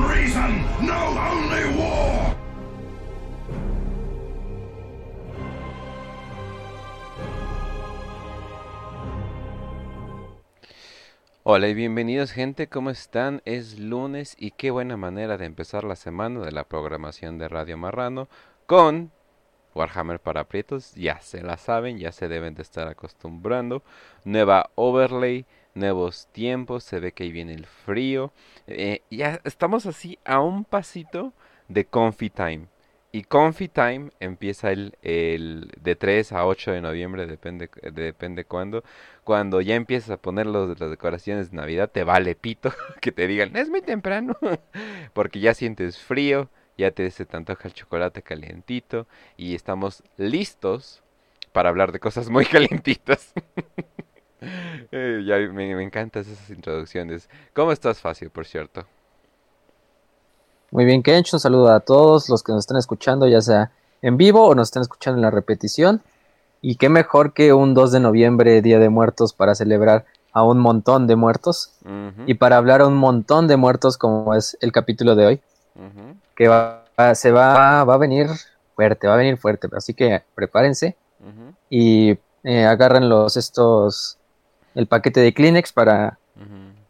reason know only war. Hola y bienvenidos gente, ¿cómo están? Es lunes y qué buena manera de empezar la semana de la programación de Radio Marrano con Warhammer para aprietos, ya se la saben, ya se deben de estar acostumbrando. Nueva overlay, nuevos tiempos, se ve que ahí viene el frío. Eh, ya estamos así a un pasito de Comfy Time. Y Comfy Time empieza el, el de 3 a 8 de noviembre, depende, depende cuándo. Cuando ya empiezas a poner los, las decoraciones de Navidad, te vale pito que te digan, es muy temprano, porque ya sientes frío, ya te se te antoja el chocolate calientito y estamos listos para hablar de cosas muy calientitas. Eh, ya me, me encantan esas introducciones. ¿Cómo estás, Facio, por cierto? Muy bien, Kench, un saludo a todos los que nos están escuchando, ya sea en vivo o nos están escuchando en la repetición. Y qué mejor que un 2 de noviembre, Día de Muertos, para celebrar a un montón de muertos y para hablar a un montón de muertos como es el capítulo de hoy, que va, se va, va a venir fuerte, va a venir fuerte, así que prepárense y eh, agarren los estos, el paquete de Kleenex para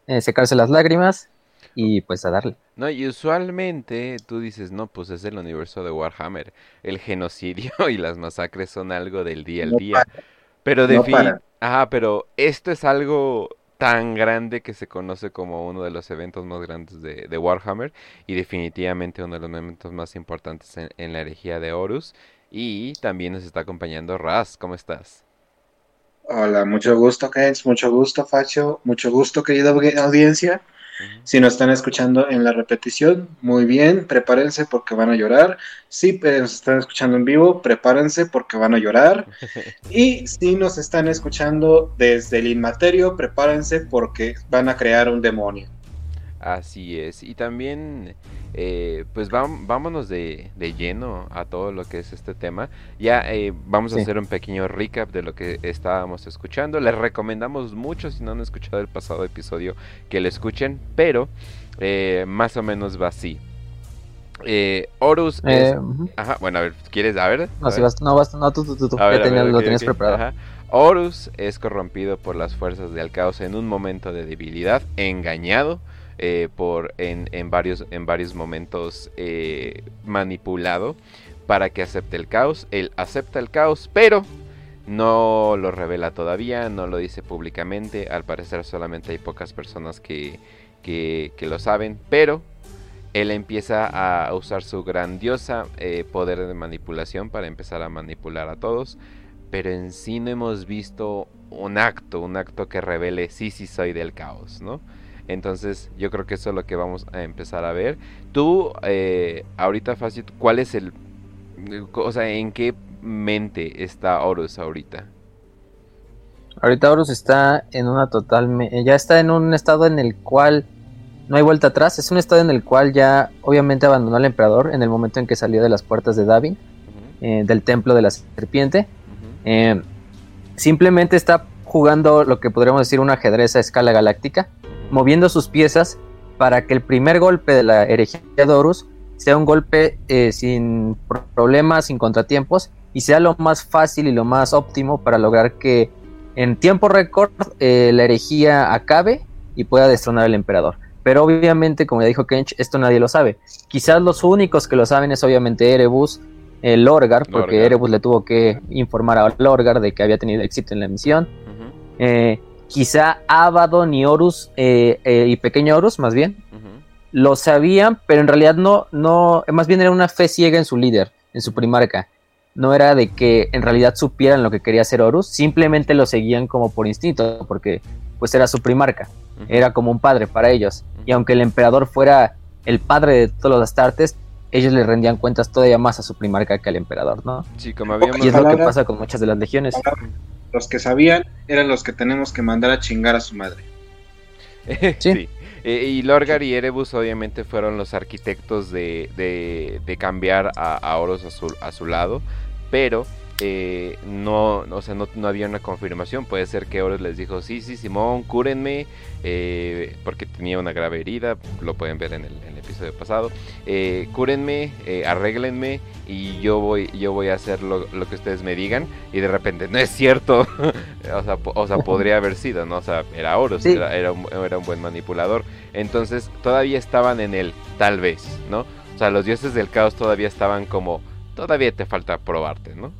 eh, secarse las lágrimas y pues a darle. No, y usualmente tú dices, no, pues es el universo de Warhammer. El genocidio y las masacres son algo del día al No día. Pero de no fin, para. ajá, pero esto es algo tan grande que se conoce como uno de los eventos más grandes de, de Warhammer y definitivamente uno de los momentos más importantes en, en la herejía de Horus. Y también nos está acompañando Raz, ¿cómo estás? Hola, mucho gusto, Kens, mucho gusto, Facho, mucho gusto, querida audi- audiencia. Si nos están escuchando en la repetición, muy bien, prepárense porque van a llorar. Si pero nos están escuchando en vivo, prepárense porque van a llorar. Y si nos están escuchando desde el inmaterio, prepárense porque van a crear un demonio. Así es. Y también, eh, pues vam- vámonos de, de lleno a todo lo que es este tema. Ya eh, vamos a hacer un pequeño recap de lo que estábamos escuchando. Les recomendamos mucho, si no han escuchado el pasado episodio, que lo escuchen. Pero eh, más o menos va así. Horus es... Ajá, bueno, a ver, ¿quieres? A ver. no, a si ver. vas- no, vas- no, tú, tú, tú, tú, A ver, ya a tenías- ver, lo tenías preparado. ajá. Horus es corrompido por las fuerzas del caos en un momento de debilidad, engañado eh, por en, en varios en varios momentos eh, manipulado para que acepte el caos. Él acepta el caos, pero no lo revela todavía, no lo dice públicamente. Al parecer solamente hay pocas personas que, que, que lo saben, pero él empieza a usar su grandiosa eh, poder de manipulación para empezar a manipular a todos. Pero en sí no hemos visto un acto, un acto que revele sí, sí soy del caos, ¿no? Entonces yo creo que eso es lo que vamos a empezar a ver. Tú, eh, ahorita fácil, ¿cuál es el... O sea, ¿en qué mente está Horus ahorita? Ahorita Horus está en una total, ya está en un estado en el cual no hay vuelta atrás. Es un estado en el cual ya obviamente abandonó al emperador en el momento en que salió de las puertas de Davin, eh, del templo de la serpiente. Eh, simplemente está jugando lo que podríamos decir un ajedrez a escala galáctica. Moviendo sus piezas para que el primer golpe de la herejía de Horus sea un golpe eh, sin pro- problemas, sin contratiempos, y sea lo más fácil y lo más óptimo para lograr que en tiempo récord eh, la herejía acabe y pueda destronar al emperador. Pero obviamente, como ya dijo Kench, esto nadie lo sabe. Quizás los únicos que lo saben es obviamente Erebus, eh, Lorgar, porque Lorgar. Erebus le tuvo que informar a Lorgar de que había tenido éxito en la misión. Eh, quizá Abaddon y Horus, eh, eh, y Pequeño Horus más bien, lo sabían, pero en realidad no, no, más bien era una fe ciega en su líder, en su primarca. No era de que en realidad supieran lo que quería hacer Horus, simplemente lo seguían como por instinto, porque pues era su primarca, era como un padre para ellos. Y aunque el emperador fuera el padre de todos los astartes, ellos le rendían cuentas todavía más a su primarca que al emperador, ¿no? Sí, como habíamos... Y es lo que pasa con muchas de las legiones. Los que sabían eran los que tenemos que mandar a chingar a su madre. sí. Sí. Eh, y Lorgar y Erebus obviamente fueron los arquitectos de, de, de cambiar a, a Horus a su, a su lado, pero eh, no, o sea, no, no, había una confirmación. Puede ser que Horus les dijo, sí, sí, Simón, cúrenme, eh, porque tenía una grave herida, lo pueden ver en el, episodio pasado. Eh, cúrenme, eh, arréglenme y yo voy, yo voy a hacer lo, que ustedes me digan. Y de repente, no es cierto. o, sea, o, sea, podría haber sido, ¿no? O sea, era Horus, era, era, un, era un buen manipulador. Entonces, todavía estaban en el tal vez, ¿no? O sea, los dioses del caos todavía estaban como, todavía te falta probarte, ¿no?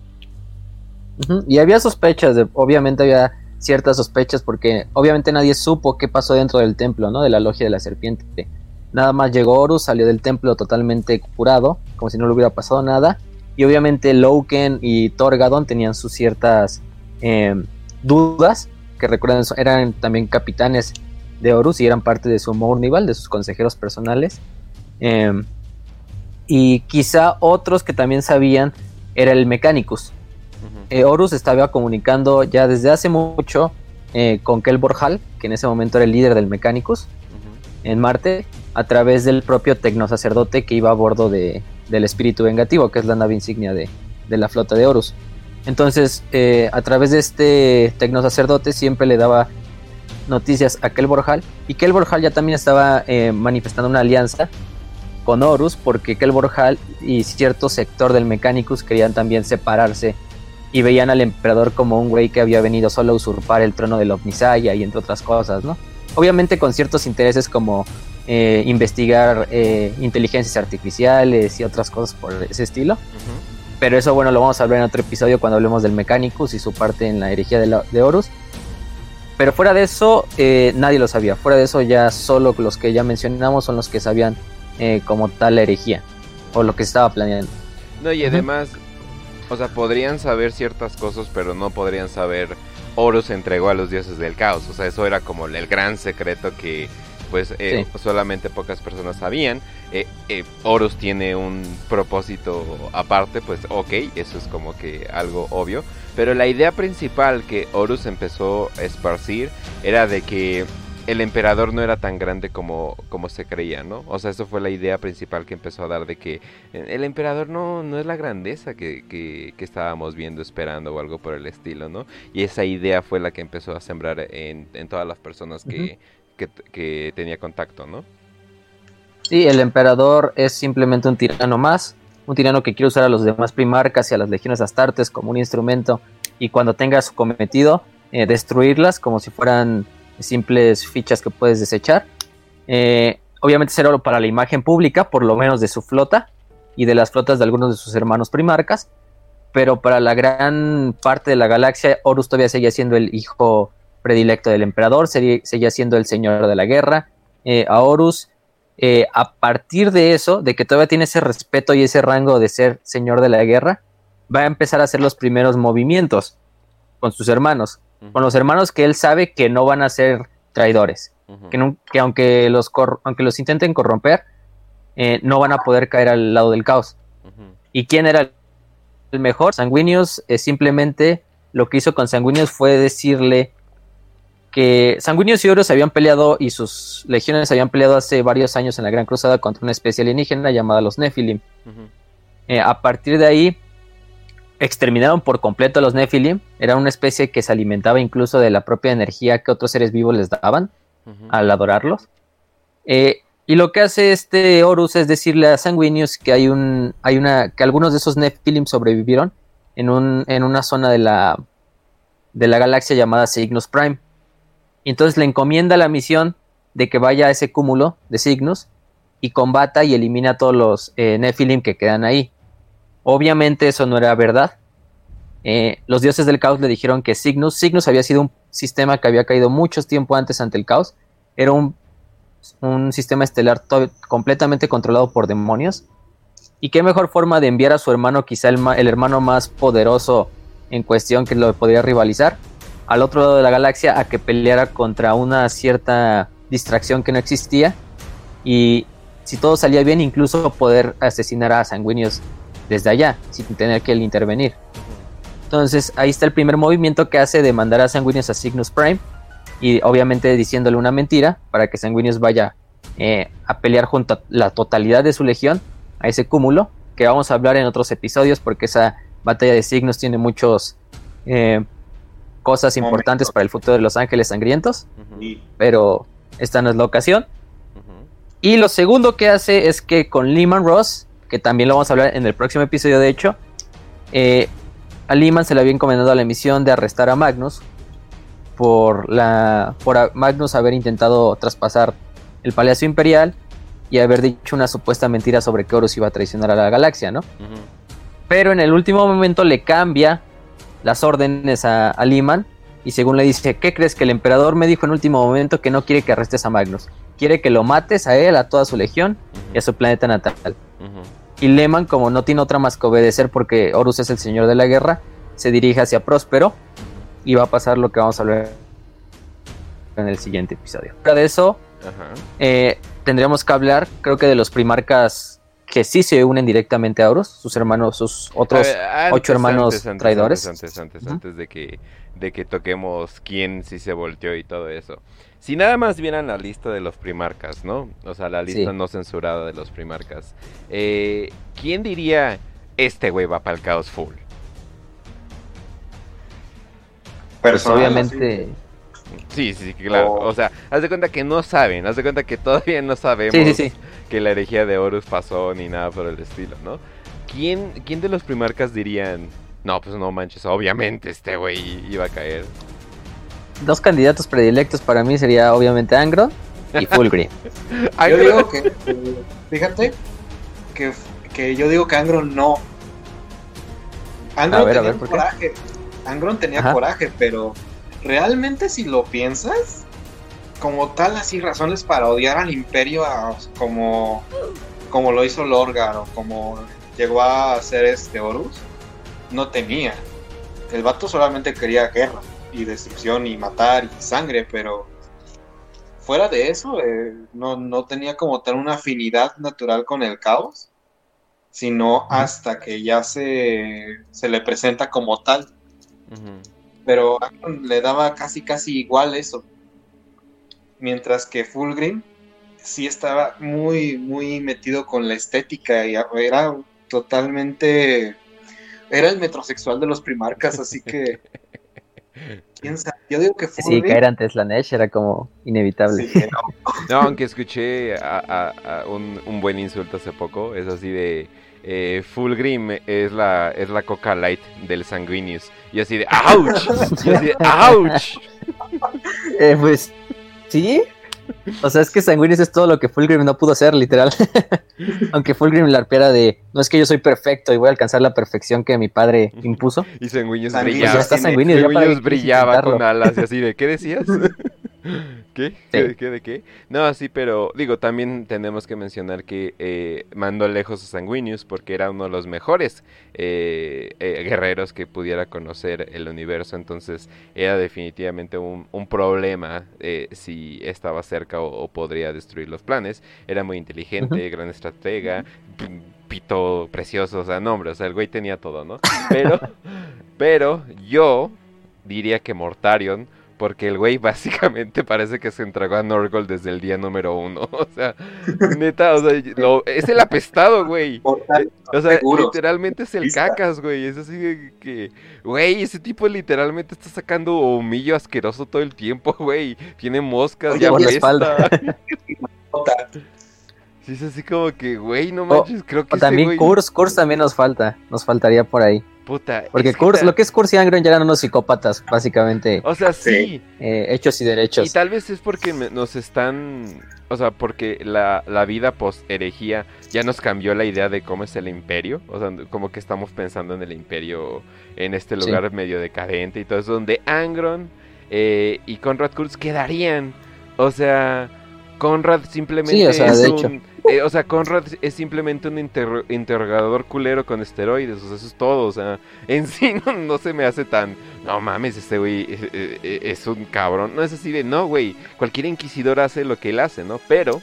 Y había sospechas, obviamente había ciertas sospechas porque obviamente nadie supo qué pasó dentro del templo, ¿no? De la logia de la serpiente. Nada más llegó Horus, salió del templo totalmente curado, como si no le hubiera pasado nada. Y obviamente Loken y Torgadon tenían sus ciertas em, dudas, que recuerden, eran también capitanes de Horus y eran parte de su Mournival, de sus consejeros personales. Em, y quizá otros que también sabían era el Mechanicus, eh, Horus estaba comunicando ya desde hace mucho eh, con Kel Borjal, que en ese momento era el líder del Mechanicus en Marte, a través del propio tecnosacerdote que iba a bordo de, del espíritu vengativo, que es la nave insignia de, la flota de Horus. Entonces, eh, a través de este tecnosacerdote siempre le daba noticias a Kel Borjal, y Kel Borjal ya también estaba manifestando una alianza con Horus, porque Kel Borjal y cierto sector del Mechanicus querían también separarse y veían al emperador como un güey que había venido solo a usurpar el trono del Omnisaya y entre otras cosas, ¿no? Obviamente con ciertos intereses como eh, investigar eh, inteligencias artificiales y otras cosas por ese estilo. Pero eso, bueno, lo vamos a hablar en otro episodio cuando hablemos del Mechanicus y su parte en la herejía de, Horus. Pero fuera de eso, eh, nadie lo sabía. Fuera de eso, ya solo los que ya mencionamos son los que sabían como tal la herejía o lo que se estaba planeando. No, y además, o sea, podrían saber ciertas cosas, pero no podrían saber Horus entregó a los dioses del caos. O sea, eso era como el gran secreto que pues eh, solamente pocas personas sabían. Eh, eh, Horus tiene un propósito aparte, pues ok, eso es como que algo obvio. Pero la idea principal que Horus empezó a esparcir era de que el emperador no era tan grande como, como se creía, ¿no? O sea, eso fue la idea principal que empezó a dar de que el emperador no, no es la grandeza que, que, estábamos viendo, esperando o algo por el estilo, ¿no? Y esa idea fue la que empezó a sembrar en, todas las personas que, que, tenía contacto, ¿no? Sí, el emperador es simplemente un tirano más, un tirano que quiere usar a los demás primarcas y a las legiones astartes como un instrumento y cuando tenga su cometido, eh, destruirlas como si fueran simples fichas que puedes desechar. Eh, obviamente será para la imagen pública, por lo menos de su flota y de las flotas de algunos de sus hermanos primarcas. Pero para la gran parte de la galaxia, Horus todavía seguía siendo el hijo predilecto del emperador, seguía siendo el señor de la guerra. Eh, a Horus, eh, a partir de eso, de que todavía tiene ese respeto y ese rango de ser señor de la guerra, va a empezar a hacer los primeros movimientos con sus hermanos con los hermanos que él sabe que no van a ser traidores, que, aunque, los aunque los intenten corromper, eh, no van a poder caer al lado del caos. ¿Y quién era el mejor? Sanguinius eh, simplemente lo que hizo con Sanguinius fue decirle que Sanguinius y Horus se habían peleado y sus legiones habían peleado hace varios años en la Gran Cruzada contra una especie alienígena llamada los Nephilim. Eh, a partir de ahí, exterminaron por completo a los Nephilim. Era una especie que se alimentaba incluso de la propia energía que otros seres vivos les daban al adorarlos. Eh, y lo que hace este Horus es decirle a Sanguinius que hay un, hay una, que algunos de esos Nephilim sobrevivieron en, un, en una zona de la, de la galaxia llamada Cygnus Prime. Y entonces le encomienda la misión de que vaya a ese cúmulo de Cygnus y combata y elimina a todos los eh, Nephilim que quedan ahí. Obviamente eso no era verdad. Eh, los dioses del caos le dijeron que Cygnus, Cygnus había sido un sistema que había caído mucho tiempo antes ante el caos. Era un, sistema estelar completamente controlado por demonios. Y qué mejor forma de enviar a su hermano, quizá el, el hermano más poderoso en cuestión que lo podría rivalizar, al otro lado de la galaxia a que peleara contra una cierta distracción que no existía. Y si todo salía bien, incluso poder asesinar a Sanguinius desde allá, sin tener que él intervenir. Entonces ahí está el primer movimiento que hace de mandar a Sanguinius a Cygnus Prime y obviamente diciéndole una mentira para que Sanguinius vaya eh, a pelear junto a la totalidad de su legión a ese cúmulo que vamos a hablar en otros episodios porque esa Batalla de Signos tiene muchos eh, cosas importantes Momentos. para el futuro de Los Ángeles Sangrientos, pero esta no es la ocasión. Y lo segundo que hace es que con Lehman Ross, que también lo vamos a hablar en el próximo episodio de hecho, eh, a Lehman se le había encomendado la misión de arrestar a Magnus por la por a- Magnus haber intentado traspasar el Palacio Imperial y haber dicho una supuesta mentira sobre que Horus iba a traicionar a la galaxia, ¿no? Pero en el último momento le cambia las órdenes a, a Liman y según le dice, ¿qué crees que el emperador me dijo en último momento que no quiere que arrestes a Magnus? Quiere que lo mates a él, a toda su legión y a su planeta natal. Ujú. Y Leman, como no tiene otra más que obedecer porque Horus es el señor de la guerra, se dirige hacia Próspero y va a pasar lo que vamos a ver en el siguiente episodio. Fuera de eso, Ajá. eh, tendríamos que hablar, creo que de los primarcas que sí se unen directamente a Horus, sus hermanos, sus otros A ver, antes, ocho hermanos antes, antes, traidores. Antes, antes, antes de que de que toquemos quién sí se volteó y todo eso. Si nada más vieran la lista de los primarcas, ¿no? O sea, la lista Sí. no censurada de los primarcas. Eh, ¿Quién diría este güey va para el caos full? Pues obviamente. Sí, sí, sí, claro. O- O sea, haz de cuenta que no saben, haz de cuenta que todavía no sabemos Sí, sí, sí. que la herejía de Horus pasó ni nada por el estilo, ¿no? ¿Quién, quién de los primarcas dirían, no, pues no manches, obviamente este güey iba a caer? Dos candidatos predilectos para mí sería obviamente Angron y Fulgrim. Yo digo que, fíjate, que, que yo digo que Angron no. Angron A ver, a tenía ver, coraje. Angron tenía Ajá. coraje, pero realmente si lo piensas, como tal, así razones para odiar al imperio a- como, como lo hizo Lorgar o como llegó a hacer este Horus, no tenía. El vato solamente quería guerra y destrucción y matar y sangre, pero fuera de eso, eh, no, no tenía como tal una afinidad natural con el caos, sino hasta que ya se, se le presenta como tal. Ujú. Pero a Aaron le daba casi casi igual eso. Mientras que Fulgrim sí estaba muy, muy metido con la estética y era totalmente... Era el metrosexual de los primarcas, así que... ¿Quién sabe? Yo digo que Sí, Fulgrim... caer ante Slanesh era como inevitable. sí, no, No, aunque escuché a, a- a un, un buen insulto hace poco, es así de... Eh, Fulgrim es la, es la Coca Light del Sanguinius. Y así de ¡Auch! Y así de ¡Auch! Eh, pues, sí. O sea, es que Sanguinius es todo lo que Fulgrim no pudo hacer, literal. Aunque Fulgrim la arpeara de, no es que yo soy perfecto y voy a alcanzar la perfección que mi padre impuso. Y Sanguinius, brillaba. ya está Sanguinius, ya para Sanguinius qué brillaba con alas y así de ¿qué decías? ¿Qué? ¿Qué, Sí. de qué? ¿De qué? No, sí, pero digo, también tenemos que mencionar que eh, mandó lejos a Sanguinius porque era uno de los mejores eh, eh, guerreros que pudiera conocer el universo, entonces era definitivamente un, un problema si estaba cerca o, o podría destruir los planes. Era muy inteligente, gran estratega, pito precioso, o sea, no, hombre, o sea, el güey tenía todo, ¿no? Pero, pero yo diría que Mortarion, porque el güey básicamente parece que se entregó a Norgol desde el día número uno. O sea, neta, o sea, lo- es el apestado, güey. O sea, literalmente es el cacas, güey. Es así que, güey, ese tipo literalmente está sacando humillo asqueroso todo el tiempo, güey. Tiene moscas, Oye, ya la espalda. Sí, es así como que, güey, no manches, creo que O ese también güey, Kurs, Kurs también nos falta, nos faltaría por ahí. Puta. Porque Kurs, lo que es Kurs y Angron ya eran unos psicópatas, básicamente, O sea, sí. Eh, hechos y Y derechos. tal vez es porque nos están, o sea, porque la, la vida post herejía ya nos cambió la idea de cómo es el imperio, o sea, como que estamos pensando en el imperio en este Sí. lugar medio decadente y todo eso, donde Angron eh, y Conrad Kurz quedarían, o sea, Conrad simplemente Sí, o sea, es de un, eh, o sea, Conrad es simplemente un interro- interrogador culero con esteroides, o sea, eso es todo, o sea, en sí no, se me hace tan, no mames, este güey eh, eh, eh, es un cabrón, no es así de, no, güey, cualquier inquisidor hace lo que él hace, ¿no? Pero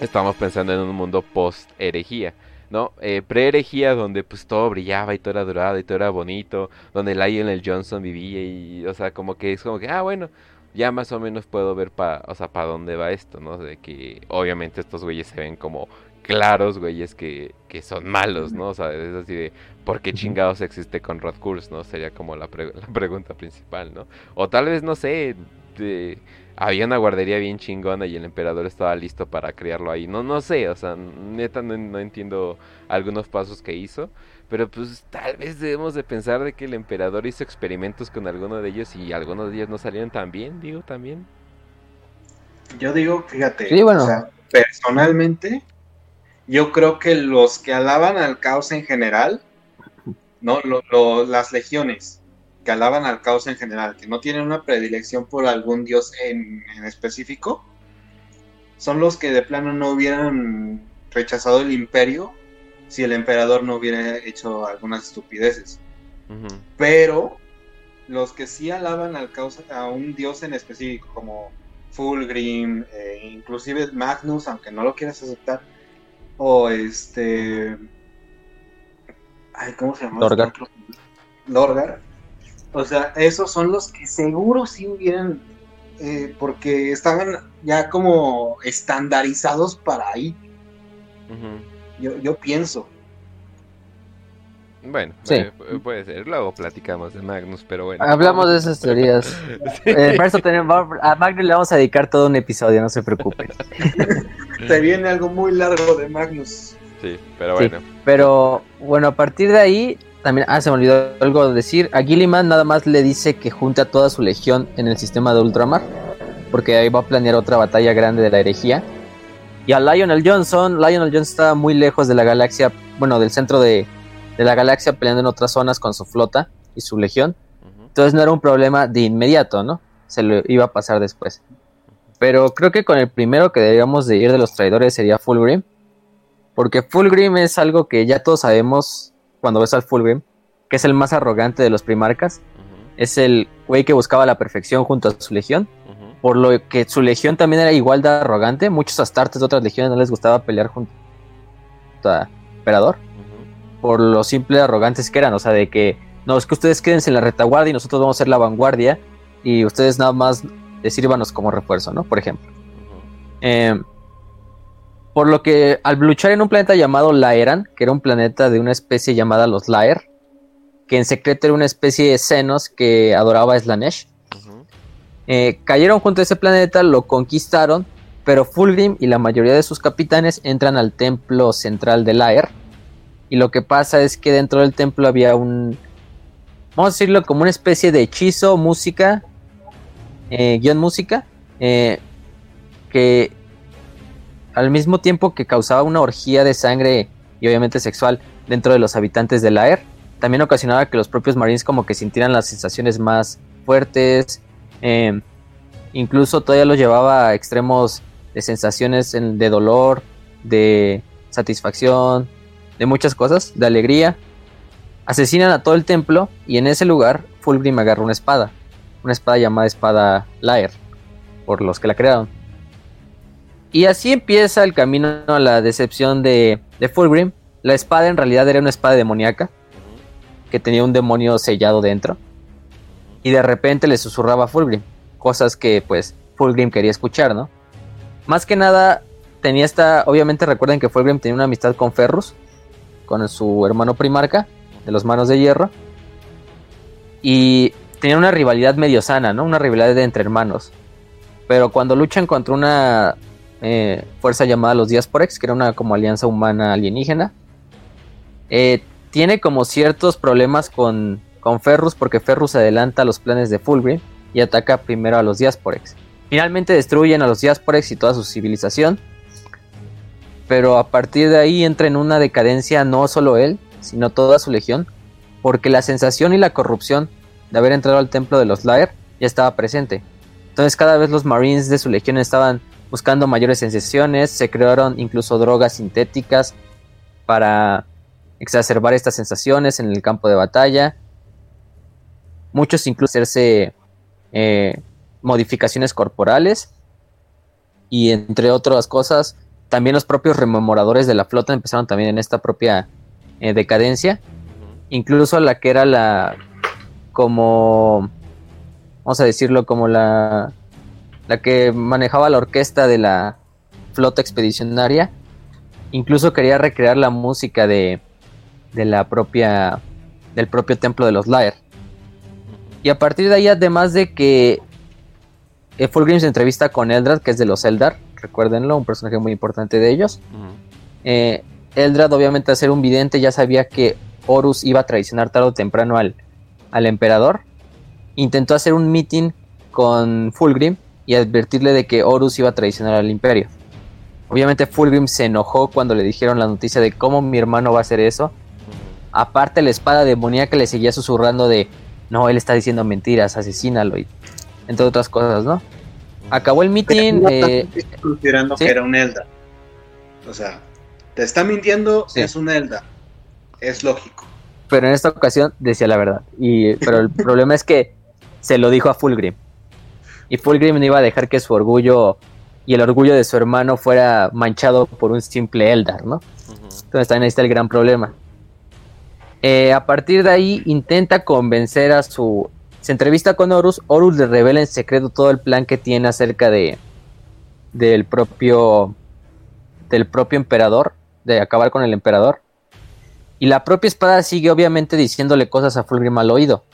estamos pensando en un mundo post herejía. ¿No? Eh, pre-herejía donde pues todo brillaba y todo era dorado y todo era bonito, donde Lionel Johnson vivía y, o sea, como que es como que, ah, bueno, ya más o menos puedo ver para, o sea, para dónde va esto, ¿no? De que obviamente estos güeyes se ven como claros, güey, es que, que son malos, ¿no? O sea, es así de, ¿por qué chingados existe Conrad Kurz, no? Sería como la, la pregunta principal, ¿no? O tal vez, no sé, de, había una guardería bien chingona y el emperador estaba listo para criarlo ahí. No, no sé, o sea, neta no, entiendo algunos pasos que hizo. Pero pues tal vez debemos de pensar de que el emperador hizo experimentos con alguno de ellos y algunos de ellos no salieron tan bien, digo, también. Yo digo, fíjate, personalmente, yo creo que los que alaban al caos en general, no, las legiones, que alaban al caos en general, que no tienen una predilección por algún dios en, específico, son los que de plano no hubieran rechazado el imperio si el emperador no hubiera hecho algunas estupideces. Pero los que sí alaban al caos a un dios en específico, como Fulgrim, eh, inclusive Magnus, aunque no lo quieras aceptar, o este... Ay, ¿cómo se llama? Lorgar. Lorgar o sea, esos son los que seguro sí hubieran, eh, porque estaban ya como estandarizados para ahí. Yo, yo pienso. Bueno, eh, puede ser. Luego platicamos de Magnus, pero bueno. Hablamos de esas teorías. Eh, eso tenemos, a Magnus le vamos a dedicar todo un episodio, no se preocupen. Se viene algo muy largo de Magnus. Sí, pero bueno. pero bueno, a partir de ahí también, ah, se me olvidó algo de decir. A Gilliman nada más le dice que junta toda su legión en el sistema de ultramar. Porque ahí va a planear otra batalla grande de la herejía. Y a Lionel Johnson, Lionel Johnson está muy lejos de la galaxia, bueno, del centro de, la galaxia, peleando en otras zonas con su flota y su legión. Entonces no era un problema de inmediato, ¿no? Se lo iba a pasar después. Pero creo que con el primero que deberíamos de ir de los traidores sería Fulgrim. Porque Fulgrim es algo que ya todos sabemos cuando ves al Fulgrim, que es el más arrogante de los primarcas. Es el güey que buscaba la perfección junto a su legión. Por lo que su legión también era igual de arrogante. Muchos astartes de otras legiones no les gustaba pelear junto a Emperador. Por lo simple arrogantes que eran. O sea, de que no, es que ustedes quédense en la retaguardia y nosotros vamos a ser la vanguardia. Y ustedes nada más sírvanos como refuerzo, ¿no? Por ejemplo. Eh, por lo que al luchar en un planeta llamado Laeran, que era un planeta de una especie llamada los Laer, que en secreto era una especie de senos que adoraba a Slanesh, eh, cayeron junto a ese planeta, lo conquistaron, pero Fulgrim y la mayoría de sus capitanes entran al templo central de Laer. Y lo que pasa es que dentro del templo había un, vamos a decirlo como una especie de hechizo, música, eh, guion música, eh, que al mismo tiempo que causaba una orgía de sangre y obviamente sexual dentro de los habitantes del Aer, también ocasionaba que los propios Marines como que sintieran las sensaciones más fuertes, em, incluso todavía los llevaba a extremos de sensaciones de dolor, de satisfacción, de muchas cosas, de alegría. Asesinan a todo el templo y en ese lugar Fulgrim agarra una espada, una espada llamada espada Laer, por los que la crearon. Y así empieza el camino a la decepción de, de Fulgrim. La espada en realidad era una espada demoníaca que tenía un demonio sellado dentro. Y de repente le susurraba a Fulgrim. Cosas que pues Fulgrim quería escuchar, ¿no? Más que nada tenía esta... Obviamente recuerden que Fulgrim tenía una amistad con Ferrus. Con su hermano primarca. De los manos de hierro. Y tenía una rivalidad medio sana, ¿no? Una rivalidad entre hermanos. Pero cuando luchan contra una eh, fuerza llamada los Diasporex, que era una como alianza humana alienígena. Eh, tiene como ciertos problemas con, con Ferrus, porque Ferrus adelanta los planes de Fulgrim y ataca primero a los Diasporex. Finalmente destruyen a los Diasporex y toda su civilización. Pero a partir de ahí entra en una decadencia no solo él, sino toda su legión, porque la sensación y la corrupción de haber entrado al templo de los Laer ya estaba presente. Entonces cada vez los Marines de su legión estaban buscando mayores sensaciones, se crearon incluso drogas sintéticas para exacerbar estas sensaciones en el campo de batalla. Muchos incluso hacerse eh, modificaciones corporales y entre otras cosas, también los propios rememoradores de la flota empezaron también en esta propia eh, decadencia. Incluso la que era la como vamos a decirlo como la la que manejaba la orquesta de la flota expedicionaria, incluso quería recrear la música de, de la propia del propio templo de los Laer. Y a partir de ahí, además de que eh, Fulgrim se entrevista con Eldrad, que es de los Eldar, recuérdenlo, un personaje muy importante de ellos. Eh, Eldrad, obviamente, al ser un vidente, ya sabía que Horus iba a traicionar tarde o temprano al, al emperador. Intentó hacer un meeting con Fulgrim y advertirle de que Horus iba a traicionar al imperio. Obviamente Fulgrim se enojó cuando le dijeron la noticia de cómo mi hermano va a hacer eso. Aparte la espada demoníaca le seguía susurrando de no, él está diciendo mentiras, asesínalo y entre otras cosas, ¿no? Acabó el meeting. Eh, considerando que era un Elda. O sea, te está mintiendo, es un Elda. Es lógico. Pero en esta ocasión decía la verdad. Y, pero el problema es que se lo dijo a Fulgrim. Y Fulgrim no iba a dejar que su orgullo y el orgullo de su hermano fuera manchado por un simple Eldar, ¿no? Entonces también ahí está el gran problema. Eh, a partir de ahí intenta convencer a su... Se entrevista con Horus, Horus le revela en secreto todo el plan que tiene acerca de del propio del propio emperador, de acabar con el emperador. Y la propia espada sigue obviamente diciéndole cosas a Fulgrim al oído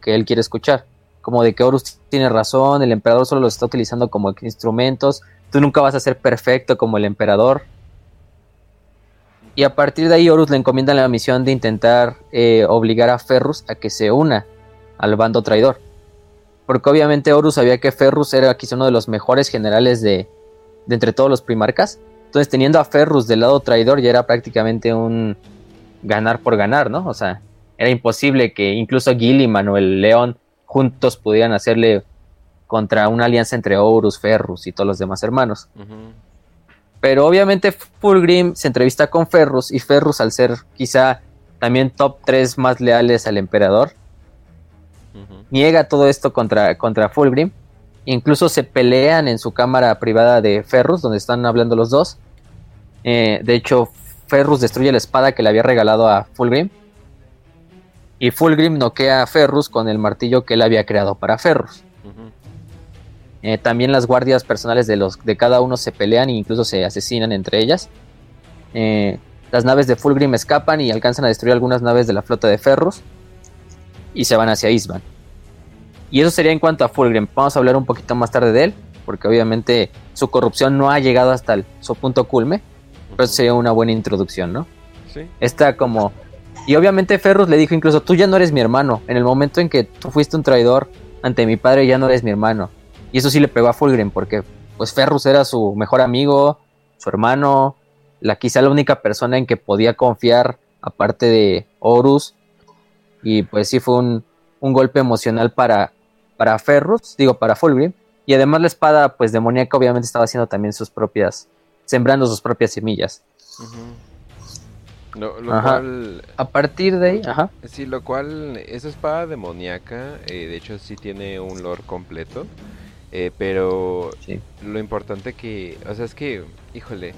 que él quiere escuchar, como de que Horus tiene razón, el emperador solo los está utilizando como instrumentos, tú nunca vas a ser perfecto como el emperador. Y a partir de ahí Horus le encomienda la misión de intentar eh, obligar a Ferrus a que se una al bando traidor. Porque obviamente Horus sabía que Ferrus era quizá uno de los mejores generales de, entre todos los primarcas. Entonces teniendo a Ferrus del lado traidor ya era prácticamente un ganar por ganar, ¿no? O sea, era imposible que incluso Gilliman o el León juntos pudieran hacerle contra una alianza entre Horus, Ferrus y todos los demás hermanos. Pero obviamente Fulgrim se entrevista con Ferrus y Ferrus al ser quizá también top 3 más leales al emperador, niega todo esto contra, contra Fulgrim. Incluso se pelean en su cámara privada de Ferrus, donde están hablando los dos. Eh, de hecho, Ferrus destruye la espada que le había regalado a Fulgrim. Y Fulgrim noquea a Ferrus con el martillo que él había creado para Ferrus. Eh, también las guardias personales de, los, de cada uno se pelean e incluso se asesinan entre ellas. Eh, las naves de Fulgrim escapan y alcanzan a destruir algunas naves de la flota de Ferrus. Y se van hacia Isban. Y eso sería en cuanto a Fulgrim. Vamos a hablar un poquito más tarde de él. Porque obviamente su corrupción no ha llegado hasta su punto culme. Pero eso sería una buena introducción, ¿no? Sí. Está como... Y obviamente Ferrus le dijo incluso, tú ya no eres mi hermano. En el momento en que tú fuiste un traidor ante mi padre, ya no eres mi hermano. Y eso sí le pegó a Fulgrim porque pues Ferrus era su mejor amigo, su hermano, la quizá la única persona en que podía confiar aparte de Horus. Y pues sí fue un, golpe emocional para, para Ferrus, digo para Fulgrim. Y además la espada pues demoníaca obviamente estaba haciendo también sus propias, sembrando sus propias semillas. Lo, cual... A partir de ahí, ajá. Sí, lo cual, esa espada demoníaca, eh, de hecho sí tiene un lore completo. Eh, pero lo importante que, o sea, es que, híjole,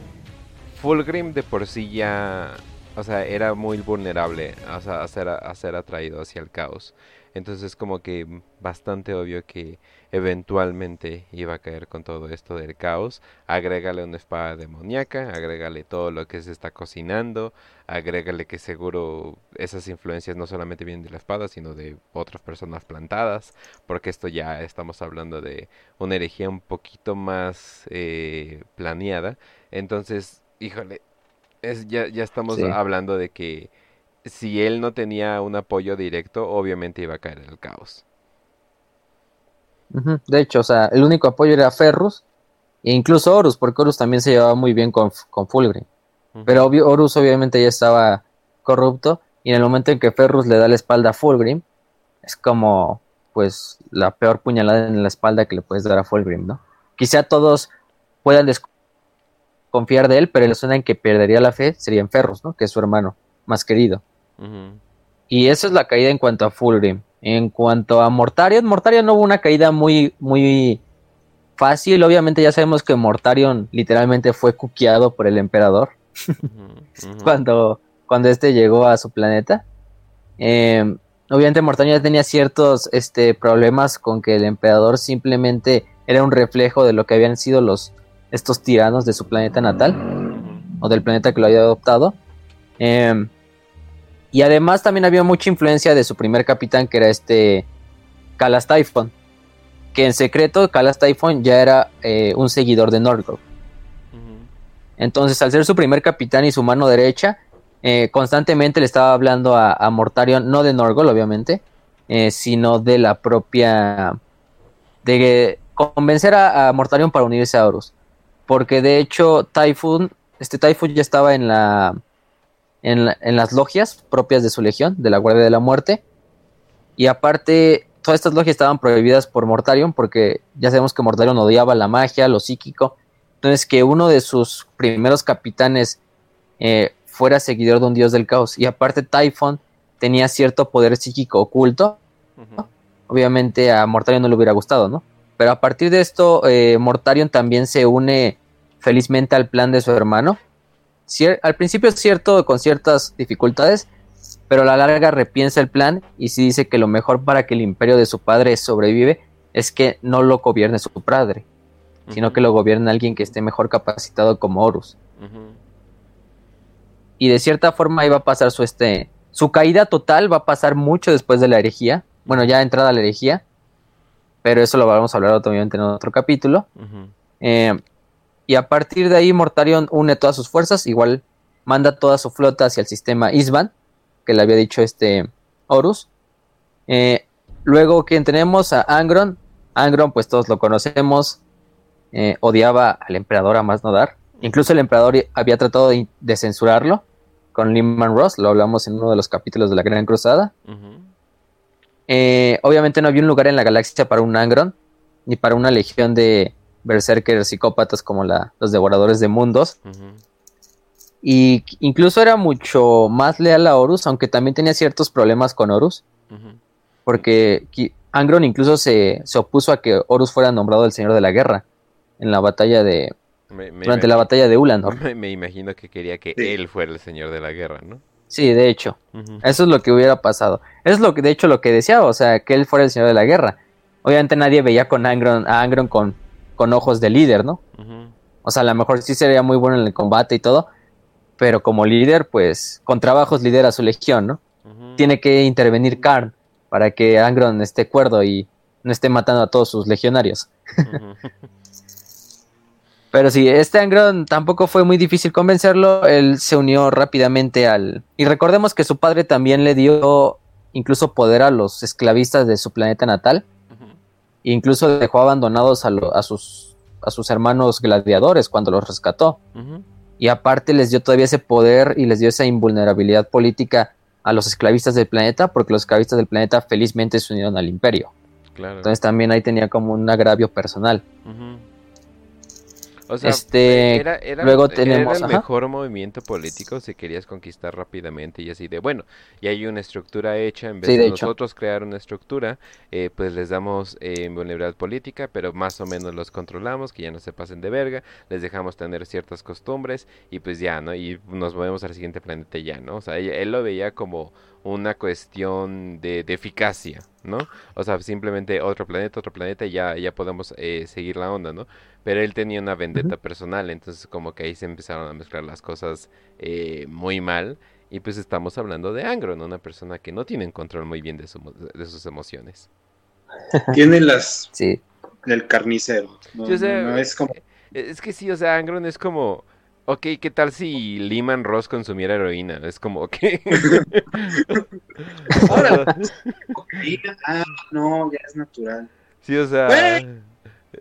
Fulgrim de por sí ya, o sea, era muy vulnerable a, ser, a ser atraído hacia el caos. Entonces es como que bastante obvio que eventualmente iba a caer con todo esto del caos. Agrégale una espada demoníaca, agrégale todo lo que se está cocinando, agrégale que seguro esas influencias no solamente vienen de la espada, sino de otras personas plantadas, porque esto ya estamos hablando de una herejía un poquito más eh, planeada. Entonces, híjole, es, ya, ya estamos hablando de que si él no tenía un apoyo directo, obviamente iba a caer en el caos. De hecho, o sea, el único apoyo era Ferrus e incluso Horus, porque Horus también se llevaba muy bien con, con Fulgrim. Pero Horus obviamente ya estaba corrupto y en el momento en que Ferrus le da la espalda a Fulgrim, es como pues la peor puñalada en la espalda que le puedes dar a Fulgrim, ¿no? Quizá todos puedan desconfiar de él, pero la zona en que perdería la fe sería en Ferrus, ¿no? Que es su hermano más querido. Y esa es la caída en cuanto a Fulgrim. En cuanto a Mortarion, Mortarion no hubo una caída muy, muy fácil. Obviamente ya sabemos que Mortarion literalmente fue cuqueado por el emperador cuando, cuando este llegó a su planeta. Em, obviamente Mortarion ya tenía ciertos este, problemas con que el emperador simplemente era un reflejo de lo que habían sido los, estos tiranos de su planeta natal. o del planeta que lo había adoptado. Em, y además también había mucha influencia de su primer capitán, que era este Calas Typhon. Que en secreto Calas Typhon ya era eh, un seguidor de Norgor. Entonces, al ser su primer capitán y su mano derecha, eh, constantemente le estaba hablando a, Mortarion, no de Norgol, obviamente, eh, sino de la propia. de convencer a, Mortarion para unirse a Horus. Porque de hecho, Typhoon, este Typhoon ya estaba en la, en, en las logias propias de su legión, de la Guardia de la Muerte. Y aparte, todas estas logias estaban prohibidas por Mortarion, porque ya sabemos que Mortarion odiaba la magia, lo psíquico. Entonces, que uno de sus primeros capitanes eh, fuera seguidor de un dios del caos. Y aparte, Typhon tenía cierto poder psíquico oculto. Obviamente a Mortarion no le hubiera gustado, ¿no? Pero a partir de esto, eh, Mortarion también se une felizmente al plan de su hermano. Al principio es cierto, con ciertas dificultades, pero a la larga repiensa el plan y sí dice que lo mejor para que el imperio de su padre sobrevive es que no lo gobierne su padre, sino que lo gobierne alguien que esté mejor capacitado como Horus. Y de cierta forma iba a pasar su este su caída total va a pasar mucho después de la herejía. Bueno, ya entrada la herejía, pero eso lo vamos a hablar obviamente en otro capítulo. Eh, y a partir de ahí Mortarion une todas sus fuerzas, igual manda toda su flota hacia el sistema Isban, que le había dicho este Horus. Eh, luego quien tenemos a Angron, Angron pues todos lo conocemos, eh, odiaba al emperador a más no dar. Incluso el emperador había tratado de, censurarlo con Lehman Ross, lo hablamos en uno de los capítulos de la Gran Cruzada. Eh, obviamente no había un lugar en la galaxia para un Angron, ni para una legión de berserkers psicópatas como la, los devoradores de mundos. Y incluso era mucho más leal a Horus, aunque también tenía ciertos problemas con Horus. Porque Angron incluso se, se, opuso a que Horus fuera nombrado el Señor de la Guerra en la batalla de. durante la batalla de Ulanor. Me, imagino que quería que él fuera el señor de la guerra, ¿no? Sí, de hecho. Eso es lo que hubiera pasado. Eso es lo que, de hecho, lo que deseaba, o sea, que él fuera el señor de la guerra. Obviamente nadie veía con Angron, a Angron con, con ojos de líder, ¿no? O sea, a lo mejor sí sería muy bueno en el combate y todo, pero como líder, pues, con trabajos lidera su legión, ¿no? Tiene que intervenir Karn para que Angron esté cuerdo y no esté matando a todos sus legionarios. Pero sí, este Angron tampoco fue muy difícil convencerlo. Él se unió rápidamente al. Y recordemos que su padre también le dio incluso poder a los esclavistas de su planeta natal. Incluso dejó abandonados a, sus, a sus hermanos gladiadores cuando los rescató. Y aparte les dio todavía ese poder y les dio esa invulnerabilidad política a los esclavistas del planeta, porque los esclavistas del planeta felizmente se unieron al imperio. Entonces también ahí tenía como un agravio personal. O sea, este, era, luego tenemos, el mejor movimiento político si querías conquistar rápidamente y así de, bueno, y hay una estructura hecha, en vez de, nosotros crear una estructura, eh, pues les damos eh, vulnerabilidad política, pero más o menos los controlamos, que ya no se pasen de verga, les dejamos tener ciertas costumbres y pues ya, ¿no? Y nos movemos al siguiente planeta ya, ¿no? O sea, él, lo veía como una cuestión de, de, eficacia, ¿no? O sea, simplemente otro planeta, otro planeta y ya, ya podemos eh, seguir la onda, ¿no? pero él tenía una vendetta personal, entonces como que ahí se empezaron a mezclar las cosas eh, muy mal. Y pues estamos hablando de Angron, una persona que no tiene control muy bien de, de sus emociones. Tiene las sí. del carnicero. es, como... Eh, es que sí, o sea, Angron es como... Ok, ¿qué tal si Lehman Ross consumiera heroína? Es como, ok. ah, no, ya es natural. Sí, o sea...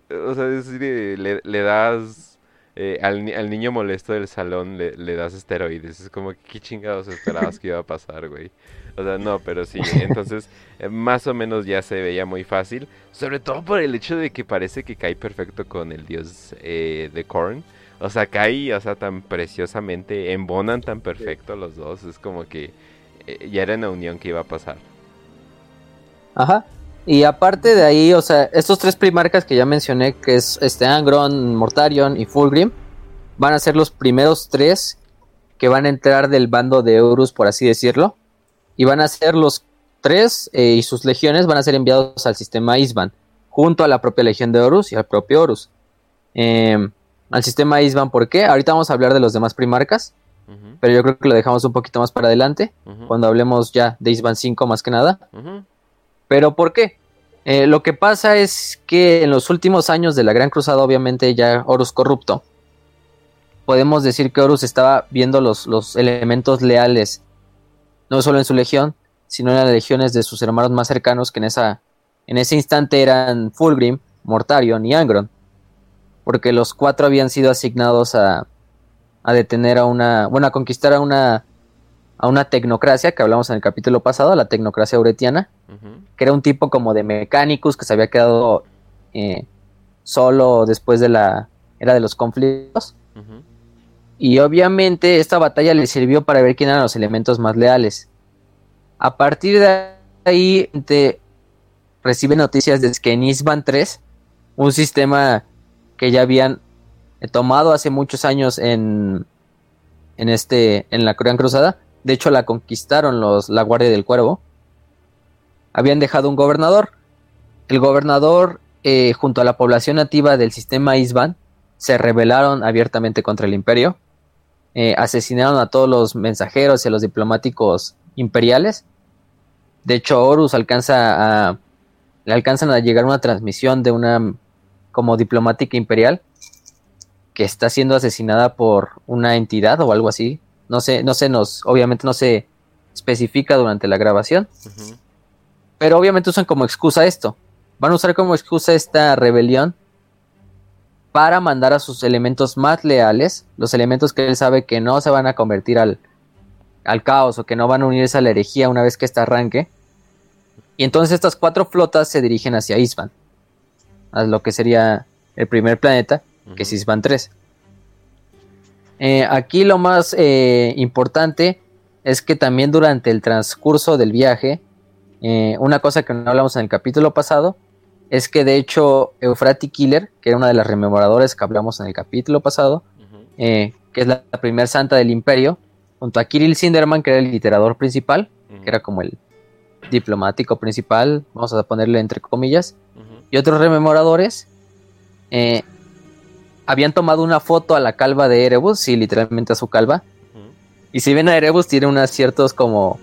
O sea, es decir, le, le das eh, al, al, niño molesto del salón, le, le, das esteroides. Es como, ¿qué chingados esperabas que iba a pasar, güey? O sea, no, pero sí. Entonces, eh, más o menos ya se veía muy fácil. Sobre todo por el hecho de que parece que cae perfecto con el dios eh, de Korn. O sea, cae, o sea, tan preciosamente, embonan tan perfecto los dos. Es como que ya era una unión que iba a pasar. Ajá. Y aparte de ahí, o sea, estos tres primarcas que ya mencioné, que es este Angron, Mortarion y Fulgrim, van a ser los primeros tres que van a entrar del bando de Eurus, por así decirlo. Y van a ser los tres eh, y sus legiones van a ser enviados al sistema Isban, junto a la propia legión de Horus y al propio Horus. Em, al sistema Isban. ¿Por qué? Ahorita vamos a hablar de los demás primarcas, pero yo creo que lo dejamos un poquito más para adelante, cuando hablemos ya de Isban 5 más que nada. ¿Pero por qué? Eh, lo que pasa es que en los últimos años de la Gran Cruzada, obviamente ya Horus corrupto, podemos decir que Horus estaba viendo los, los elementos leales, no solo en su legión, sino en las legiones de sus hermanos más cercanos, que en, esa, en ese instante eran Fulgrim, Mortarion y Angron, porque los cuatro habían sido asignados a, a detener a una, bueno, a conquistar a una, a una tecnocracia que hablamos en el capítulo pasado, la tecnocracia uretiana, que era un tipo como de mecánicos que se había quedado eh, solo después de la era de los conflictos. Y obviamente esta batalla le sirvió para ver quién eran los elementos más leales. A partir de ahí te recibe noticias de que en Isban 3, un sistema que ya habían eh, tomado hace muchos años en, en, este, en la Gran Cruzada, de hecho la conquistaron los, la Guardia del Cuervo, habían dejado un gobernador. El gobernador, eh, junto a la población nativa del sistema Isban, se rebelaron abiertamente contra el imperio. Eh, asesinaron a todos los mensajeros y a los diplomáticos imperiales. De hecho, Horus alcanza a. Le alcanzan a llegar una transmisión de una como diplomática imperial que está siendo asesinada por una entidad o algo así. No sé, no se nos, obviamente no se especifica durante la grabación. Pero obviamente usan como excusa esto. Van a usar como excusa esta rebelión para mandar a sus elementos más leales, los elementos que él sabe que no se van a convertir al, al caos o que no van a unirse a la herejía una vez que esta arranque. Y entonces estas cuatro flotas se dirigen hacia Isban, a lo que sería el primer planeta, que es ujú. Isban 3. Eh, aquí lo más eh, importante es que también durante el transcurso del viaje, eh, una cosa que no hablamos en el capítulo pasado, es que de hecho Eufrati Killer, que era una de las rememoradoras que hablamos en el capítulo pasado, que es la, la primer santa del imperio, junto a Kirill Sinderman, que era el literador principal, que era como el diplomático principal, vamos a ponerle entre comillas, y otros rememoradores eh, habían tomado una foto a la calva de Erebus, sí, literalmente a su calva, y si ven a Erebus tiene unos ciertos como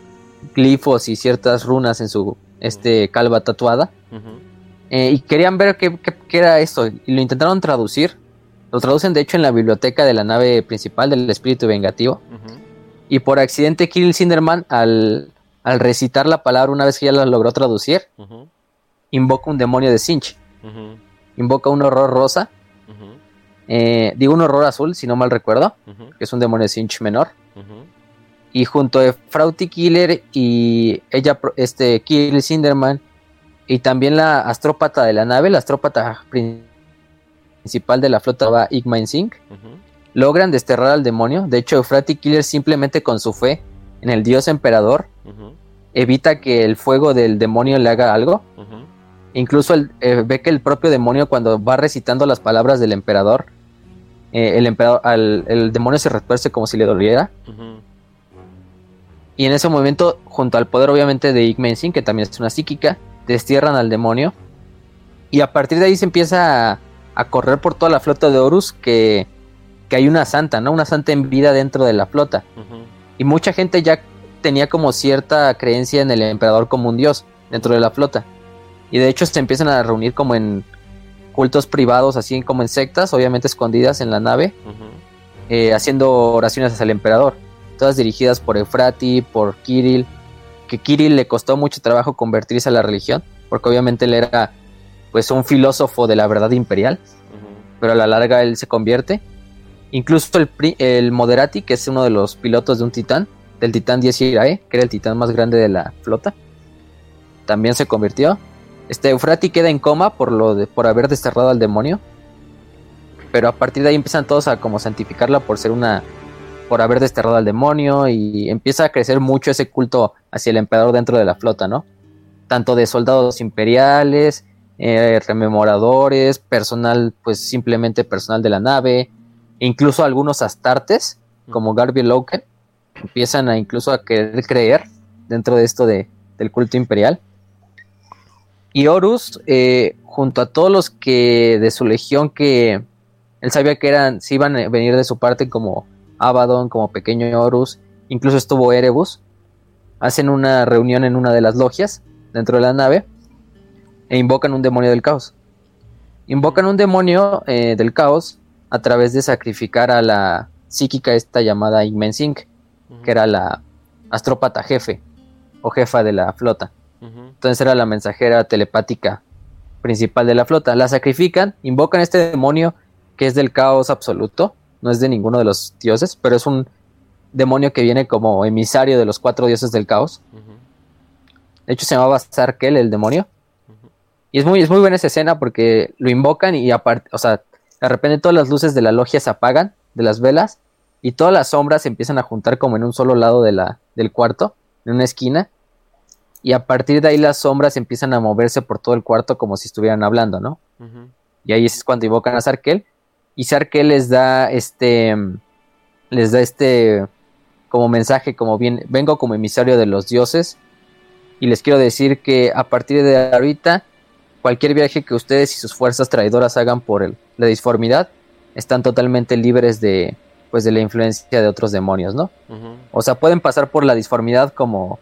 glifos y ciertas runas en su este calva tatuada, eh, y querían ver qué, qué- qué era esto, y lo intentaron traducir, lo traducen de hecho en la biblioteca de la nave principal del espíritu vengativo, y por accidente Kirill Sinderman al, al recitar la palabra una vez que ya la logró traducir, invoca un demonio de Sinch, invoca un horror rosa, eh, digo un horror azul si no mal recuerdo, que es un demonio de Sinch menor, y junto a Frauti Killer y ella, este Kirill Sinderman, y también la astrópata de la nave, la astrópata prin- principal de la flota va Igmain Singh, ujú, logran desterrar al demonio. De hecho, Eufrati Killer simplemente con su fe en el dios emperador evita que el fuego del demonio le haga algo. ujú, Incluso el- eh, ve que el propio demonio cuando va recitando las palabras del emperador, eh, el emperador, al- el demonio se retuerce como si le doliera. Y en ese momento, junto al poder obviamente de Igmensin, que también es una psíquica, destierran al demonio. Y a partir de ahí se empieza a, a correr por toda la flota de Horus que, que hay una santa, ¿no? Una santa en vida dentro de la flota. Y mucha gente ya tenía como cierta creencia en el emperador como un dios dentro de la flota. Y de hecho se empiezan a reunir como en cultos privados, así como en sectas, obviamente escondidas en la nave, eh, haciendo oraciones hacia el emperador. Todas dirigidas por Eufrati, por Kirill. Que Kirill le costó mucho trabajo convertirse a la religión, porque obviamente él era pues un filósofo de la verdad imperial pero a la larga él se convierte. Incluso el, el Moderati, que es uno de los pilotos de un titán, del titán 10 Irae, que era el titán más grande de la flota, también se convirtió. Este Eufrati queda en coma por lo de, por haber desterrado al demonio. Pero a partir de ahí empiezan todos a como santificarla por ser una por haber desterrado al demonio y empieza a crecer mucho ese culto hacia el emperador dentro de la flota, ¿no? Tanto de soldados imperiales, eh, rememoradores, personal, pues simplemente personal de la nave, incluso algunos astartes, como Garby Loken, empiezan a incluso a querer creer dentro de esto de, del culto imperial. Y Horus, eh, junto a todos los que de su legión que, Él sabía que eran, si iban a venir de su parte como Abaddon, como Pequeño Horus, incluso estuvo Erebus. Hacen una reunión en una de las logias dentro de la nave e invocan un demonio del caos. Invocan un demonio eh, del caos a través de sacrificar a la psíquica esta llamada Inmensink, que era la astrópata jefe o jefa de la flota. Entonces era la mensajera telepática principal de la flota. La sacrifican, invocan a este demonio que es del caos absoluto, no es de ninguno de los dioses, pero es un demonio que viene como emisario de los cuatro dioses del caos. De hecho se llamaba Sarkel el demonio. Y es muy, es muy buena esa escena porque lo invocan y aparte, o sea, de repente todas las luces de la logia se apagan, de las velas, y todas las sombras se empiezan a juntar como en un solo lado de la, del cuarto, en una esquina, y a partir de ahí las sombras empiezan a moverse por todo el cuarto como si estuvieran hablando, ¿no? Y ahí es cuando invocan a Sarkel, y Sarkel les da este, les da este como mensaje, como bien, vengo como emisario de los dioses, y les quiero decir que a partir de ahorita cualquier viaje que ustedes y sus fuerzas traidoras hagan por el, la disformidad, están totalmente libres de, pues, de la influencia de otros demonios, ¿no? O sea, pueden pasar por la disformidad como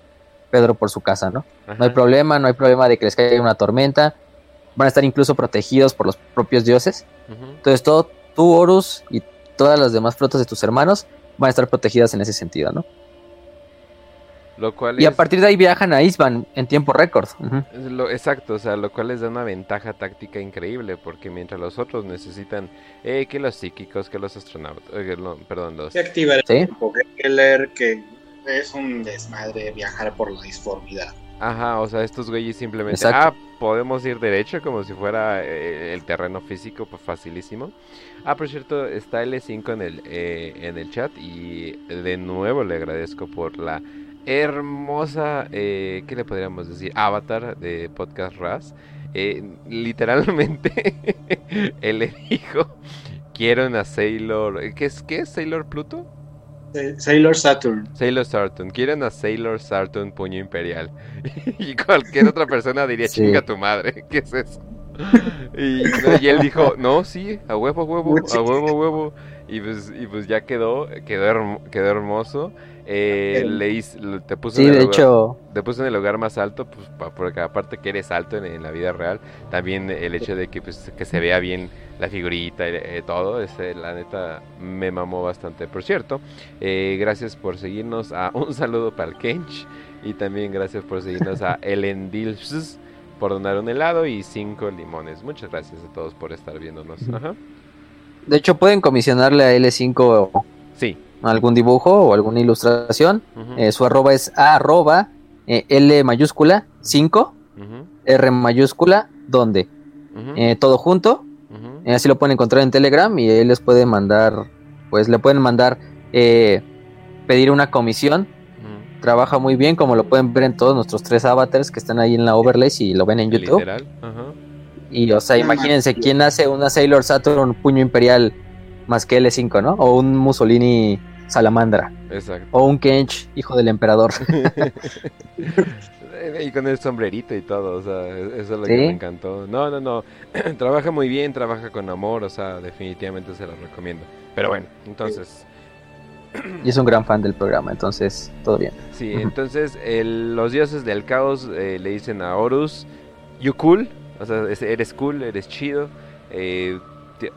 Pedro por su casa, ¿no? No hay problema, no hay problema de que les caiga una tormenta, van a estar incluso protegidos por los propios dioses. Entonces, todo tú, Horus, y todas las demás flotas de tus hermanos van a estar protegidas en ese sentido, ¿no? y a partir de ahí viajan a Isban en tiempo récord. exacto, o sea, lo cual les da una ventaja táctica increíble, porque mientras los otros necesitan eh, que los psíquicos, que los astronautas, perdón, los... Que activar el ¿Sí? que es un desmadre viajar por la disformidad. Ajá, o sea, estos güeyes simplemente, ah, podemos ir derecho como si fuera eh, el terreno físico, pues facilísimo. Ah, por cierto, está L5 en el, eh, en el chat y de nuevo le agradezco por la hermosa, eh, ¿qué le podríamos decir? Avatar de Podcast Raz. Eh, literalmente, él le dijo, quiero una Sailor... ¿Qué es, qué es Sailor Pluto? Sailor Saturn. Sailor Saturn. Quieren a Sailor Saturn puño imperial. y cualquier otra persona diría, chinga tu madre. ¿Qué es eso? y, él dijo, no, sí, a huevo, a huevo, a huevo, a huevo. Y pues, y pues ya quedó, quedó, quedó hermoso. Eh, le te puso en el lugar, te puso en el lugar más alto, pues porque aparte que eres alto en, la vida real, también el hecho de que pues que se vea bien la figurita y eh, todo, ese, la neta me mamó bastante. Por cierto, eh, gracias por seguirnos, a un saludo para el Kench y también gracias por seguirnos a Ellen Dilfs por donar un helado y cinco limones. Muchas gracias a todos por estar viéndonos. De hecho, pueden comisionarle a L5 sí algún dibujo o alguna ilustración. Eh, su arroba es a arroba eh, L mayúscula 5, R mayúscula, donde. Eh, todo junto. Así lo pueden encontrar en Telegram y él les puede mandar, pues le pueden mandar, pedir una comisión. Trabaja muy bien, como lo pueden ver en todos nuestros tres avatars que están ahí en la overlay si lo ven en YouTube. Y o sea, imagínense quién hace una Sailor Saturn puño imperial más que L5, ¿no? O un Mussolini salamandra. Exacto. O un Kench, hijo del emperador. y con el sombrerito y todo, o sea, eso es lo que me encantó. No, no, no, trabaja muy bien, trabaja con amor, o sea, definitivamente se lo recomiendo. Pero bueno, entonces... Y es un gran fan del programa, entonces todo bien. Sí, entonces los dioses del caos eh, le dicen a Horus, you cool, o sea, eres cool, eres chido, eh,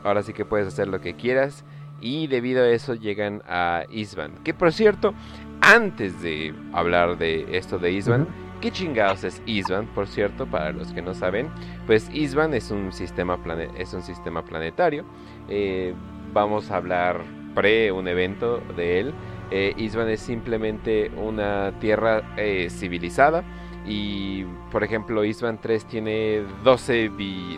ahora sí que puedes hacer lo que quieras. Y debido a eso llegan a Isban. Que por cierto, antes de hablar de esto de Isban, ¿qué chingados es Isban? Por cierto, para los que no saben, pues Isban es un sistema, es un sistema planetario. Eh, vamos a hablar pre un evento de él. Eh, Isban es simplemente una tierra eh, civilizada y por ejemplo, Isban 3 tiene 12,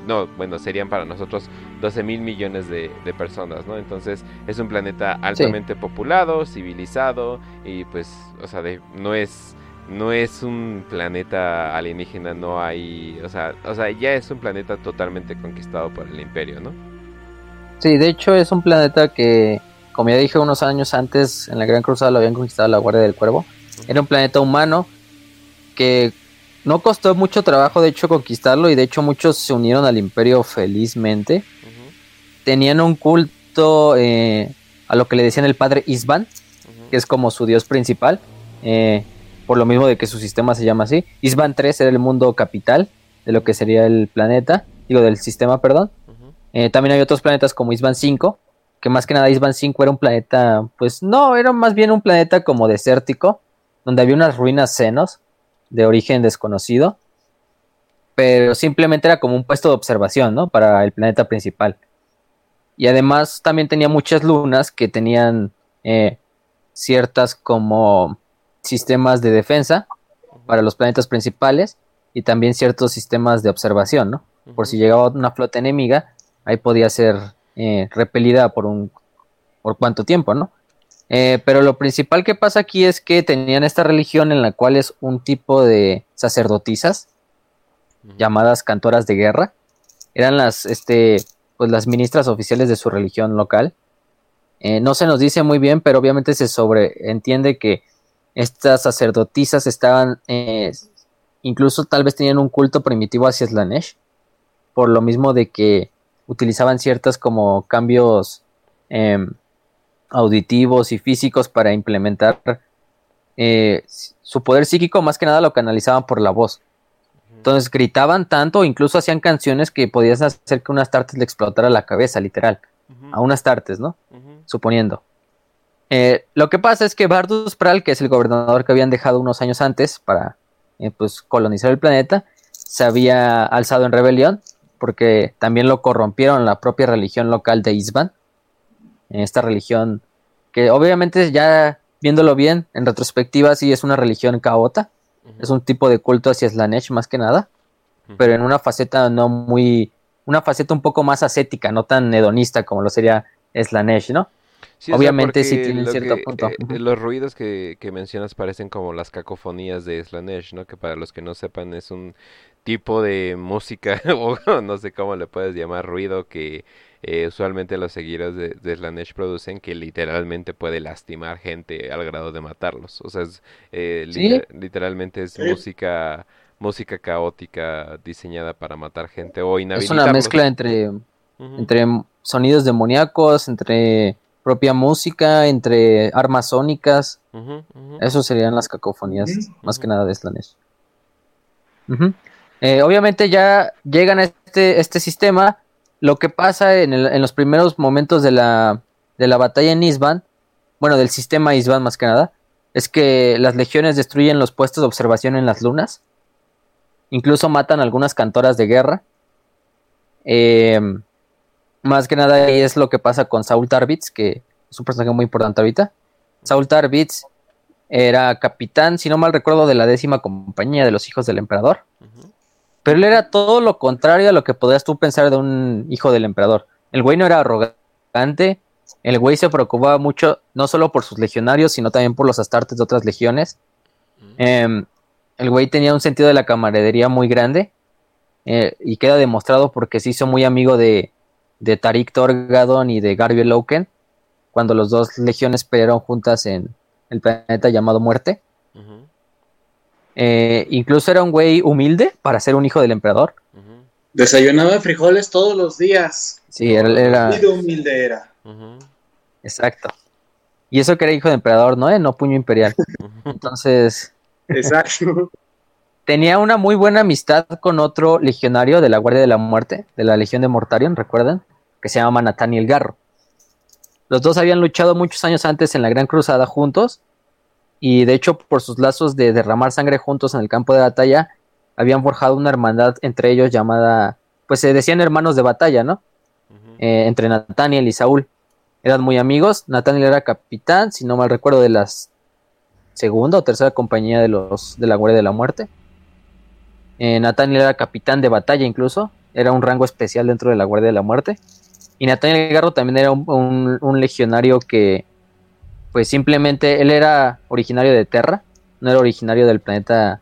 no, bueno, serían para nosotros 12 mil millones de, personas, ¿no? Entonces es un planeta altamente populado, civilizado y pues, o sea, no es no es un planeta alienígena, no hay, o sea, o sea, ya es un planeta totalmente conquistado por el imperio, ¿no? Sí, de hecho es un planeta que, como ya dije unos años antes, en la Gran Cruzada lo habían conquistado la Guardia del Cuervo. Era un planeta humano que no costó mucho trabajo, de hecho, conquistarlo y de hecho muchos se unieron al imperio felizmente. Tenían un culto eh, a lo que le decían el padre Isban, que es como su dios principal, eh, por lo mismo de que su sistema se llama así. Isban 3 era el mundo capital de lo que sería el planeta, digo, del sistema, perdón. Eh, también hay otros planetas como Isban 5, que más que nada Isban 5 era un planeta, pues no, era más bien un planeta como desértico, donde había unas ruinas senos de origen desconocido, pero simplemente era como un puesto de observación, ¿no? Para el planeta principal. Y además también tenía muchas lunas que tenían eh, ciertas como sistemas de defensa para los planetas principales y también ciertos sistemas de observación, ¿no? Por si llegaba una flota enemiga, ahí podía ser eh, repelida por un por cuánto tiempo, ¿no? Eh, pero lo principal que pasa aquí es que tenían esta religión en la cual es un tipo de sacerdotisas llamadas cantoras de guerra. Eran las, este, pues las ministras oficiales de su religión local. Eh, no se nos dice muy bien, pero obviamente se sobreentiende que estas sacerdotisas estaban, eh, incluso tal vez tenían un culto primitivo hacia Slanesh, por lo mismo de que utilizaban ciertas como cambios em, auditivos y físicos para implementar eh, su poder psíquico, más que nada lo canalizaban por la voz. Entonces gritaban tanto, incluso hacían canciones que podías hacer que unas tartes le explotara la cabeza, literal. A unas tartes, ¿no? Suponiendo. Eh, lo que pasa es que Bardus Pral, que es el gobernador que habían dejado unos años antes para eh, pues, colonizar el planeta, se había alzado en rebelión porque también lo corrompieron la propia religión local de Isban. Esta religión que obviamente ya viéndolo bien en retrospectiva sí es una religión caota es un tipo de culto hacia Slanesh más que nada, pero en una faceta no muy, una faceta un poco más ascética, no tan hedonista como lo sería Slanesh, ¿no? Obviamente sí tiene cierto punto. Eh, los ruidos que, que, mencionas parecen como las cacofonías de Slanesh, ¿no? Que para los que no sepan es un tipo de música, o no sé cómo le puedes llamar, ruido que eh, usualmente los seguidores de, de, Slanesh producen que literalmente puede lastimar gente al grado de matarlos. O sea, es, eh, literalmente es música música caótica diseñada para matar gente o inhabilitarlos. Es una mezcla entre, entre sonidos demoníacos, entre propia música, entre armas sónicas. Eso serían las cacofonías, más que nada de Slanesh. Eh, obviamente ya llegan a este, este sistema lo que pasa en, en los primeros momentos de la, de la batalla en Isban, bueno, del sistema Isban más que nada, es que las legiones destruyen los puestos de observación en las lunas. Incluso matan algunas cantoras de guerra. Eh, más que nada es lo que pasa con Saul Tarbitz, que es un personaje muy importante ahorita. Saul Tarbitz era capitán, si no mal recuerdo, de la décima compañía de los hijos del emperador. Pero él era todo lo contrario a lo que podrías tú pensar de un hijo del emperador. El güey no era arrogante, el güey se preocupaba mucho no solo por sus legionarios, sino también por los astartes de otras legiones. Em, el güey tenía un sentido de la camaradería muy grande eh, y queda demostrado porque se hizo muy amigo de, de Tarik Torgadon y de Garby Loken cuando los dos legiones pelearon juntas en el planeta llamado Muerte. Eh, incluso era un güey humilde para ser un hijo del emperador. Desayunaba frijoles todos los días. Sí, era. humilde era. Exacto. Y eso que era hijo del emperador, ¿no? Eh, no puño imperial. Entonces. Exacto. Tenía una muy buena amistad con otro legionario de la Guardia de la Muerte, de la Legión de Mortarion, ¿recuerdan? Que se llama Nathaniel Garro. Los dos habían luchado muchos años antes en la Gran Cruzada juntos y de hecho por sus lazos de derramar sangre juntos en el campo de batalla habían forjado una hermandad entre ellos llamada, pues se decían hermanos de batalla, ¿no? Eh, entre Nathaniel y Saúl. Eran muy amigos, Nathaniel era capitán, si no mal recuerdo, de la segunda o tercera compañía de los de la Guardia de la Muerte. Eh, Nathaniel era capitán de batalla incluso, era un rango especial dentro de la Guardia de la Muerte. Y Nathaniel Garro también era un legionario que pues simplemente él era originario de Terra, no era originario del planeta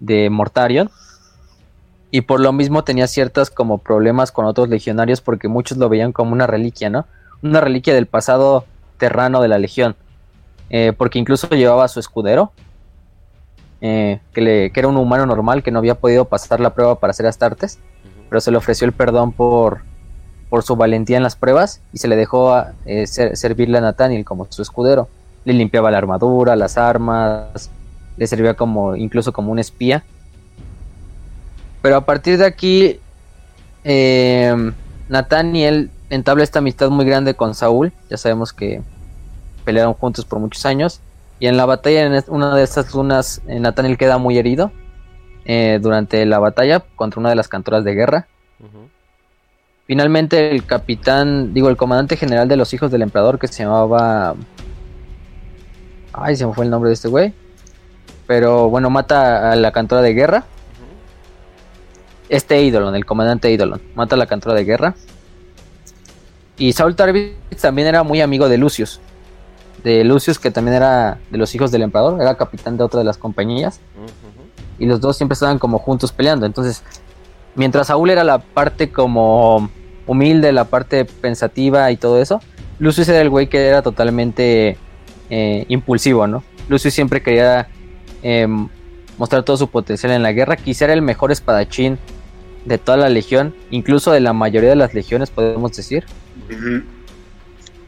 de Mortarion. Y por lo mismo tenía ciertos como problemas con otros legionarios porque muchos lo veían como una reliquia, ¿no? Una reliquia del pasado terrano de la legión. Eh, porque incluso llevaba a su escudero, eh, que, le, que, era un humano normal que no había podido pasar la prueba para ser Astartes, pero se le ofreció el perdón por, por su valentía en las pruebas y se le dejó a, eh, ser- servirle a Nathaniel como su escudero. Le limpiaba la armadura, las armas, le servía como incluso como un espía. Pero a partir de aquí, eh, Nathaniel entabla esta amistad muy grande con Saúl. Ya sabemos que pelearon juntos por muchos años. Y en la batalla, en una de estas lunas, eh, Nathaniel queda muy herido eh, durante la batalla contra una de las cantoras de guerra. Finalmente el capitán, digo, el comandante general de los hijos del emperador que se llamaba... Ay, se me fue el nombre de este güey. Pero bueno, mata a la cantora de guerra. Este Eidolon, el comandante Eidolon, mata a la cantora de guerra. Y Saul Tarvis también era muy amigo de Lucius. De Lucius, que también era de los hijos del emperador, era capitán de otra de las compañías y los dos siempre estaban como juntos peleando. Entonces, mientras Saúl era la parte como humilde, la parte pensativa y todo eso, Lucius era el güey que era totalmente eh, impulsivo, ¿no? Lucius siempre quería eh, mostrar todo su potencial en la guerra. Quizá era el mejor espadachín de toda la legión, incluso de la mayoría de las legiones, podemos decir.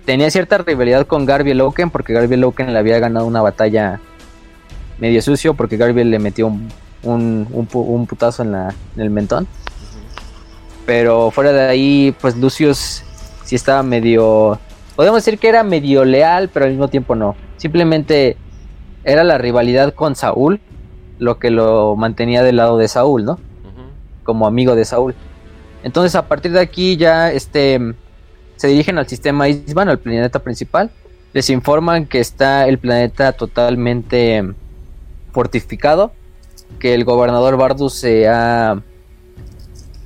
Tenía cierta rivalidad con Garby Loken porque Garby Loken le había ganado una batalla medio sucio porque Garby le metió un, un, un pu- un putazo en, la, en el mentón. Pero fuera de ahí, pues Lucius sí estaba medio... Podemos decir que era medio leal, pero al mismo tiempo no. Simplemente era la rivalidad con Saúl lo que lo mantenía del lado de Saúl, ¿no? Como amigo de Saúl. Entonces a partir de aquí ya este se dirigen al sistema Isban, al planeta principal. Les informan que está el planeta totalmente fortificado, que el gobernador Bardus se ha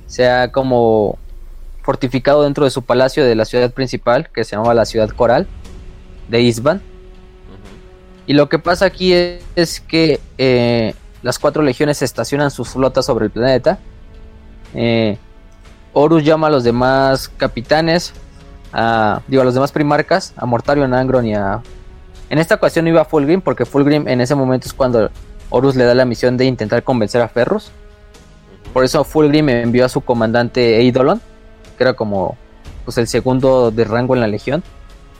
se ha como fortificado dentro de su palacio de la ciudad principal, que se llama la ciudad coral de Isban. Y lo que pasa aquí es, es que eh, las cuatro legiones estacionan sus flotas sobre el planeta. Eh, Horus llama a los demás capitanes, a, digo, a los demás primarcas, a Mortario, Nangron y a... En esta ocasión no iba Fulgrim porque Fulgrim en ese momento es cuando Horus le da la misión de intentar convencer a Ferrus. Por eso Fulgrim envió a su comandante Eidolon, que era como pues, el segundo de rango en la legión,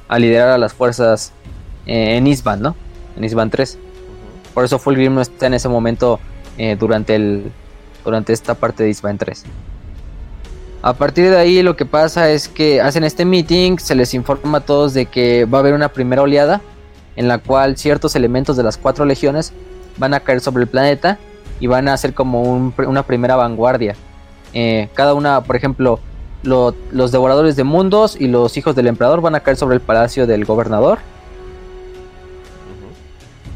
a liderar a las fuerzas eh, en Isban, ¿no? En Isban 3. Ujú. Por eso Fulgrim no está en ese momento eh, durante el durante esta parte de Isban 3. A partir de ahí lo que pasa es que hacen este meeting, se les informa a todos de que va a haber una primera oleada en la cual ciertos elementos de las cuatro legiones van a caer sobre el planeta y van a hacer como un- una primera vanguardia. Eh, cada una, por ejemplo, lo- los devoradores de mundos y los hijos del emperador van a caer sobre el palacio del gobernador.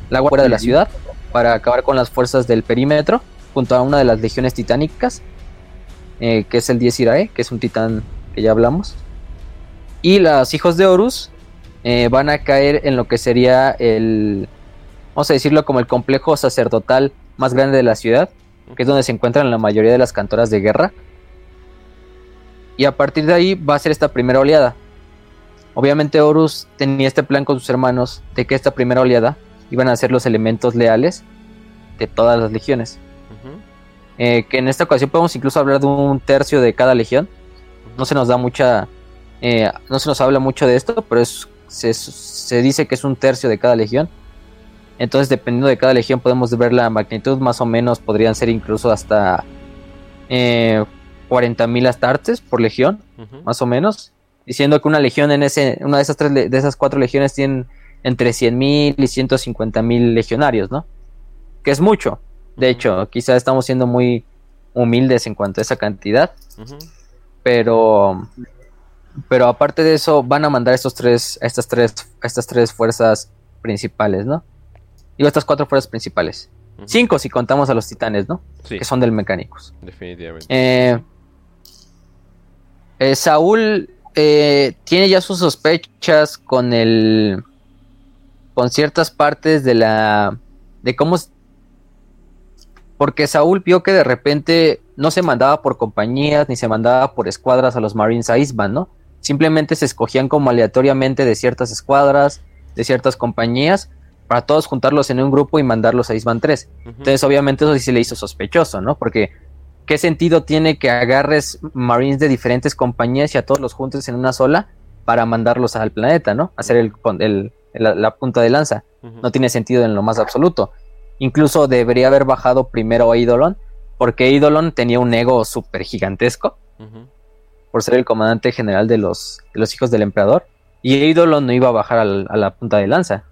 La guardia de la ciudad para acabar con las fuerzas del perímetro junto a una de las legiones titánicas eh, que es el 10 Irae que es un titán que ya hablamos. Y los hijos de Horus eh, van a caer en lo que sería el vamos a decirlo como el complejo sacerdotal más grande de la ciudad que es donde se encuentran la mayoría de las cantoras de guerra. Y a partir de ahí va a ser esta primera oleada. Obviamente Horus tenía este plan con sus hermanos de que esta primera oleada iban a ser los elementos leales de todas las legiones. Eh, que en esta ocasión podemos incluso hablar de un tercio de cada legión. No se nos da mucha, eh, no se nos habla mucho de esto, pero es, se, se dice que es un tercio de cada legión. Entonces, dependiendo de cada legión, podemos ver la magnitud. Más o menos podrían ser incluso hasta eh, 40.000 astartes por legión más o menos, diciendo que una legión en ese, una de esas tres, de esas cuatro legiones tienen entre 100.000 y 150.000 legionarios, ¿no? Que es mucho. De hecho, quizá estamos siendo muy humildes en cuanto a esa cantidad, pero pero aparte de eso van a mandar estos tres estas tres estas tres fuerzas principales, ¿no? Digo estas cuatro fuerzas principales. Cinco si contamos a los titanes, ¿no? Sí, Que son del mecánicos. definitivamente. Eh, eh, Saúl eh, tiene ya sus sospechas con el. con ciertas partes de la. de cómo. Porque Saúl vio que de repente no se mandaba por compañías ni se mandaba por escuadras a los Marines a Isban, ¿no? Simplemente se escogían como aleatoriamente de ciertas escuadras, de ciertas compañías, para todos juntarlos en un grupo y mandarlos a Isban 3. Ujú. Entonces, obviamente, eso sí se le hizo sospechoso, ¿no? Porque ¿qué sentido tiene que agarres Marines de diferentes compañías y a todos los juntes en una sola para mandarlos al planeta, ¿no? Hacer el, el, la, punta de lanza. No tiene sentido en lo más absoluto. Incluso debería haber bajado primero a Eidolon, porque Eidolon tenía un ego súper gigantesco, por ser el comandante general de los, de los hijos del emperador, y Eidolon no iba a bajar a la punta de lanza.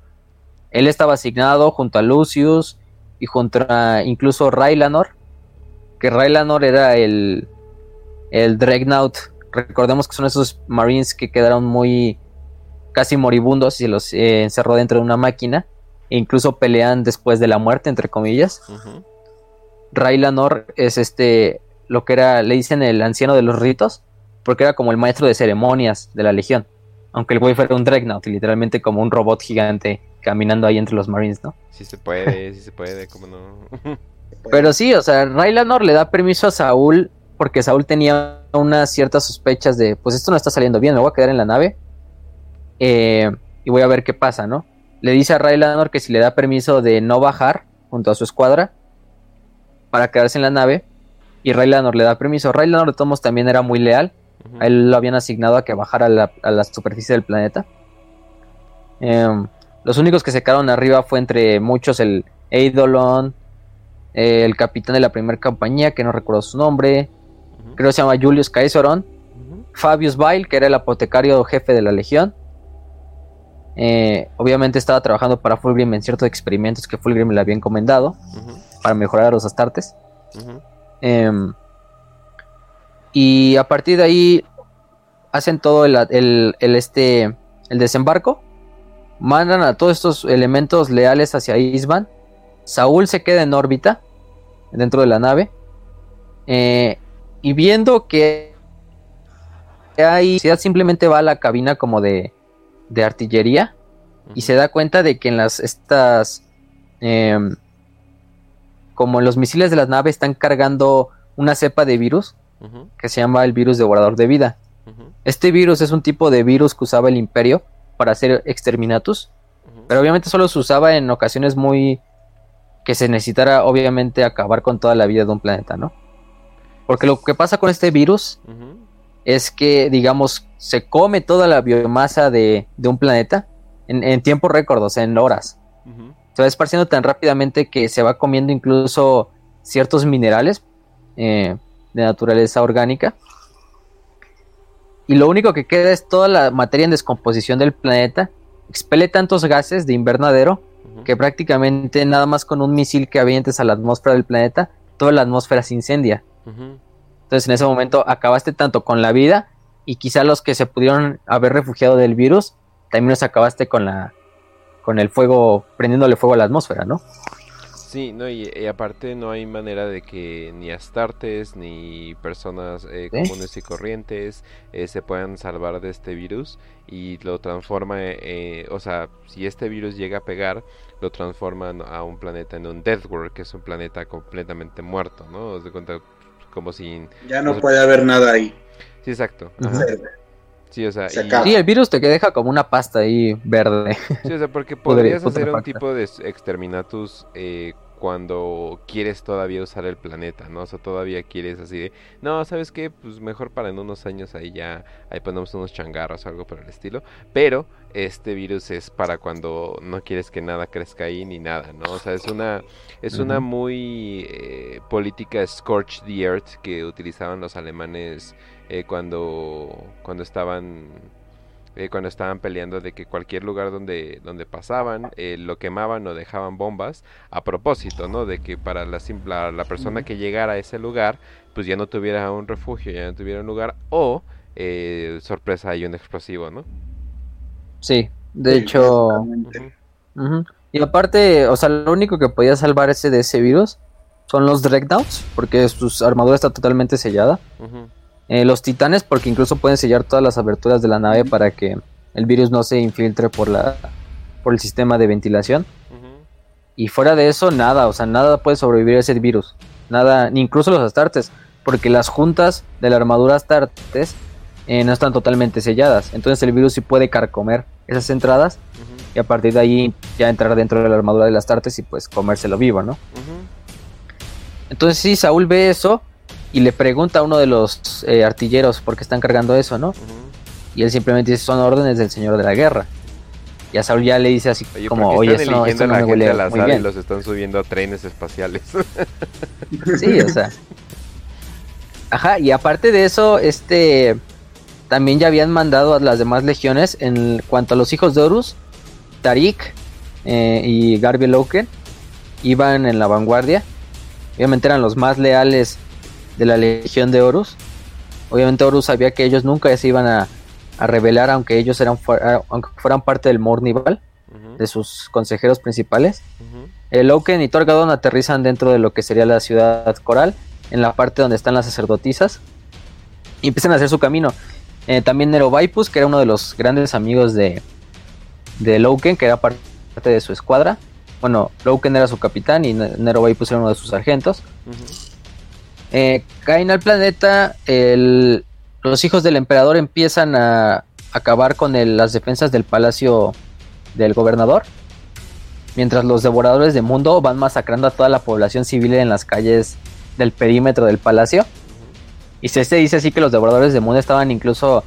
Él estaba asignado junto a Lucius y junto a incluso Raylanor, que Raylanor era el, el Dreadnought. Recordemos que son esos Marines que quedaron muy casi moribundos y los eh, encerró dentro de una máquina. Incluso pelean después de la muerte, entre comillas. Raylanor es este, lo que era, le dicen el anciano de los ritos, porque era como el maestro de ceremonias de la legión. Aunque el güey fuera un Dreadnought, literalmente como un robot gigante caminando ahí entre los Marines, ¿no? Sí se puede, sí se puede, cómo no. Pero sí, o sea, Raylanor le da permiso a Saúl porque Saúl tenía unas ciertas sospechas de, pues esto no está saliendo bien, me voy a quedar en la nave eh, y voy a ver qué pasa, ¿no? Le dice a Raylanor que si le da permiso de no bajar junto a su escuadra para quedarse en la nave y Raylanor le da permiso. Raylanor de Tomos también era muy leal, a él lo habían asignado a que bajara a la, superficie del planeta. Em, los únicos que se quedaron arriba fue entre muchos el Eidolon, el capitán de la primera compañía, que no recuerdo su nombre, creo que se llama Julius Caesoron, Fabius Bail, que era el apotecario jefe de la legión. Eh, obviamente estaba trabajando para Fulgrim en ciertos experimentos que Fulgrim le había encomendado para mejorar a los astartes. Em, y a partir de ahí hacen todo el, el, este, el desembarco. Mandan a todos estos elementos leales hacia Isban Saúl se queda en órbita dentro de la nave. Eh, y viendo que hay simplemente va a la cabina como de, de artillería y se da cuenta de que en las estas em, como en los misiles de la nave están cargando una cepa de virus que se llama el virus devorador de vida. Este virus es un tipo de virus que usaba el imperio para hacer exterminatus, pero obviamente solo se usaba en ocasiones muy que se necesitara obviamente acabar con toda la vida de un planeta, ¿no? Porque lo que pasa con este virus es que, digamos, se come toda la biomasa de, un planeta en, tiempo récord, o sea, en horas. Se va esparciendo tan rápidamente que se va comiendo incluso ciertos minerales eh, de naturaleza orgánica. Y lo único que queda es toda la materia en descomposición del planeta. Expele tantos gases de invernadero que prácticamente nada más con un misil que avientes a la atmósfera del planeta, toda la atmósfera se incendia. Entonces en ese momento acabaste tanto con la vida y quizá los que se pudieron haber refugiado del virus, también los acabaste con la con el fuego, prendiéndole fuego a la atmósfera, ¿no? Sí, no, y, aparte no hay manera de que ni astartes ni personas eh, comunes y corrientes eh, se puedan salvar de este virus y lo transforma, eh, o sea, si este virus llega a pegar, lo transforma a un planeta en un Death World, que es un planeta completamente muerto, ¿no? de cuenta como si... Ya no puede haber nada ahí. Sí, exacto. Sí, o sea, sí, el virus te deja como una pasta ahí verde. Sí, o sea, porque podrías hacer un tipo de exterminatus eh, cuando quieres todavía usar el planeta, ¿no? O sea, todavía quieres así de, no, ¿sabes qué? Pues mejor para en unos años ahí ya, ahí ponemos unos changarros o algo por el estilo. Pero este virus es para cuando no quieres que nada crezca ahí ni nada, ¿no? O sea, es una, es una muy eh, política scorch the earth que utilizaban los alemanes eh, cuando, cuando estaban eh, cuando estaban peleando de que cualquier lugar donde, donde pasaban eh, lo quemaban o dejaban bombas a propósito, ¿no? De que para la, la, la persona que llegara a ese lugar pues ya no tuviera un refugio, ya no tuviera un lugar o sorpresa hay un explosivo, ¿no? Sí, de hecho... Y aparte, o sea, lo único que podía salvar ese de ese virus son los Dreadnoughts, porque su armadura está totalmente sellada. Eh, los titanes, porque incluso pueden sellar todas las aberturas de la nave para que el virus no se infiltre por, la, por el sistema de ventilación. Y fuera de eso, nada, o sea, nada puede sobrevivir a ese virus. Nada, ni incluso los astartes, porque las juntas de la armadura astartes eh, no están totalmente selladas. Entonces el virus sí puede carcomer esas entradas y a partir de ahí ya entrar dentro de la armadura de las astartes y pues comérselo vivo, ¿no? Entonces sí, Saúl ve eso y le pregunta a uno de los eh, artilleros por qué están cargando eso, ¿no? Y él simplemente dice, son órdenes del señor de la guerra. Y a Saúl ya le dice así Oye, como, ¿por qué oye, esto no, esto no a la me huele muy y los están subiendo a trenes espaciales? Sí, o sea. Ajá, y aparte de eso, este también ya habían mandado a las demás legiones en cuanto a los hijos de Horus, Tarik eh, y Garby Loken iban en la vanguardia. Obviamente eran los más leales de la legión de Horus. Obviamente Horus sabía que ellos nunca se iban a, a rebelar aunque ellos eran fuera- aunque fueran parte del Mornival, de sus consejeros principales. El Loken y Torgadon aterrizan dentro de lo que sería la ciudad coral, en la parte donde están las sacerdotisas, y empiezan a hacer su camino. Eh, también Nerovaipus, que era uno de los grandes amigos de, de Loken, que era parte de su escuadra. Bueno, Loken era su capitán y Ne- Nerovaipus era uno de sus sargentos. ujú. Eh, caen al planeta, el- los hijos del emperador empiezan a acabar con el- las defensas del palacio del gobernador, mientras los devoradores de mundo van masacrando a toda la población civil en las calles del perímetro del palacio. Y se, se dice así que los devoradores de mundo estaban incluso...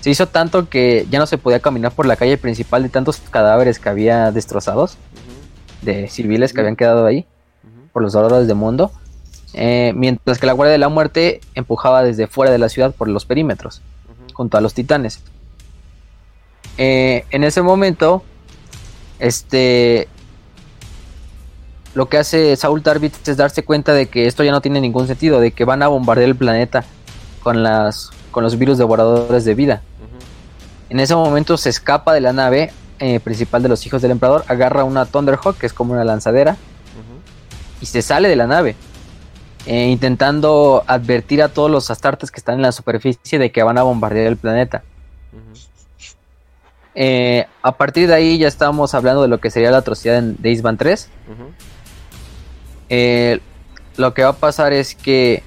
Se hizo tanto que ya no se podía caminar por la calle principal de tantos cadáveres que había destrozados, de civiles que habían quedado ahí por los devoradores de mundo, eh, mientras que la Guardia de la Muerte empujaba desde fuera de la ciudad por los perímetros, junto a los titanes. Eh, en ese momento, este, lo que hace Saul Tarvitz es darse cuenta de que esto ya no tiene ningún sentido, de que van a bombardear el planeta con las con los virus devoradores de vida. En ese momento se escapa de la nave eh, principal de los hijos del emperador, agarra una Thunderhawk, que es como una lanzadera, y se sale de la nave, eh, intentando advertir a todos los astartes que están en la superficie de que van a bombardear el planeta. Eh, a partir de ahí ya estábamos hablando de lo que sería la atrocidad en Days Van 3. Ujú, Eh, lo que va a pasar es que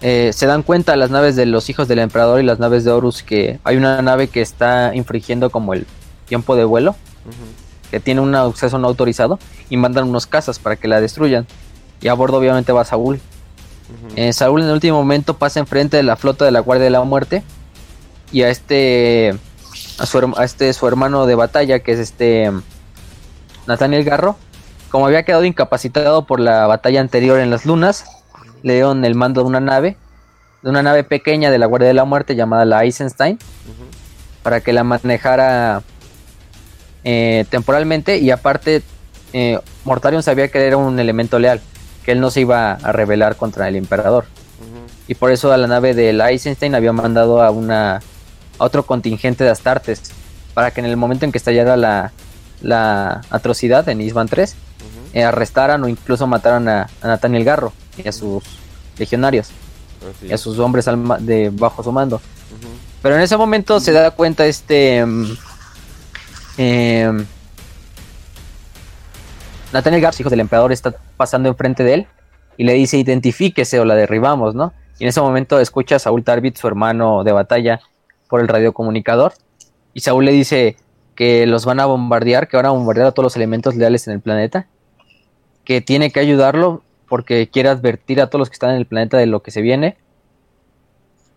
eh, se dan cuenta las naves de los hijos del emperador y las naves de Horus que hay una nave que está infringiendo como el tiempo de vuelo, que tiene un acceso no autorizado, y mandan unos cazas para que la destruyan. Y a bordo obviamente va Saúl. Eh, Saúl en el último momento pasa enfrente de la flota de la Guardia de la Muerte y a este a su, a este su hermano de batalla que es este Nathaniel Garro, como había quedado incapacitado por la batalla anterior en las lunas, le dieron el mando de una nave, de una nave pequeña de la Guardia de la Muerte llamada la Eisenstein, para que la manejara eh, temporalmente. Y aparte eh, Mortarion sabía que era un elemento leal, que él no se iba a rebelar contra el emperador. Y por eso a la nave de la Eisenstein había mandado a una a otro contingente de Astartes para que en el momento en que estallara la, la atrocidad en Isban 3 Ujú. eh, arrestaran o incluso mataran a, a Nathaniel Garro y a sus legionarios y a sus hombres al de bajo su mando. Pero en ese momento se da cuenta este mm, em, Nathaniel Garro hijo del emperador está pasando enfrente de él y le dice identifíquese o la derribamos no y en ese momento escucha a Saúl Tarbit, su hermano de batalla, por el radiocomunicador. Y Saúl le dice que los van a bombardear, que van a bombardear a todos los elementos leales en el planeta. Que tiene que ayudarlo porque quiere advertir a todos los que están en el planeta de lo que se viene.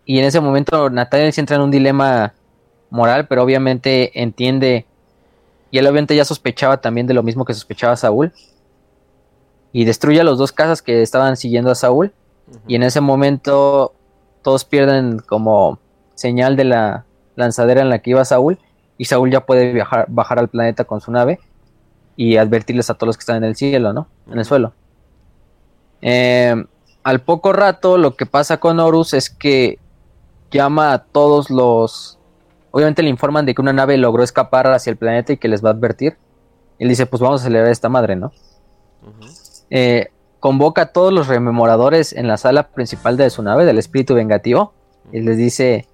Y en ese momento Nathaniel se entra en un dilema moral, pero obviamente entiende. Y él obviamente ya sospechaba también de lo mismo que sospechaba Saúl. Y destruye a los dos casas que estaban siguiendo a Saúl. Y en ese momento todos pierden como señal de la lanzadera en la que iba Saúl. Y Saúl ya puede viajar, bajar al planeta con su nave y advertirles a todos los que están en el cielo, ¿no? En el suelo. Eh, al poco rato lo que pasa con Horus es que llama a todos los... Obviamente le informan de que una nave logró escapar hacia el planeta y que les va a advertir. Y él dice, pues vamos a acelerar esta madre, ¿no? Eh, convoca a todos los rememoradores en la sala principal de su nave, del espíritu vengativo, y les dice,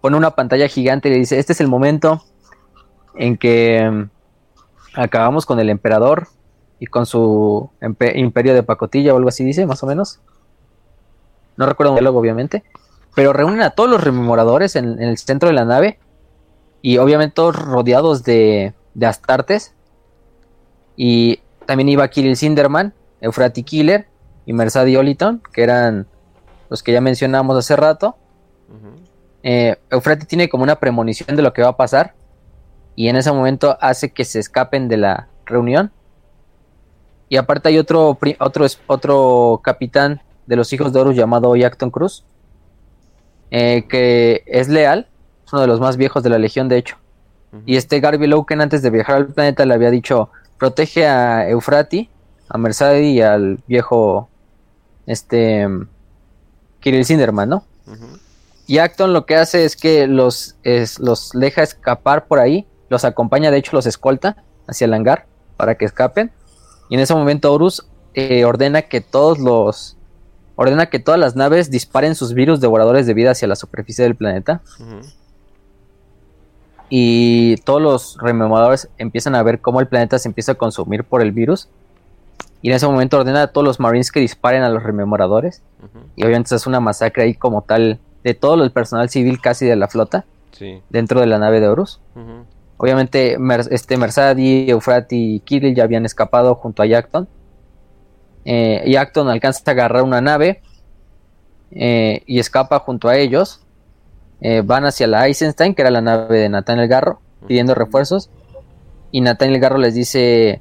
pone una pantalla gigante y le dice, este es el momento en que mm, acabamos con el emperador y con su imperio de pacotilla o algo así dice, más o menos. No recuerdo el diálogo, obviamente. Pero reúnen a todos los rememoradores en, en el centro de la nave. Y obviamente todos rodeados de, de astartes. Y también iba Kirill Sinderman, Euphrati Killer y Mersadi Oliton, que eran los que ya mencionamos hace rato. Eh, Eufrati tiene como una premonición de lo que va a pasar y en ese momento hace que se escapen de la reunión. Y aparte hay otro, otro, otro capitán de los hijos de Horus llamado Yacton Cruz, eh, que es leal, uno de los más viejos de la Legión de hecho. Y este Garby Loken antes de viajar al planeta le había dicho, protege a Eufrati, a Mercedes y al viejo, este, Kirill Sinderman, ¿no? Y Acton lo que hace es que los, los deja escapar por ahí, los acompaña, de hecho los escolta hacia el hangar para que escapen. Y en ese momento Horus eh, ordena que todos los ordena que todas las naves disparen sus virus devoradores de vida hacia la superficie del planeta. Y todos los rememoradores empiezan a ver cómo el planeta se empieza a consumir por el virus. Y en ese momento ordena a todos los marines que disparen a los rememoradores. Y obviamente hace una masacre ahí como tal de todo el personal civil casi de la flota. Dentro de la nave de Horus. Obviamente este Mersadi, Eufrati y Kirill ya habían escapado junto a Yacton. Eh, Yacton alcanza a agarrar una nave eh, y escapa junto a ellos. Eh, van hacia la Eisenstein, que era la nave de Nathaniel Garro, pidiendo refuerzos. Y Nathaniel Garro les dice,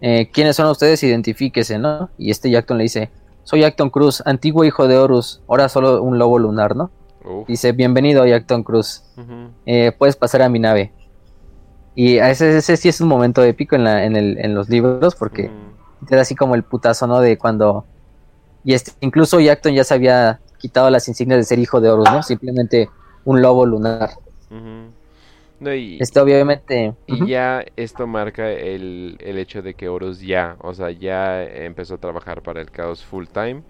eh, ¿quiénes son ustedes? Identifíquese, ¿no? Y este Yacton le dice, soy Acton Cruz, antiguo hijo de Horus, ahora solo un lobo lunar, ¿no? Dice, bienvenido Acton Cruz, puedes pasar a mi nave. Y ese, ese sí es un momento épico en, la, en, el, en los libros porque te da así como el putazo, ¿no? De cuando... Y este, incluso Yacton ya se había quitado las insignias de ser hijo de Horus, ¿no? Simplemente un lobo lunar. esto obviamente... Y ya esto marca el, el, hecho de que Horus ya, o sea, ya empezó a trabajar para el caos full time.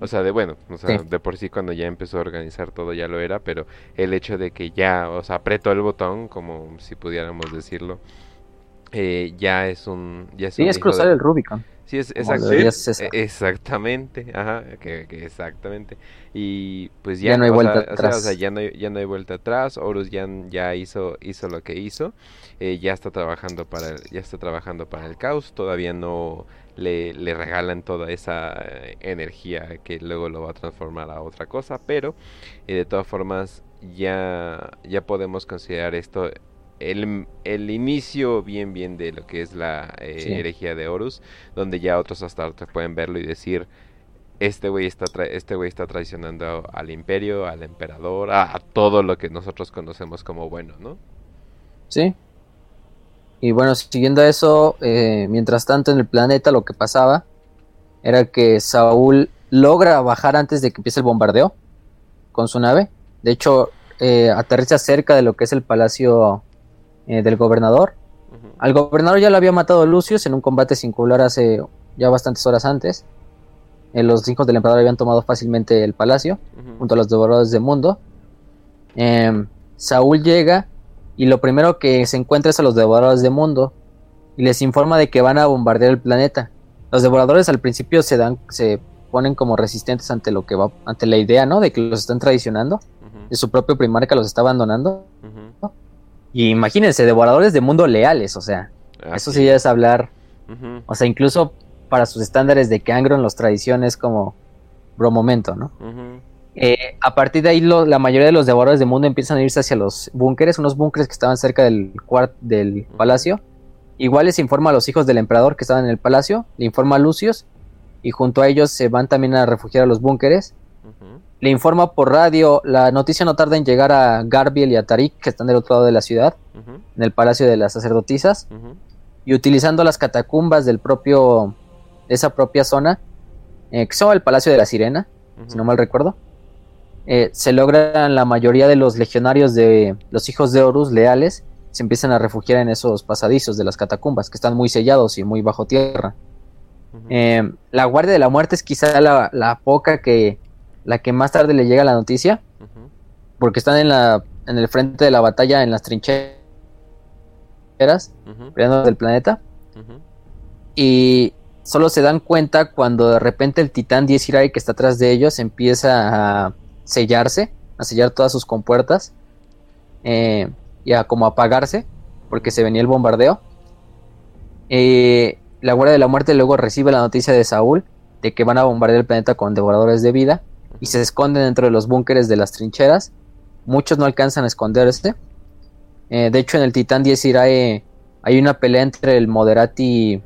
O sea, de bueno, o sea, de por sí cuando ya empezó a organizar todo ya lo era, pero el hecho de que ya, o sea, apretó el botón, como si pudiéramos decirlo, eh, ya es un... Ya es sí, es cruzar el Rubicon. Sí, es, exactamente, ajá, que, exactamente. Y pues ya, no hay vuelta atrás. O sea, ya, no hay, ya no hay vuelta atrás. Horus ya, ya hizo, hizo lo que hizo. Eh, ya está trabajando para el, ya está trabajando para el caos. Todavía no le, le regalan toda esa eh, energía que luego lo va a transformar a otra cosa. Pero eh, de todas formas ya, ya podemos considerar esto el, inicio bien bien de lo que es la eh, herejía de Horus, donde ya otros astartes pueden verlo y decir, este güey está, este güey está traicionando al imperio, al emperador, a, todo lo que nosotros conocemos como bueno, ¿no? Sí. Y bueno, siguiendo eso, eh, mientras tanto en el planeta lo que pasaba era que Saúl logra bajar antes de que empiece el bombardeo con su nave. De hecho, eh, aterriza cerca de lo que es el palacio eh, del gobernador. Al gobernador ya lo había matado Lucius en un combate singular hace ya bastantes horas antes. Eh, los hijos del emperador habían tomado fácilmente el palacio junto a los devoradores del mundo. Em, Saúl llega y lo primero que se encuentra es a los devoradores del mundo y les informa de que van a bombardear el planeta. Los devoradores al principio se dan, se ponen como resistentes ante lo que va, ante la idea, ¿no? De que los están traicionando, de su propio primarca los está abandonando. Y imagínense, devoradores de mundo leales, o sea, eso sí es hablar, o sea, incluso para sus estándares de que Angron los tradiciones como bro momento, ¿no? Eh, a partir de ahí la mayoría de los devoradores del mundo empiezan a irse hacia los búnkeres, unos búnkeres que estaban cerca del, del palacio. Igual les informa a los hijos del emperador que estaban en el palacio, le informa a Lucius y junto a ellos se van también a refugiar a los búnkeres le informa por radio, la noticia no tarda en llegar a Garbiel y a Tarik, que están del otro lado de la ciudad, en el Palacio de las Sacerdotisas, y utilizando las catacumbas del propio, de esa propia zona, eh, que son el Palacio de la Sirena, si no mal recuerdo, eh, se logran la mayoría de los legionarios de los hijos de Horus leales, se empiezan a refugiar en esos pasadizos de las catacumbas, que están muy sellados y muy bajo tierra. Eh, la Guardia de la Muerte es quizá la poca que la que más tarde le llega la noticia, porque están en, la, en el frente de la batalla, en las trincheras, uh del planeta, y solo se dan cuenta cuando de repente el titán 10 que está atrás de ellos empieza a sellarse, a sellar todas sus compuertas, eh, y a como apagarse, porque se venía el bombardeo. Eh, la Guardia de la Muerte luego recibe la noticia de Saúl de que van a bombardear el planeta con devoradores de vida y se esconden dentro de los búnkeres de las trincheras. Muchos no alcanzan a esconderse. Eh, de hecho, en el Titán 10 Irae hay una pelea entre el Moderati,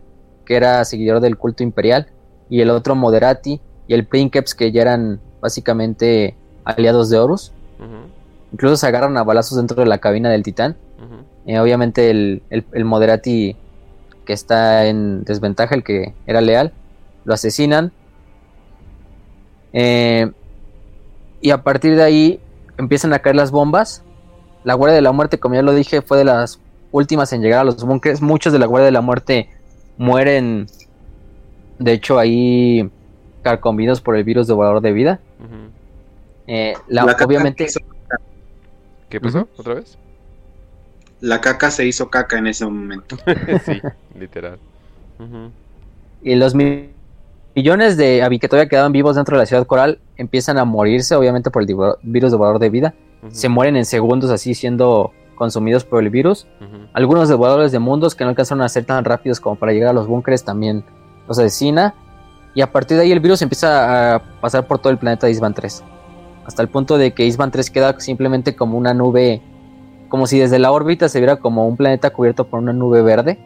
que era seguidor del culto imperial, y el otro Moderati y el Princeps, que ya eran básicamente aliados de Horus. Incluso se agarran a balazos dentro de la cabina del Titán. Eh, obviamente el, el- el Moderati que está en desventaja, el que era leal, lo asesinan. Eh, y a partir de ahí empiezan a caer las bombas. La Guardia de la Muerte, como ya lo dije, fue de las últimas en llegar a los búnkeres. Muchos de la Guardia de la Muerte mueren, de hecho, ahí carcomidos por el virus devorador de vida. Eh, la- La caca obviamente, se hizo- ¿Qué pasó? ¿Otra vez? la caca se hizo caca en ese momento. sí, literal. Y los mi- millones de Abby que todavía quedaban vivos dentro de la ciudad coral empiezan a morirse, obviamente por el virus devorador de vida. Se mueren en segundos así siendo consumidos por el virus. ujú, Algunos devoradores de mundos que no alcanzaron a ser tan rápidos como para llegar a los búnkeres también los asesina. Y a partir de ahí el virus empieza a pasar por todo el planeta de Isban 3. Hasta el punto de que Isban 3 queda simplemente como una nube, como si desde la órbita se viera como un planeta cubierto por una nube verde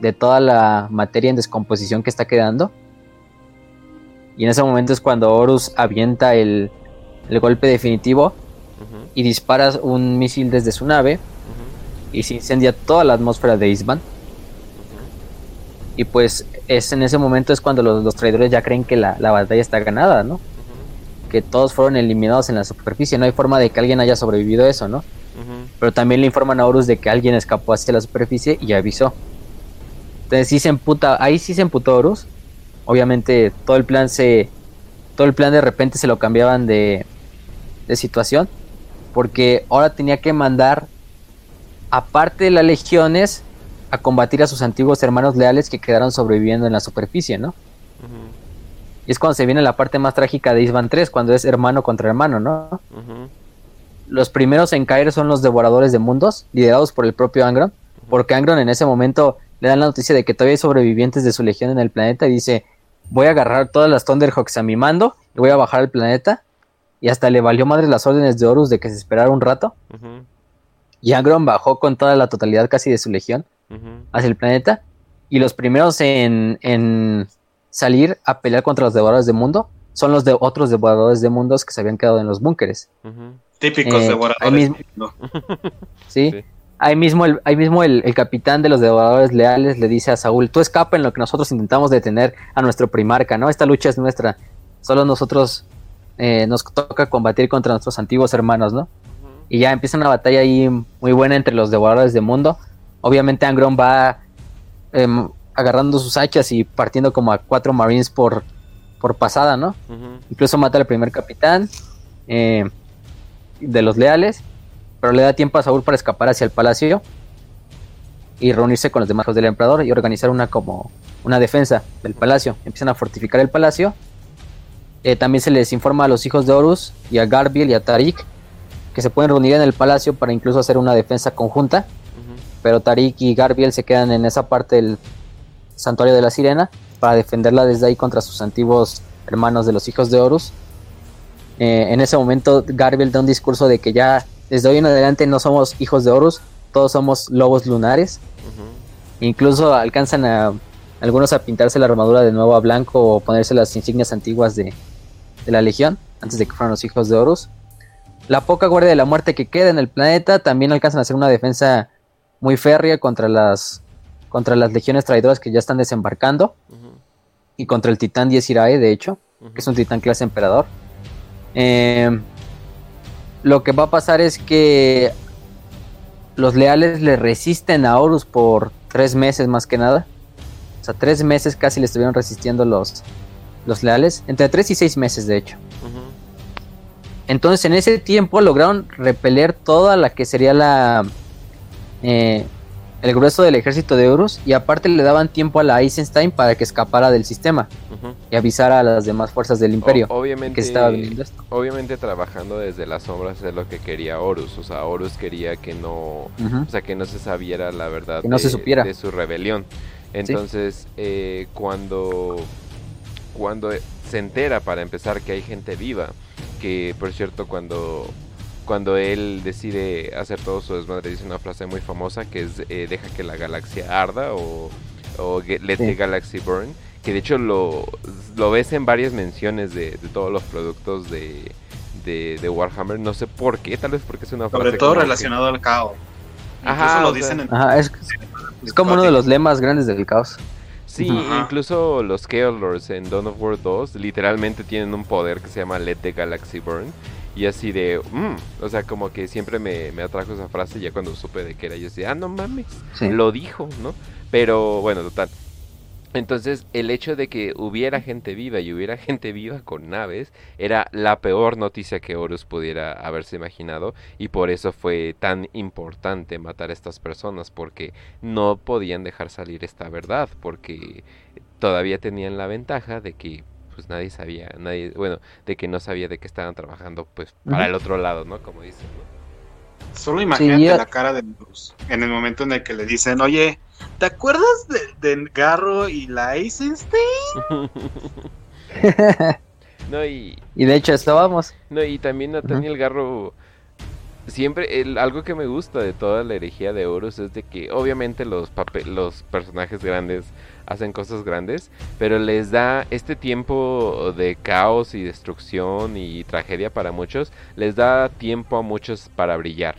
de toda la materia en descomposición que está quedando. Y en ese momento es cuando Horus avienta el, el golpe definitivo y dispara un misil desde su nave y se incendia toda la atmósfera de Isban. Y pues es en ese momento es cuando los, los traidores ya creen que la, la batalla está ganada, ¿no? Que todos fueron eliminados en la superficie. No hay forma de que alguien haya sobrevivido a eso, ¿no? Pero también le informan a Horus de que alguien escapó hacia la superficie y avisó. Entonces sí se emputa, ahí sí se emputó Horus. Obviamente todo el plan se. Todo el plan de repente se lo cambiaban de, de situación. Porque ahora tenía que mandar, aparte de las legiones, a combatir a sus antiguos hermanos leales que quedaron sobreviviendo en la superficie, ¿no? Y es cuando se viene la parte más trágica de Isban 3, cuando es hermano contra hermano, ¿no? Los primeros en caer son los devoradores de mundos, liderados por el propio Angron, porque Angron en ese momento le dan la noticia de que todavía hay sobrevivientes de su legión en el planeta y dice, voy a agarrar todas las Thunderhawks a mi mando y voy a bajar al planeta. Y hasta le valió madre las órdenes de Horus de que se esperara un rato. Y Angron bajó con toda la totalidad casi de su legión hacia el planeta. Y los primeros en, en salir a pelear contra los devoradores de mundo son los de otros devoradores de mundos que se habían quedado en los búnkeres. Típicos Eh, devoradores. mismo-. ¿sí? Sí. Ahí mismo, el, ahí mismo el, el capitán de los devoradores leales le dice a Saúl, tú escapa en lo que nosotros intentamos detener a nuestro primarca, ¿no? Esta lucha es nuestra. Solo nosotros eh, nos toca combatir contra nuestros antiguos hermanos, ¿no? Y ya empieza una batalla ahí muy buena entre los devoradores de mundo. Obviamente Angron va em, agarrando sus hachas y partiendo como a cuatro marines por, por pasada, ¿no? Incluso mata al primer capitán eh, de los leales, pero le da tiempo a Saúl para escapar hacia el palacio y reunirse con los demás hijos del emperador y organizar una como una defensa del palacio. Empiezan a fortificar el palacio. Eh, también se les informa a los hijos de Horus y a Garbiel y a Tarik que se pueden reunir en el palacio para incluso hacer una defensa conjunta pero Tarik y Garbiel se quedan en esa parte del santuario de la sirena para defenderla desde ahí contra sus antiguos hermanos de los hijos de Horus. Eh, en ese momento Garbiel da un discurso de que ya desde hoy en adelante no somos hijos de Horus, todos somos lobos lunares. Incluso alcanzan a algunos a pintarse la armadura de nuevo a blanco o ponerse las insignias antiguas de, de la legión antes de que fueran los hijos de Horus. La poca guardia de la muerte que queda en el planeta también alcanzan a hacer una defensa muy férrea contra las contra las legiones traidoras que ya están desembarcando y contra el titán 10 Irae, de hecho, que es un titán clase emperador. Eh, lo que va a pasar es que los leales le resisten a Horus por tres meses más que nada. O sea, tres meses casi le estuvieron resistiendo los, los leales. Entre tres y seis meses, de hecho. Entonces, en ese tiempo lograron repeler toda la que sería la. eh, el grueso del ejército de Horus. Y aparte le daban tiempo a la Eisenstein para que escapara del sistema. Y avisara a las demás fuerzas del imperio. O- obviamente, que estaba esto. obviamente trabajando desde las sombras es lo que quería Horus. O sea, Horus quería que no, o sea, que no se sabiera la verdad Que no de, se supiera. de su rebelión. Entonces, eh, cuando, cuando se entera para empezar que hay gente viva, que por cierto cuando cuando él decide hacer todo su desmadre dice una frase muy famosa que es eh, deja que la galaxia arda o, o let the galaxy burn que de hecho lo, lo ves en varias menciones de, todos los productos de, de, Warhammer. No sé por qué tal vez porque es una frase sobre todo relacionado al caos. Ajá, lo dicen en... es, es como uno de los lemas grandes del caos. Sí, incluso los Chaos Lords en Dawn of War 2 literalmente tienen un poder que se llama Let the Galaxy Burn. Y así de, mm", o sea, como que siempre me, me, atrajo esa frase ya cuando supe de que era. Yo decía, ah, no mames, lo dijo, ¿no? Pero bueno, total. Entonces, el hecho de que hubiera gente viva y hubiera gente viva con naves era la peor noticia que Horus pudiera haberse imaginado y por eso fue tan importante matar a estas personas porque no podían dejar salir esta verdad porque todavía tenían la ventaja de que pues nadie sabía, nadie, bueno, de que no sabía de que estaban trabajando pues para el otro lado, ¿no? Como dicen, Solo imagínate la cara de Horus en el momento en el que le dicen, oye, ¿Te acuerdas de, Garro y la Eisenstein? no, y... y de hecho estábamos. No, y también Nathaniel Garro siempre el, algo que me gusta de toda la herejía de Horus es de que obviamente los los personajes grandes hacen cosas grandes, pero les da este tiempo de caos y destrucción y tragedia para muchos, les da tiempo a muchos para brillar.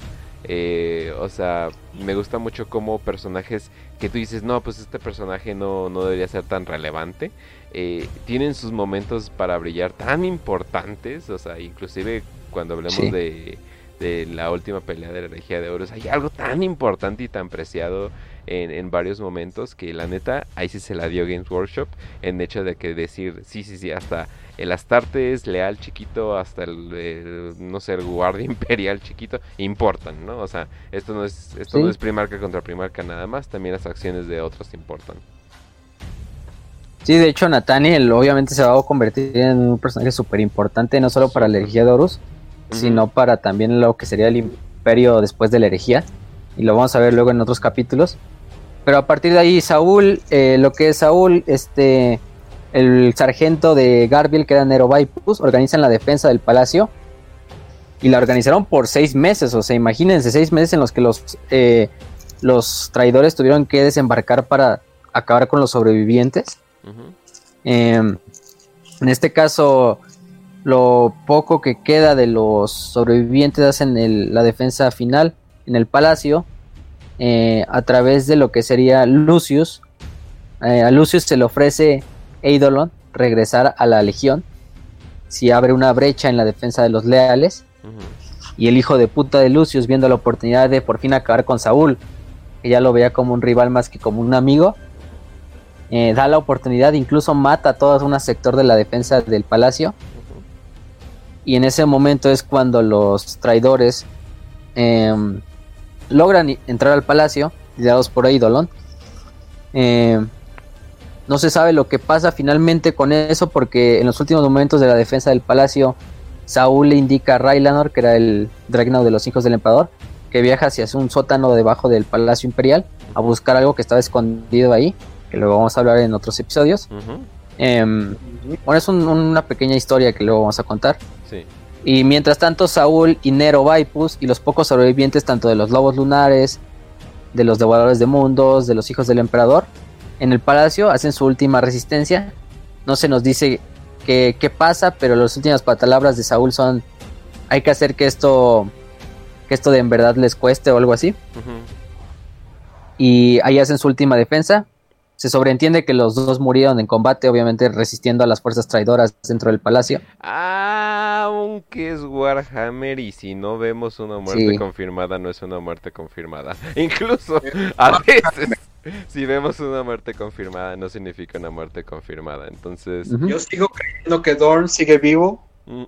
Eh, o sea, me gusta mucho como personajes que tú dices, no, pues este personaje no, no debería ser tan relevante. Eh, tienen sus momentos para brillar tan importantes, o sea, inclusive cuando hablemos de, de, la última pelea de la energía de Horus, hay algo tan importante y tan preciado en, en, varios momentos que la neta, ahí sí se la dio Games Workshop, en hecho de que decir, sí, sí, sí, hasta el Astarte es leal chiquito hasta el, no sé, el guardia imperial chiquito, importan, ¿no? O sea, esto no es esto no es primarca contra primarca nada más, también las acciones de otros importan. Sí, de hecho Nathaniel obviamente se va a convertir en un personaje súper importante, no solo para la herejía de Horus, sino para también lo que sería el imperio después de la herejía, y lo vamos a ver luego en otros capítulos. Pero a partir de ahí, Saúl, eh, lo que es Saúl, este, el sargento de Garbiel, que era Nero Vaipus, organizan la defensa del palacio. Y la organizaron por seis meses, o sea, imagínense, seis meses en los que los, eh, los traidores tuvieron que desembarcar para acabar con los sobrevivientes. Em, en este caso, lo poco que queda de los sobrevivientes hacen la defensa final en el palacio eh, a través de lo que sería Lucius. Eh, a Lucius se le ofrece Eidolon regresar a la Legión si abre una brecha en la defensa de los leales. Y el hijo de puta de Lucius, viendo la oportunidad de por fin acabar con Saúl, que ya lo veía como un rival más que como un amigo, eh, da la oportunidad, incluso mata a todo un sector de la defensa del palacio. Y en ese momento es cuando los traidores em, logran entrar al palacio, guiados por Eidolon. Eh, no se sabe lo que pasa finalmente con eso porque en los últimos momentos de la defensa del palacio, Saúl le indica a Raylanor, que era el Dragnau de los hijos del emperador, que viaja hacia un sótano debajo del palacio imperial a buscar algo que estaba escondido ahí, que luego vamos a hablar en otros episodios. Em, bueno, es una pequeña historia que luego vamos a contar. Y mientras tanto, Saúl y Nero Vaipus y los pocos sobrevivientes, tanto de los lobos lunares, de los devoradores de mundos, de los hijos del emperador, en el palacio, hacen su última resistencia. No se nos dice qué, pasa, pero las últimas palabras de Saúl son, hay que hacer que esto, que esto de en verdad les cueste o algo así. Y ahí hacen su última defensa. Se sobreentiende que los dos murieron en combate, obviamente resistiendo a las fuerzas traidoras dentro del palacio. Aunque es Warhammer y si no vemos una muerte confirmada, no es una muerte confirmada. Incluso a veces si vemos una muerte confirmada, no significa una muerte confirmada. Entonces. Yo sigo creyendo que Dorn sigue vivo. Mm.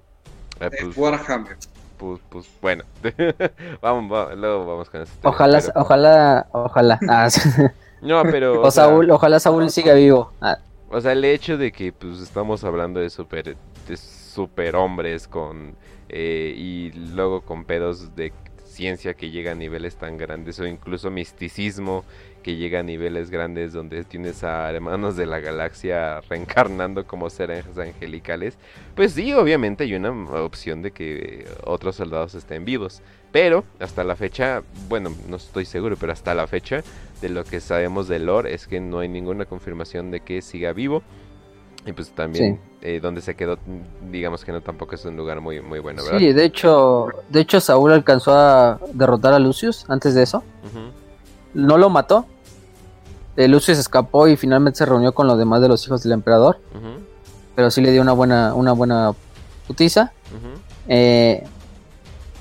Eh, pues, Warhammer. Pues, pues bueno. vamos, luego vamos con eso. Ojalá, ojalá, ojalá. Ah, no, pero. O, Saúl, ojalá Saúl siga vivo. Ah. O sea, el hecho de que pues estamos hablando de super, de super hombres con. Eh, y luego con pedos de ciencia que llega a niveles tan grandes o incluso misticismo que llega a niveles grandes donde tienes a hermanos de la galaxia reencarnando como seres angelicales, pues sí, obviamente hay una opción de que otros soldados estén vivos. Pero hasta la fecha, bueno, no estoy seguro, pero hasta la fecha de lo que sabemos de lore es que no hay ninguna confirmación de que siga vivo. Y pues también eh, donde se quedó, digamos que no tampoco es un lugar muy, muy bueno, ¿verdad? Sí, de hecho, de hecho Saúl alcanzó a derrotar a Lucius antes de eso. No lo mató, eh, Lucius escapó y finalmente se reunió con los demás de los hijos del emperador. Pero sí le dio una buena, una buena putiza. Eh,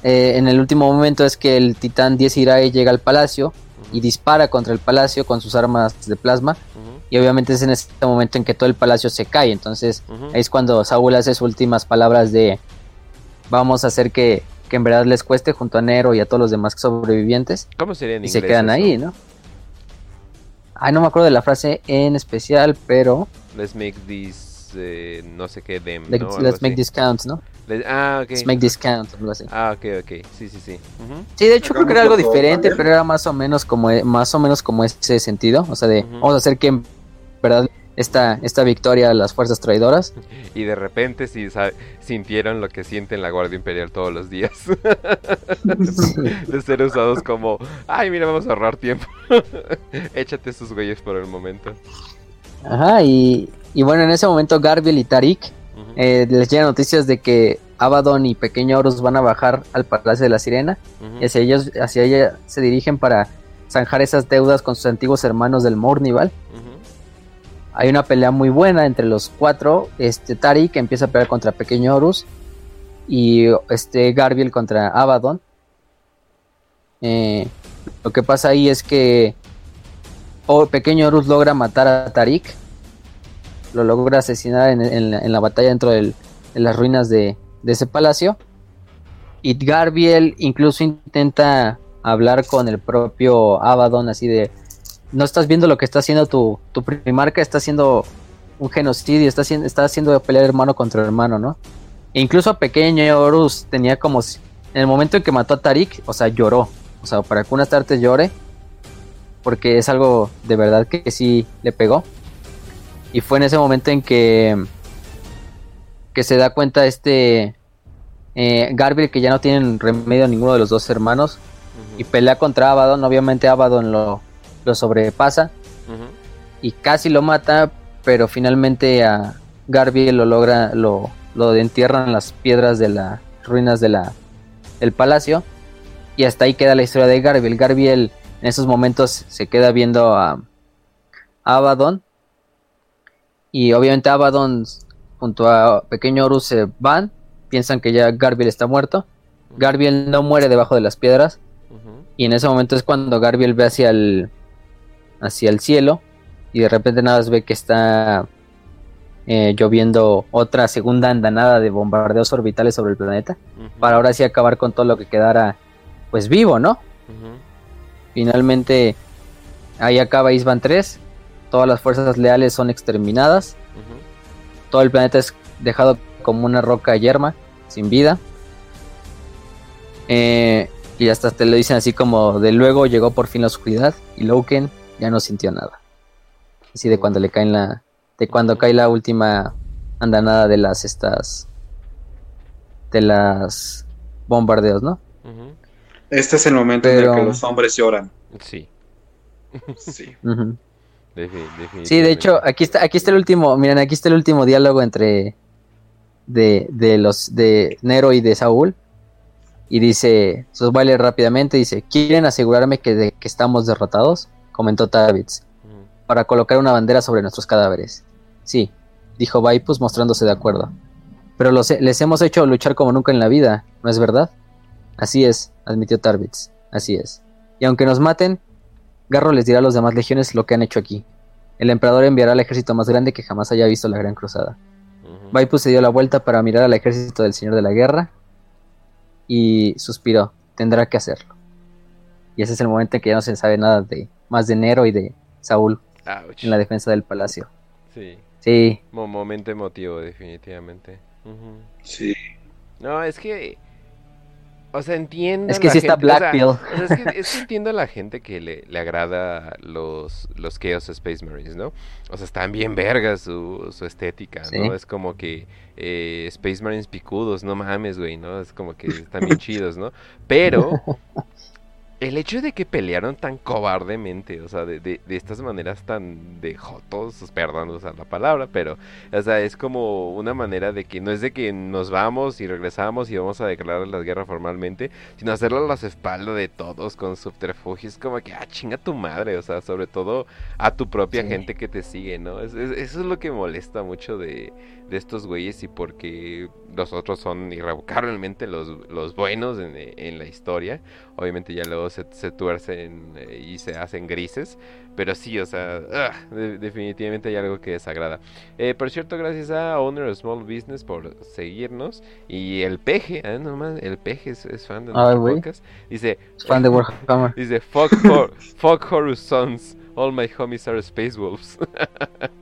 eh, en el último momento es que el titán 10 Irae llega al palacio y dispara contra el palacio con sus armas de plasma. Y obviamente es en ese momento en que todo el palacio se cae. Entonces ahí es cuando Saúl hace sus últimas palabras de vamos a hacer que, en verdad les cueste junto a Nero y a todos los demás sobrevivientes. ¿Cómo sería en Y se quedan ahí, ¿no? Ay, no me acuerdo de la frase en especial, pero. Let's make this. Eh, no sé qué, them. Let's, make this count, ¿no? ah, ok. Let's make this count, Ah, ok, ok. Sí, sí, sí. Sí, de hecho creo que era algo diferente, pero era más o menos como, e, más o menos como ese sentido. O sea, de vamos a hacer que verdad esta, esta victoria a las fuerzas traidoras. Y de repente sí sintieron lo que sienten la Guardia Imperial todos los días. de ser usados como, ay, mira, vamos a ahorrar tiempo. Échate esos güeyes por el momento. Ajá, y, y bueno, en ese momento Garbiel y Tarik eh, les llegan noticias de que Abaddon y Pequeño Horus van a bajar al Palacio de la Sirena. Y hacia ellos, hacia ella se dirigen para zanjar esas deudas con sus antiguos hermanos del Mornival. Hay una pelea muy buena entre los cuatro. Este Tari que empieza a pelear contra Pequeño Horus y este Garbiel contra Abaddon. Eh, lo que pasa ahí es que Pequeño Horus logra matar a Tarik. Lo logra asesinar en, la, batalla dentro de las ruinas de, ese palacio. Y Garbiel incluso intenta hablar con el propio Abaddon así de no estás viendo lo que está haciendo tu, tu primarca, está haciendo un genocidio, está está haciendo pelear hermano contra hermano, ¿no? E incluso pequeño Horus tenía como en el momento en que mató a Tarik, o sea, lloró. O sea, para que una tarde llore, porque es algo de verdad que, sí le pegó. Y fue en ese momento en que que se da cuenta este eh, que ya no tienen remedio ninguno de los dos hermanos y pelea contra Abaddon. Obviamente Abaddon lo, lo sobrepasa y casi lo mata, pero finalmente a Garbiel lo logra, lo, lo entierran en las piedras de las ruinas de la, del palacio y hasta ahí queda la historia de Garbiel. Garbiel en esos momentos se queda viendo a, Abaddon y obviamente Abaddon junto a Pequeño Horus se van, piensan que ya Garbiel está muerto. Garbiel no muere debajo de las piedras. Y en ese momento es cuando Garbiel ve hacia el, hacia el cielo y de repente nada más ve que está eh, lloviendo otra segunda andanada de bombardeos orbitales sobre el planeta para ahora sí acabar con todo lo que quedara pues vivo, ¿no? Finalmente ahí acaba Isban 3, todas las fuerzas leales son exterminadas, todo el planeta es dejado como una roca yerma, sin vida. Eh, y hasta te lo dicen así como de luego llegó por fin la oscuridad y Loken ya no sintió nada. Así de cuando le caen la. de cuando cae la última andanada de las estas. de las bombardeos, ¿no? Este es el momento en el que los hombres lloran. Sí. Sí. sí, de hecho, aquí está, aquí está el último, miren, aquí está el último diálogo entre de, de los de Nero y de Saúl. Y dice, sus baile rápidamente, dice, ¿quieren asegurarme que, de, que estamos derrotados? comentó Tavitz, para colocar una bandera sobre nuestros cadáveres. Sí, dijo Vaipus mostrándose de acuerdo. Pero los, les hemos hecho luchar como nunca en la vida, ¿no es verdad? Así es, admitió Tarvitz, así es. Y aunque nos maten, Garro les dirá a los demás legiones lo que han hecho aquí. El emperador enviará al ejército más grande que jamás haya visto la Gran Cruzada. Vaipus se dio la vuelta para mirar al ejército del Señor de la Guerra y suspiró, tendrá que hacerlo. Y ese es el momento en que ya no se sabe nada de, más de Nero y de Saúl en la defensa del palacio. Sí. Sí. momento emotivo, definitivamente. Sí. No, es que. O sea, entiendo. Es que la sí está gente- o sea, Blackpill. o sea, es, que, es que entiendo a la gente que le, le agrada los, los Chaos Space Marines, ¿no? O sea, están bien vergas su, su estética, ¿no? Sí. Es como que eh, Space Marines picudos, no mames, güey, ¿no? Es como que están bien chidos, ¿no? Pero el hecho de que pelearon tan cobardemente, o sea, de, de, de estas maneras tan de jotos, perdón usar la palabra, pero, o sea, es como una manera de que no es de que nos vamos y regresamos y vamos a declarar la guerra formalmente, sino hacerlo a las espaldas de todos con subterfugios, como que, ah, chinga tu madre, o sea, sobre todo a tu propia Sí. gente que te sigue, ¿no? Es- es- eso es lo que molesta mucho de, de estos güeyes y porque los otros son irrevocablemente los, los buenos en, en la historia. Obviamente ya luego se, se tuercen eh, y se hacen grises. Pero sí, o sea, ugh, de- definitivamente hay algo que desagrada. Eh, por cierto, gracias a Owner of Small Business por seguirnos. Y el peje, ah, no más, el peje es, es fan de Ay, nuestro podcast. Dice, fan de Warhammer. dice, fuck, Hor- fuck Horus Sons. All my homies are Space Wolves.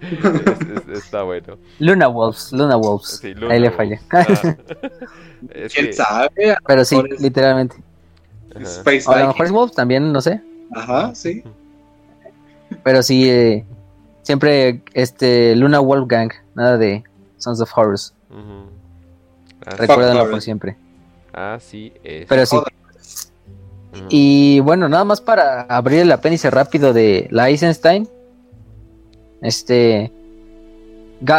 Es- es- está bueno. Luna Wolves, Luna Wolves. Sí, Ahí le Wolves. fallé. Ah. ¿Quién sabe? Pero sí, es literalmente. Space O a lo Viking. mejor es Wolves también, no sé. Ajá, sí. Pero sí, eh, siempre este Luna Wolf Gang, nada de Sons of Horus. Ujú. Ah, Recuérdenlo por siempre. Así es. Pero sí. Joder. Y bueno, nada más para abrir el apéndice rápido de la Eisenstein. Este,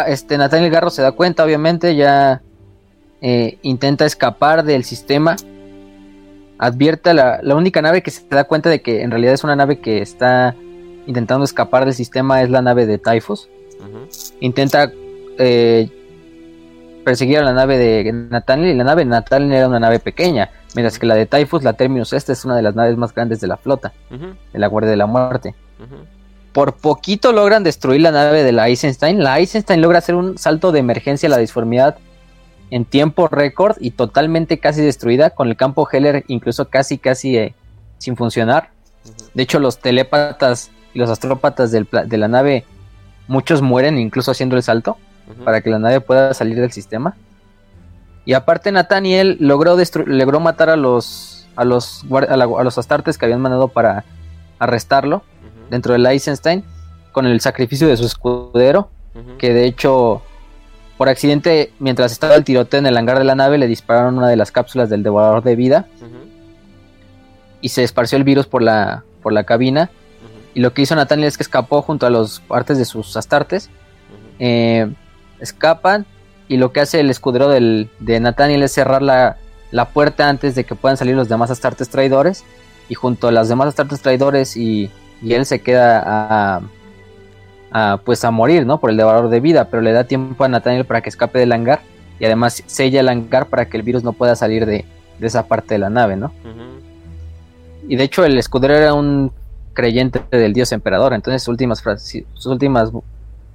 este Nathaniel Garro se da cuenta, obviamente, ya eh, intenta escapar del sistema. Advierte a la, la única nave que se da cuenta de que en realidad es una nave que está intentando escapar del sistema es la nave de Typhus. Intenta eh, perseguir a la nave de Nathaniel y la nave de Nathaniel era una nave pequeña, mientras que la de Typhus, la Terminus esta es una de las naves más grandes de la flota, Ujú. de la Guardia de la Muerte. Por poquito logran destruir la nave de la Eisenstein. La Eisenstein logra hacer un salto de emergencia a la disformidad en tiempo récord y totalmente casi destruida, con el campo Heller incluso casi casi eh, sin funcionar. De hecho, los telépatas y los astrópatas del de la nave, muchos mueren incluso haciendo el salto para que la nave pueda salir del sistema. Y aparte Nathaniel logró logró matar a los a los a, la- a los astartes que habían mandado para arrestarlo dentro del Eisenstein con el sacrificio de su escudero, que de hecho por accidente mientras estaba el tiroteo en el hangar de la nave le dispararon una de las cápsulas del devorador de vida y se esparció el virus por la por la cabina. Y lo que hizo Nathaniel es que escapó junto a los partes de sus astartes. Eh, escapan y lo que hace el escudero del, de Nathaniel es cerrar la, la puerta antes de que puedan salir los demás astartes traidores y junto a los demás astartes traidores y, y él se queda a, a, pues a morir no por el devorador de vida pero le da tiempo a Nathaniel para que escape del hangar y además sella el hangar para que el virus no pueda salir de, de esa parte de la nave no y de hecho el escudero era un creyente del dios emperador, entonces sus últimas, frases- sus últimas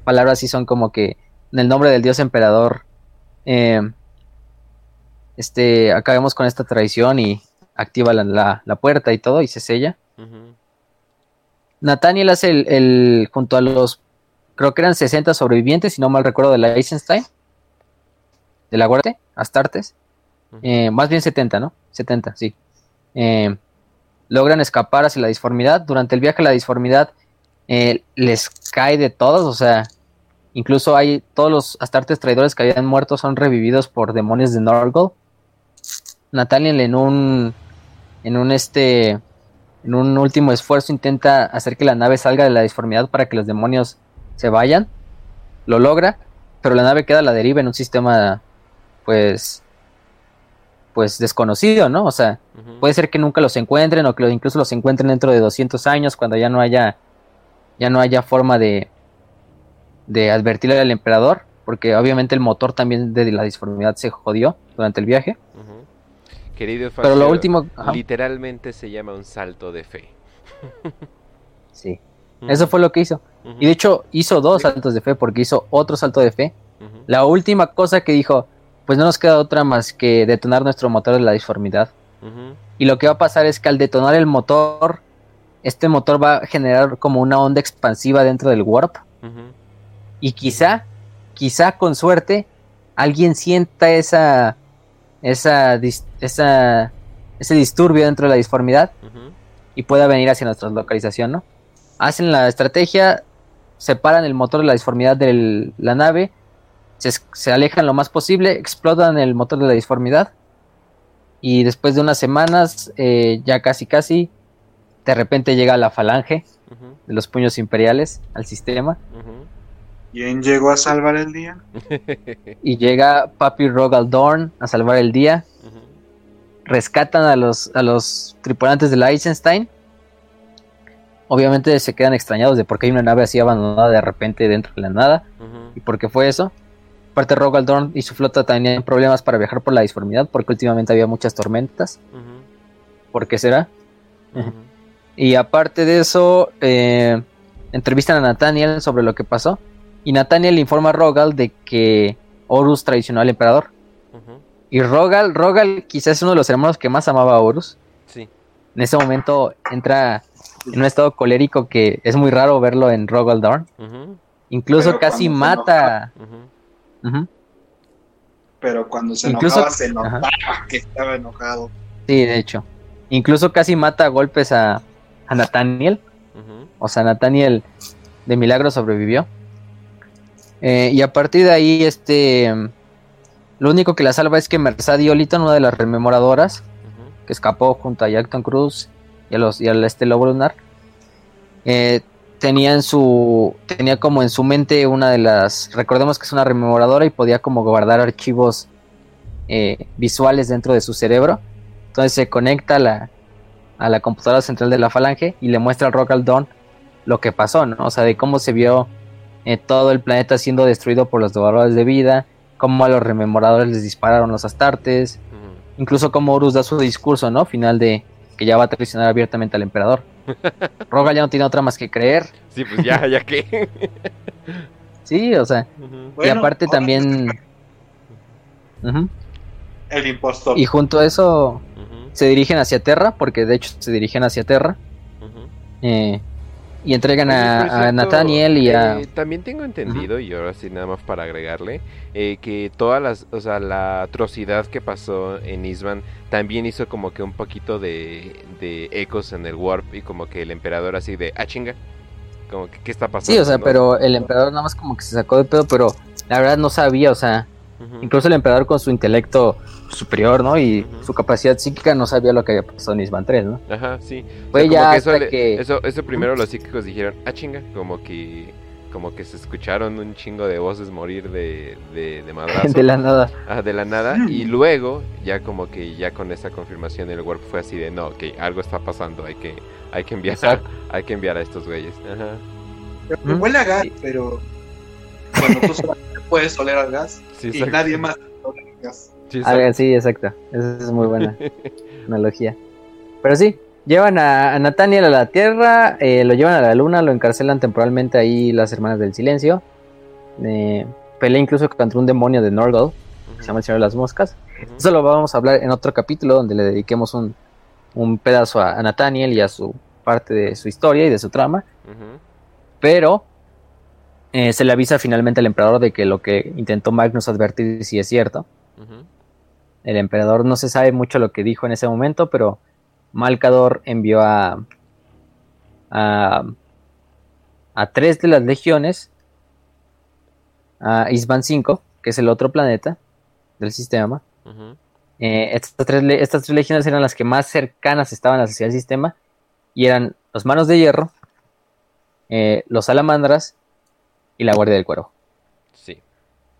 palabras sí son como que en el nombre del dios emperador, eh, este, acabemos con esta traición y activa la, la- la puerta y todo y se sella. Nathaniel hace el, el- junto a los, creo que eran 60 sobrevivientes, si no mal recuerdo, de la Eisenstein, de la Guardia, Astartes, eh, más bien 70, ¿no? 70, sí. Eh, logran escapar hacia la disformidad. Durante el viaje a la disformidad eh, les cae de todos, o sea, incluso hay todos los astartes traidores que habían muerto son revividos por demonios de Norgol. Nathaniel en un en un este en un último esfuerzo intenta hacer que la nave salga de la disformidad para que los demonios se vayan. Lo logra, pero la nave queda a la deriva en un sistema pues pues desconocido, ¿no? O sea, puede ser que nunca los encuentren o que incluso los encuentren dentro de 200 años cuando ya no haya ya no haya forma de de advertirle al emperador, porque obviamente el motor también de la disformidad se jodió durante el viaje. Querido Pero lo último, ajá, literalmente se llama un salto de fe. sí, eso fue lo que hizo. Y de hecho hizo dos saltos de fe porque hizo otro salto de fe. La última cosa que dijo, pues no nos queda otra más que detonar nuestro motor de la disformidad. Y lo que va a pasar es que al detonar el motor, este motor va a generar como una onda expansiva dentro del warp. Ujú. Y quizá, quizá con suerte, alguien sienta esa, esa, esa ese disturbio dentro de la disformidad y pueda venir hacia nuestra localización, ¿no? Hacen la estrategia, separan el motor de la disformidad de la nave, se, se alejan lo más posible, explotan el motor de la disformidad y después de unas semanas, eh, ya casi casi, de repente llega la falange de los puños imperiales al sistema. ¿Quién llegó a salvar el día? y llega Papi Rogal Dorn a salvar el día, rescatan a los, a los tripulantes de la Eisenstein. Obviamente se quedan extrañados de por qué hay una nave así abandonada de repente dentro de la nada y por qué fue eso. Aparte Rogal Dorn y su flota tenían problemas para viajar por la disformidad porque últimamente había muchas tormentas. Ujú. ¿Por qué será? Y aparte de eso, eh, entrevistan a Nathaniel sobre lo que pasó. Y Nathaniel informa a Rogal de que Horus traicionó al emperador. Y Rogal, Rogal quizás es uno de los hermanos que más amaba a Horus. Sí. En ese momento entra en un estado colérico que es muy raro verlo en Rogal Dorn. Incluso Pero casi cuando se mata. Pero cuando se Incluso- enojaba, se notaba que estaba enojado. Sí, de hecho. Incluso casi mata a golpes a, a Nathaniel. O sea, Nathaniel de milagro sobrevivió. Eh, y a partir de ahí, este. Lo único que la salva es que Mercedes Oliton, una de las rememoradoras, que escapó junto a Jackton Cruz y, a los, y al este lobo lunar, eh, tenía en su. tenía como en su mente una de las. Recordemos que es una rememoradora y podía como guardar archivos eh, visuales dentro de su cerebro. Entonces se conecta a la, a la computadora central de la falange y le muestra a Rock Dawn lo que pasó, ¿no? O sea, de cómo se vio eh, todo el planeta siendo destruido por los devoradores de vida, cómo a los rememoradores les dispararon los astartes, incluso cómo Horus da su discurso, ¿no? Final de que ya va a traicionar abiertamente al emperador. Rogal ya no tiene otra más que creer, Sí, pues ya, ya que. sí, o sea, y Bueno, aparte ahora también... El impostor. Y junto a eso se dirigen hacia Terra, porque de hecho se dirigen hacia Terra, eh, y entregan Oye, a, a Nathaniel y a... eh, también tengo entendido, y ahora sí nada más para agregarle, eh, que todas las, o sea, la atrocidad que pasó en Isban también hizo como que un poquito de, de ecos en el Warp y como que el emperador así de, ah chinga, como que, ¿qué está pasando? Sí, o sea, no? pero el emperador nada más como que se sacó de pedo, pero la verdad no sabía, o sea, incluso el emperador con su intelecto superior, ¿no? Y su capacidad psíquica no sabía lo que había pasado en Isban 3, ¿no? Ajá, sí. O Fue como ya que eso, hasta le- que... eso, eso primero los psíquicos dijeron, ah chinga, como que, como que se escucharon un chingo de voces morir de, de, de madrazo. de la nada. Ah, de la nada y luego ya como que ya con esa confirmación el Warp fue así de no, ok, algo está pasando, hay que hay que enviar Exacto. hay que enviar a estos güeyes. Ajá. Me huele a gas, pero cuando tú puedes oler al gas Sí, y nadie más al gas. Sí, exacto. Ah, sí, exacto. Esa es muy buena analogía. Pero sí, llevan a, a Nathaniel a la Tierra, eh, lo llevan a la Luna, lo encarcelan temporalmente ahí las Hermanas del Silencio. Eh, pelea incluso contra un demonio de Norgal, que se llama el Señor de las Moscas. Eso lo vamos a hablar en otro capítulo donde le dediquemos un, un pedazo a, a Nathaniel y a su parte de su historia y de su trama. Pero eh, se le avisa finalmente al emperador de que lo que intentó Magnus advertir sí es cierto. ujú, El emperador no se sabe mucho lo que dijo en ese momento, pero Malcador envió a, a, a tres de las legiones a Isban 5, que es el otro planeta del sistema. Eh, estas, tres, le- estas tres legiones eran las que más cercanas estaban hacia el sistema y eran los Manos de Hierro, eh, los Salamandras y la Guardia del Cuervo.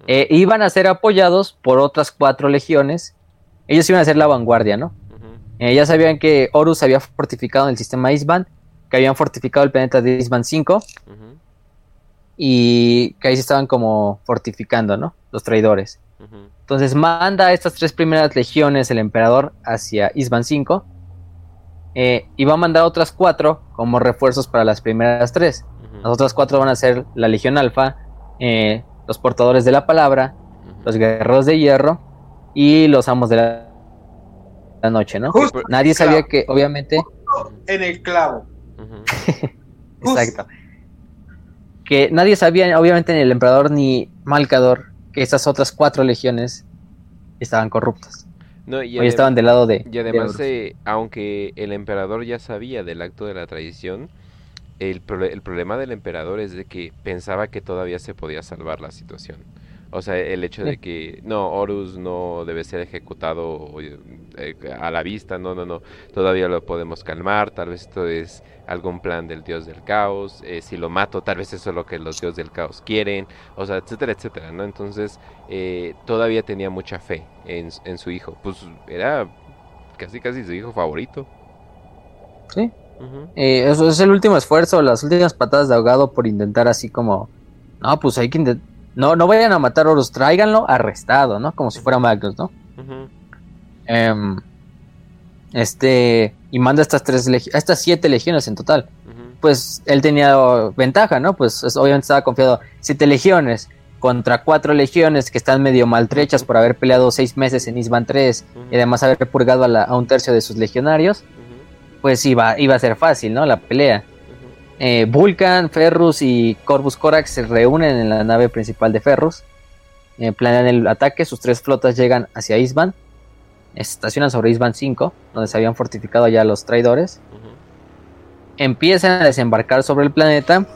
Eh, iban a ser apoyados por otras cuatro legiones. Ellos iban a ser la vanguardia, ¿no? Eh, ya sabían que Horus había fortificado en el sistema Isban, que habían fortificado el planeta de Isban 5 ujú, y que ahí se estaban como fortificando, ¿no? Los traidores. Entonces manda a estas tres primeras legiones el emperador hacia Isban 5 eh, y va a mandar otras cuatro como refuerzos para las primeras tres. Las otras cuatro van a ser la Legión Alfa, eh, los portadores de la palabra, los guerreros de hierro y los amos de la, la noche, ¿no? Justo Nadie sabía que, obviamente, en el clavo. Exacto, que nadie sabía, obviamente, ni el emperador ni Malcador, que estas otras cuatro legiones estaban corruptas. No, y Hoy estaban del lado de. Y de además, eh, aunque el emperador ya sabía del acto de la traición, el, el problema del emperador es de que pensaba que todavía se podía salvar la situación. O sea, el hecho de que no, Horus no debe ser ejecutado eh, a la vista, no, no, no, todavía lo podemos calmar, tal vez esto es algún plan del dios del caos, eh, si lo mato, tal vez eso es lo que los dioses del caos quieren, o sea, etcétera, etcétera, ¿no? Entonces, eh, todavía tenía mucha fe en, en su hijo, pues era casi casi su hijo favorito. Sí. Eh, eso es el último esfuerzo, las últimas patadas de ahogado por intentar así como. No, pues hay que No, no vayan a matar a Horus, tráiganlo arrestado, ¿no? Como si fuera Magnus, ¿no? Em, este. Y manda estas tres estas siete legiones en total. Pues él tenía ventaja, ¿no? Pues es- obviamente estaba confiado. Siete legiones contra cuatro legiones que están medio maltrechas por haber peleado seis meses en Isban 3 ujú, y además haber purgado a, la- a un tercio de sus legionarios. Pues iba, iba a ser fácil, ¿no? La pelea. Eh, Vulcan, Ferrus y Corvus Corax se reúnen en la nave principal de Ferrus. Eh, planean el ataque. Sus tres flotas llegan hacia Isban. Estacionan sobre Isban 5, donde se habían fortificado ya los traidores. Empiezan a desembarcar sobre el planeta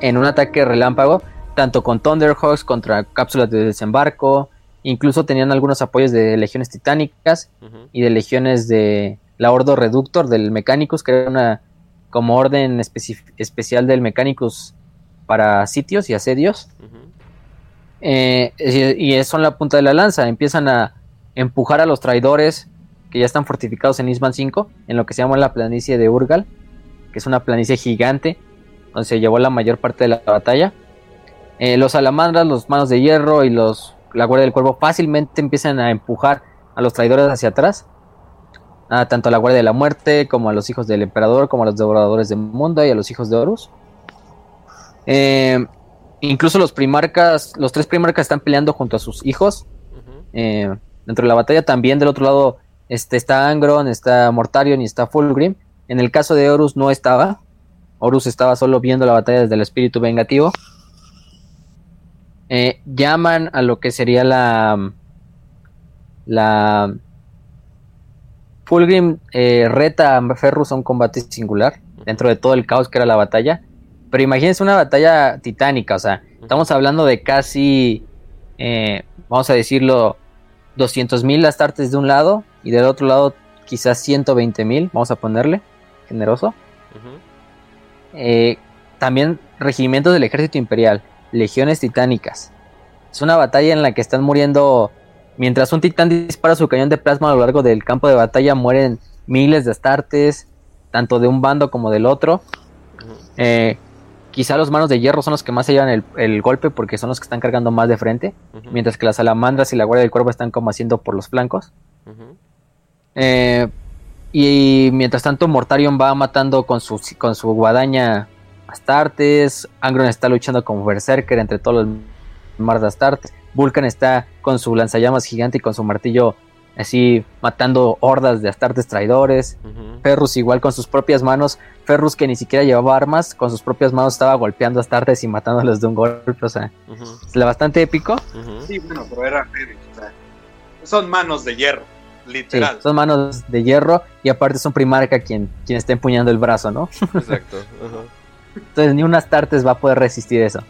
en un ataque relámpago, tanto con Thunderhawks contra cápsulas de desembarco. Incluso tenían algunos apoyos de legiones titánicas y de legiones de la Ordo Reductor del Mechanicus, que era una como orden especi- especial del Mechanicus para sitios y asedios. Eh, y, y son la punta de la lanza. Empiezan a empujar a los traidores que ya están fortificados en Isban 5, en lo que se llama la planicie de Urgal, que es una planicie gigante, donde se llevó la mayor parte de la batalla. Eh, los salamandras, los manos de hierro y los la guardia del cuervo fácilmente empiezan a empujar a los traidores hacia atrás. Ah, tanto a la guardia de la muerte, como a los hijos del emperador, como a los devoradores del mundo y a los hijos de Horus. Eh, incluso los primarcas, los tres primarcas están peleando junto a sus hijos. Eh, dentro de la batalla también del otro lado este, está Angron, está Mortarion y está Fulgrim. En el caso de Horus no estaba. Horus estaba solo viendo la batalla desde el espíritu vengativo. Eh, llaman a lo que sería la... La... Fulgrim eh, reta a Ferrus a un combate singular dentro de todo el caos que era la batalla. Pero imagínense una batalla titánica, o sea, estamos hablando de casi, eh, vamos a decirlo, 200.000 astartes de un lado y del otro lado quizás 120.000, vamos a ponerle, generoso. Eh, también regimientos del ejército imperial, legiones titánicas. Es una batalla en la que están muriendo, mientras un titán dispara su cañón de plasma a lo largo del campo de batalla, mueren miles de astartes, tanto de un bando como del otro. Eh, quizá los manos de hierro son los que más se llevan el, el golpe porque son los que están cargando más de frente, mientras que las salamandras y la guardia del cuervo están como haciendo por los flancos. Eh, y, mientras tanto Mortarion va matando con su, con su guadaña Astartes, Angron está luchando como Berserker entre todos los mar de Astartes, Vulcan está con su lanzallamas gigante y con su martillo así matando hordas de Astartes traidores. Ferrus igual con sus propias manos. Ferrus que ni siquiera llevaba armas, con sus propias manos estaba golpeando a Astartes y matándolos de un golpe. O sea, Ujú, es bastante épico. Sí, bueno, pero era Félix, o sea, son manos de hierro, Sí, literal. son manos de hierro y aparte es un primarca quien, quien está empuñando el brazo, ¿no? Exacto. Entonces ni un Astartes va a poder resistir eso.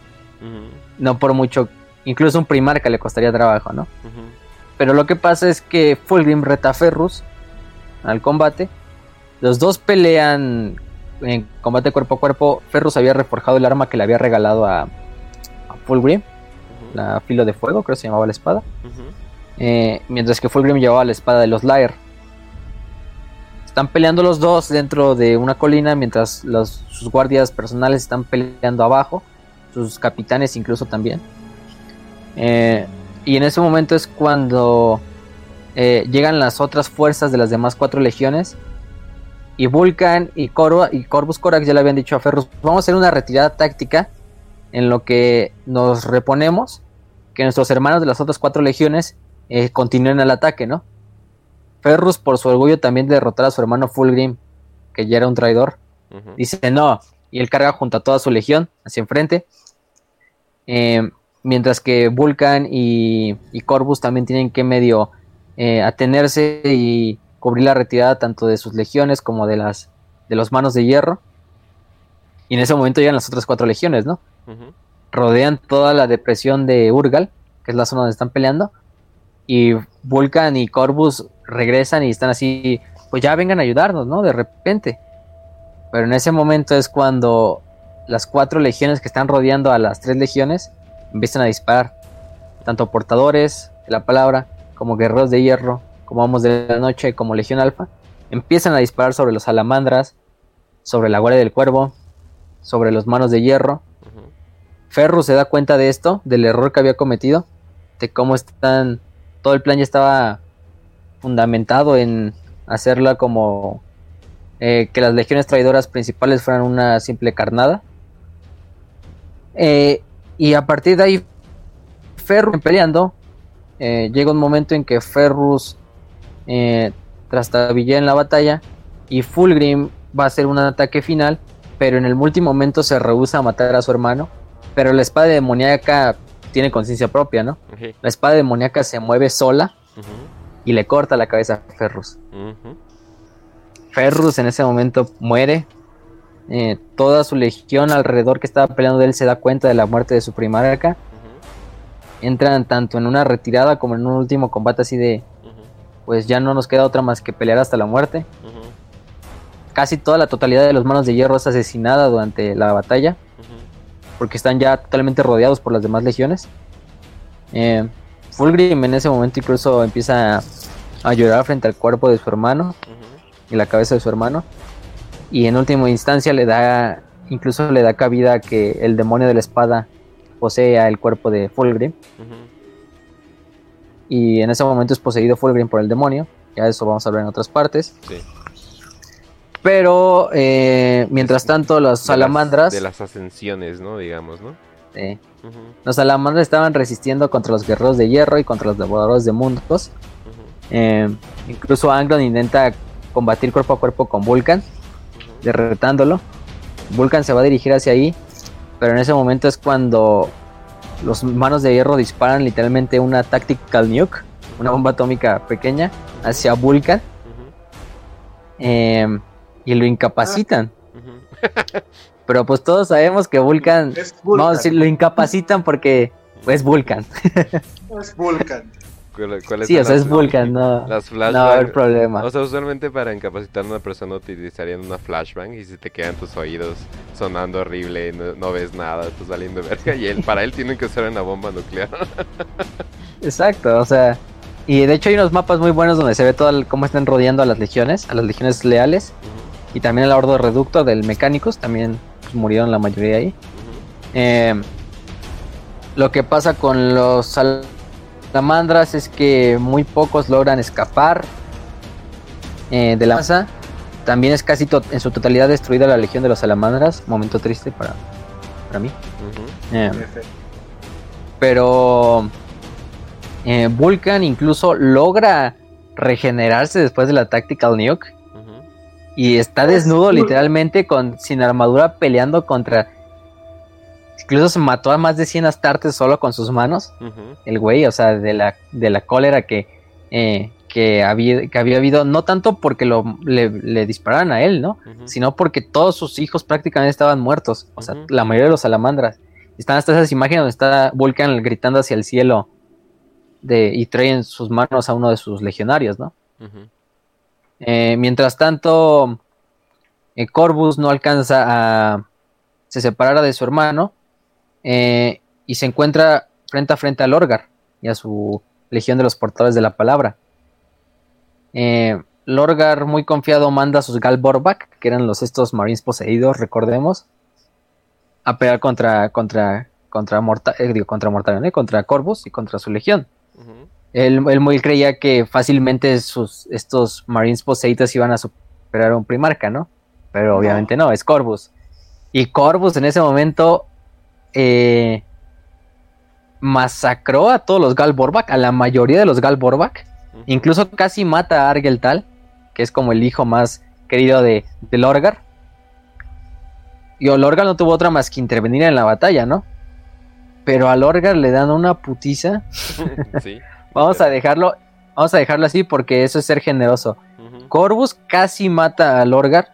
No por mucho, incluso un primarca le costaría trabajo, ¿no? Pero lo que pasa es que Fulgrim reta a Ferrus al combate. Los dos pelean en combate cuerpo a cuerpo. Ferrus había reforjado el arma que le había regalado a, a Fulgrim, la filo de fuego, creo que se llamaba la espada. Eh, mientras que Fulgrim llevaba la espada de los Lair. Están peleando los dos dentro de una colina, mientras los, sus guardias personales están peleando abajo, sus capitanes incluso también. Eh, y en ese momento es cuando eh, llegan las otras fuerzas de las demás cuatro legiones. Y Vulcan y, Corva, y Corvus Corax ya le habían dicho a Ferrus, vamos a hacer una retirada táctica en lo que nos reponemos, que nuestros hermanos de las otras cuatro legiones eh, continúen el ataque, ¿no? Ferrus, por su orgullo también de derrotar a su hermano Fulgrim, que ya era un traidor, ujú. dice no, y él carga junto a toda su legión hacia enfrente. Eh, mientras que Vulcan y, y Corvus también tienen que medio eh, atenerse y cubrir la retirada tanto de sus legiones como de las de los manos de hierro. Y en ese momento llegan las otras cuatro legiones, ¿no? Rodean toda la depresión de Urgal, que es la zona donde están peleando. Y Vulcan y Corvus regresan y están así, pues ya vengan a ayudarnos, ¿no? De repente. Pero en ese momento es cuando las cuatro legiones que están rodeando a las tres legiones empiezan a disparar. Tanto portadores de la palabra, como guerreros de hierro, como amos de la noche, como legión alfa, empiezan a disparar sobre los salamandras, sobre la guardia del cuervo, sobre los manos de hierro. Ujú. Ferrus se da cuenta de esto, del error que había cometido, de cómo están, todo el plan ya estaba fundamentado en hacerla como eh, que las legiones traidoras principales fueran una simple carnada. Eh, y a partir de ahí, Ferrus peleando, eh, llega un momento en que Ferrus eh, trastabilla en la batalla y Fulgrim va a hacer un ataque final, pero en el último momento se rehúsa a matar a su hermano. Pero la espada demoníaca tiene conciencia propia, ¿no? La espada demoníaca se mueve sola y le corta la cabeza a Ferrus. Ferrus en ese momento muere. Eh, toda su legión alrededor que estaba peleando de él se da cuenta de la muerte de su primarca. Entran tanto en una retirada como en un último combate así de, pues ya no nos queda otra más que pelear hasta la muerte. Casi toda la totalidad de los manos de hierro es asesinada durante la batalla. Porque están ya totalmente rodeados por las demás legiones. Eh, Fulgrim en ese momento incluso empieza a, a llorar frente al cuerpo de su hermano y la cabeza de su hermano. Y en última instancia le da, incluso le da cabida a que el demonio de la espada posea el cuerpo de Fulgrim. Y en ese momento es poseído Fulgrim por el demonio. Ya de eso vamos a hablar en otras partes. Sí. Pero eh, mientras tanto, las De salamandras, Las, de las ascensiones, ¿no? Digamos, ¿no? eh, los salamandras estaban resistiendo contra los guerreros de hierro y contra los devoradores de mundos. Eh, incluso Anglon intenta combatir cuerpo a cuerpo con Vulcan. Derretándolo. Vulcan se va a dirigir hacia ahí, pero en ese momento es cuando los manos de hierro disparan literalmente una tactical nuke, una bomba atómica pequeña, hacia Vulcan eh, y lo incapacitan. Pero pues todos sabemos que Vulcan, Es Vulcan. vamos a decir, lo incapacitan porque es Vulcan. Es Vulcan. ¿Cuál- cuáles Sí, o sea, es Vulcan, no, Las no va a haber problema. O sea, usualmente para incapacitar a una persona utilizarían una flashbang y si te quedan tus oídos sonando horrible, no, no ves nada, estás saliendo de verga y él, para él tienen que usar una bomba nuclear. Exacto, o sea, y de hecho hay unos mapas muy buenos donde se ve todo el- cómo están rodeando a las legiones, a las legiones leales, y también el Ordo Reducto del Mecánicos, también pues, murieron la mayoría ahí. Eh, lo que pasa con los salamandras es que muy pocos logran escapar eh, de la masa. También es casi to- en su totalidad destruida la legión de los salamandras. Momento triste para, para mí. Eh, pero eh, Vulcan incluso logra regenerarse después de la Tactical Nuke. Y está Es desnudo literalmente con sin armadura peleando contra... Incluso se mató a más de 100 astartes solo con sus manos. El güey, o sea, de la, de la cólera que, eh, que, había, que había habido. No tanto porque lo, le, le dispararan a él, ¿no? Sino porque todos sus hijos prácticamente estaban muertos. O sea, la mayoría de los salamandras. Están hasta esas imágenes donde está Vulcan gritando hacia el cielo. De, y trae en sus manos a uno de sus legionarios, ¿no? Eh, mientras tanto, eh, Corvus no alcanza a se separara de su hermano eh, y se encuentra frente a frente a Lorgar y a su legión de los portadores de la palabra. Eh, Lorgar, muy confiado, manda a sus Galborbak, que eran los estos marines poseídos, recordemos, a pelear contra contra contra Morta, eh, digo, contra Mortarion, eh, contra Corvus y contra su legión. Él, él muy creía que fácilmente sus, estos Marines poseídos iban a superar a un Primarca, ¿no? Pero No. obviamente no, es Corvus. Y Corvus en ese momento eh, masacró a todos los Galborbak, a la mayoría de los Galborbak. Ujú. Incluso casi mata a Argeltal, que es como el hijo más querido de, de Lorgar. Y Lorgar no tuvo otra más que intervenir en la batalla, ¿no? Pero a Lorgar le dan una putiza. sí. Vamos a dejarlo. Vamos a dejarlo así porque eso es ser generoso. Corvus casi mata a Lorgar.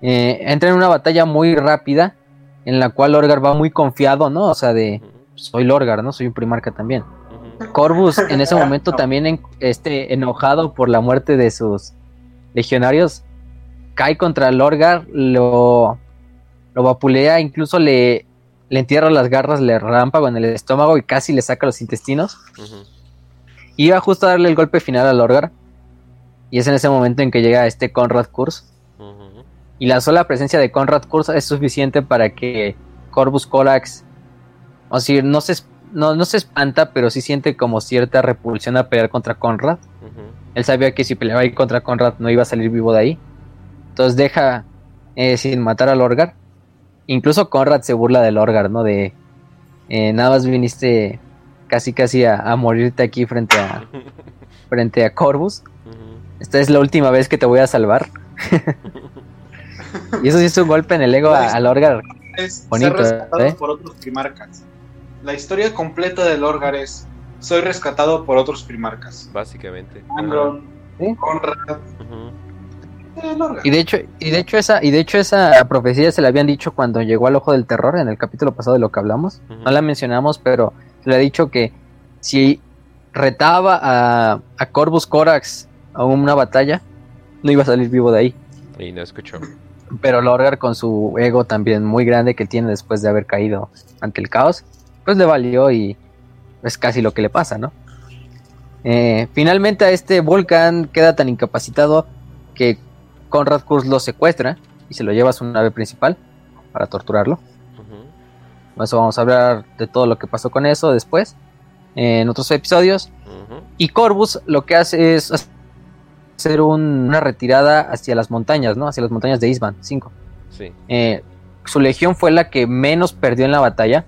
Eh, entra en una batalla muy rápida en la cual Lorgar va muy confiado, ¿no? O sea, de soy Lorgar, ¿no? Soy un primarca también. Corvus en ese momento también en- este, enojado por la muerte de sus legionarios, cae contra Lorgar, lo, lo vapulea, incluso le, le entierra las garras, le rámpago en el estómago y casi le saca los intestinos. Iba justo a darle el golpe final a Lorgar. Y es en ese momento en que llega este Conrad Kurz. Y la sola presencia de Conrad Kurz es suficiente para que Corvus Corax, o decir, no se, no, no se espanta, pero sí siente como cierta repulsión a pelear contra Conrad. Él sabía que si peleaba ahí contra Conrad no iba a salir vivo de ahí. Entonces deja eh, sin matar a Lorgar. Incluso Conrad se burla de Lorgar, ¿no? De eh, nada más viniste casi casi a, a morirte aquí frente a, frente a Corvus. Esta es la última vez que te voy a salvar. y eso sí es un golpe en el ego a, a Lorgar. Es Bonito, ser rescatados ¿eh? por otros primarcas. La historia completa de Lorgar es soy rescatado por otros primarcas. Básicamente. Angron, ¿Sí? Conrad. Y de hecho, y de hecho esa, y de hecho esa profecía se la habían dicho cuando llegó al ojo del terror en el capítulo pasado de lo que hablamos. No la mencionamos, pero se le ha dicho que si retaba a, a Corvus Corax a una batalla, no iba a salir vivo de ahí. Y no escuchó. Pero Lorgar con su ego también muy grande que tiene después de haber caído ante el caos, pues le valió y es casi lo que le pasa, ¿no? Eh, finalmente a este Volcan queda tan incapacitado que Conrad Kurz lo secuestra y se lo lleva a su nave principal para torturarlo. Ujú, Eso vamos a hablar de todo lo que pasó con eso después eh, en otros episodios. Y Corvus lo que hace es hacer un- una retirada hacia las montañas, ¿no? Hacia las montañas de Isban 5. Sí. Eh, su legión fue la que menos perdió en la batalla,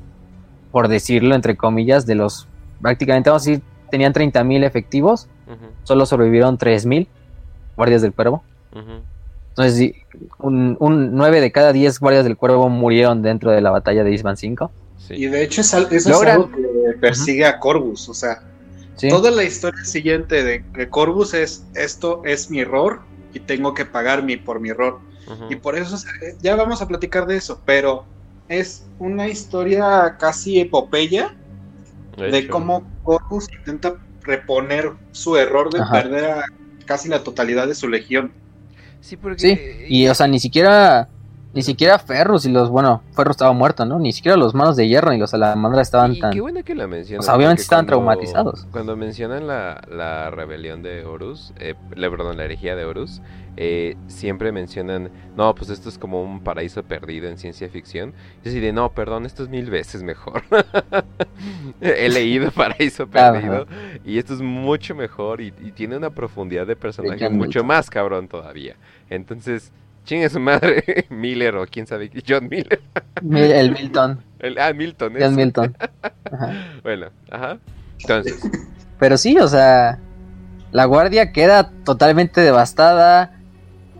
por decirlo entre comillas, de los prácticamente, vamos a decir, tenían 30.000 efectivos, solo sobrevivieron 3.000 guardias del cuervo. Entonces, un, un 9 de cada 10 guardias del cuervo murieron dentro de la batalla de Isban 5. Sí. Y de hecho es, eso es algo que persigue a Corvus. O sea, ¿sí? toda la historia siguiente de, de Corvus es esto es mi error y tengo que pagar mi, por mi error. Y por eso se- ya vamos a platicar de eso, pero es una historia casi epopeya de cómo Corvus intenta reponer su error de Ajá. perder a casi la totalidad de su legión. Sí, porque. Sí, y o sea, ni siquiera ni siquiera Ferrus y los, bueno, Ferrus estaba muerto, ¿no? Ni siquiera los manos de hierro ni los salamandras estaban Y tan qué bueno que la mencionan. O sea, obviamente estaban cuando- traumatizados. Cuando mencionan la, la rebelión de Horus, eh, la, perdón, la herejía de Horus, eh, siempre mencionan, no, pues esto es como un paraíso perdido en ciencia ficción. Y así de, no, perdón, esto es mil veces mejor. He leído Paraíso Ajá. Perdido y esto es mucho mejor y, y tiene una profundidad de personaje mucho más cabrón todavía. Entonces, chingue su madre, Miller o quién sabe, John Miller. Mil- el Milton, El- ah, Milton. John eso. Milton. Ajá. Bueno, ajá. Entonces, Pero sí, o sea, la guardia queda totalmente devastada.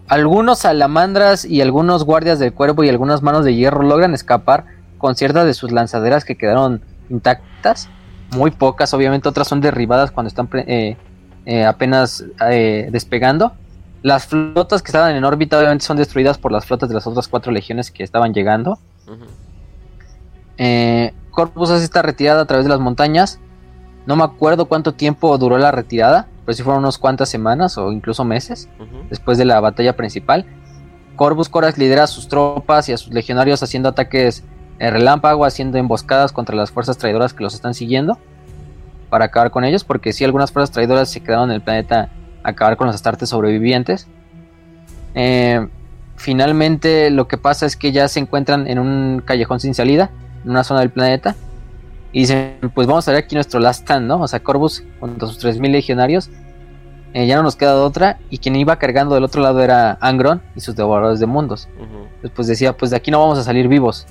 Algunos salamandras y algunos guardias del cuervo y algunas manos de hierro logran escapar con ciertas de sus lanzaderas que quedaron intactas. Muy pocas, obviamente otras son derribadas cuando están eh, eh, apenas eh, despegando. Las flotas que estaban en órbita obviamente son destruidas por las flotas de las otras cuatro legiones que estaban llegando. ujú, Eh, Corpus hace esta retirada a través de las montañas. No me acuerdo cuánto tiempo duró la retirada, pero sí fueron unas cuantas semanas o incluso meses después de la batalla principal. Corvus Corax lidera a sus tropas y a sus legionarios haciendo ataques eh, relámpago, haciendo emboscadas contra las fuerzas traidoras que los están siguiendo para acabar con ellos, porque sí algunas fuerzas traidoras se quedaron en el planeta acabar con los astartes sobrevivientes. Eh, finalmente lo que pasa es que ya se encuentran en un callejón sin salida, en una zona del planeta, y dicen, pues vamos a ver aquí nuestro last stand, ¿no? O sea, Corvus junto a sus 3.000 legionarios eh, ya no nos queda de otra. Y quien iba cargando del otro lado era Angron y sus devoradores de mundos. ujú. Después decía, pues de aquí no vamos a salir vivos.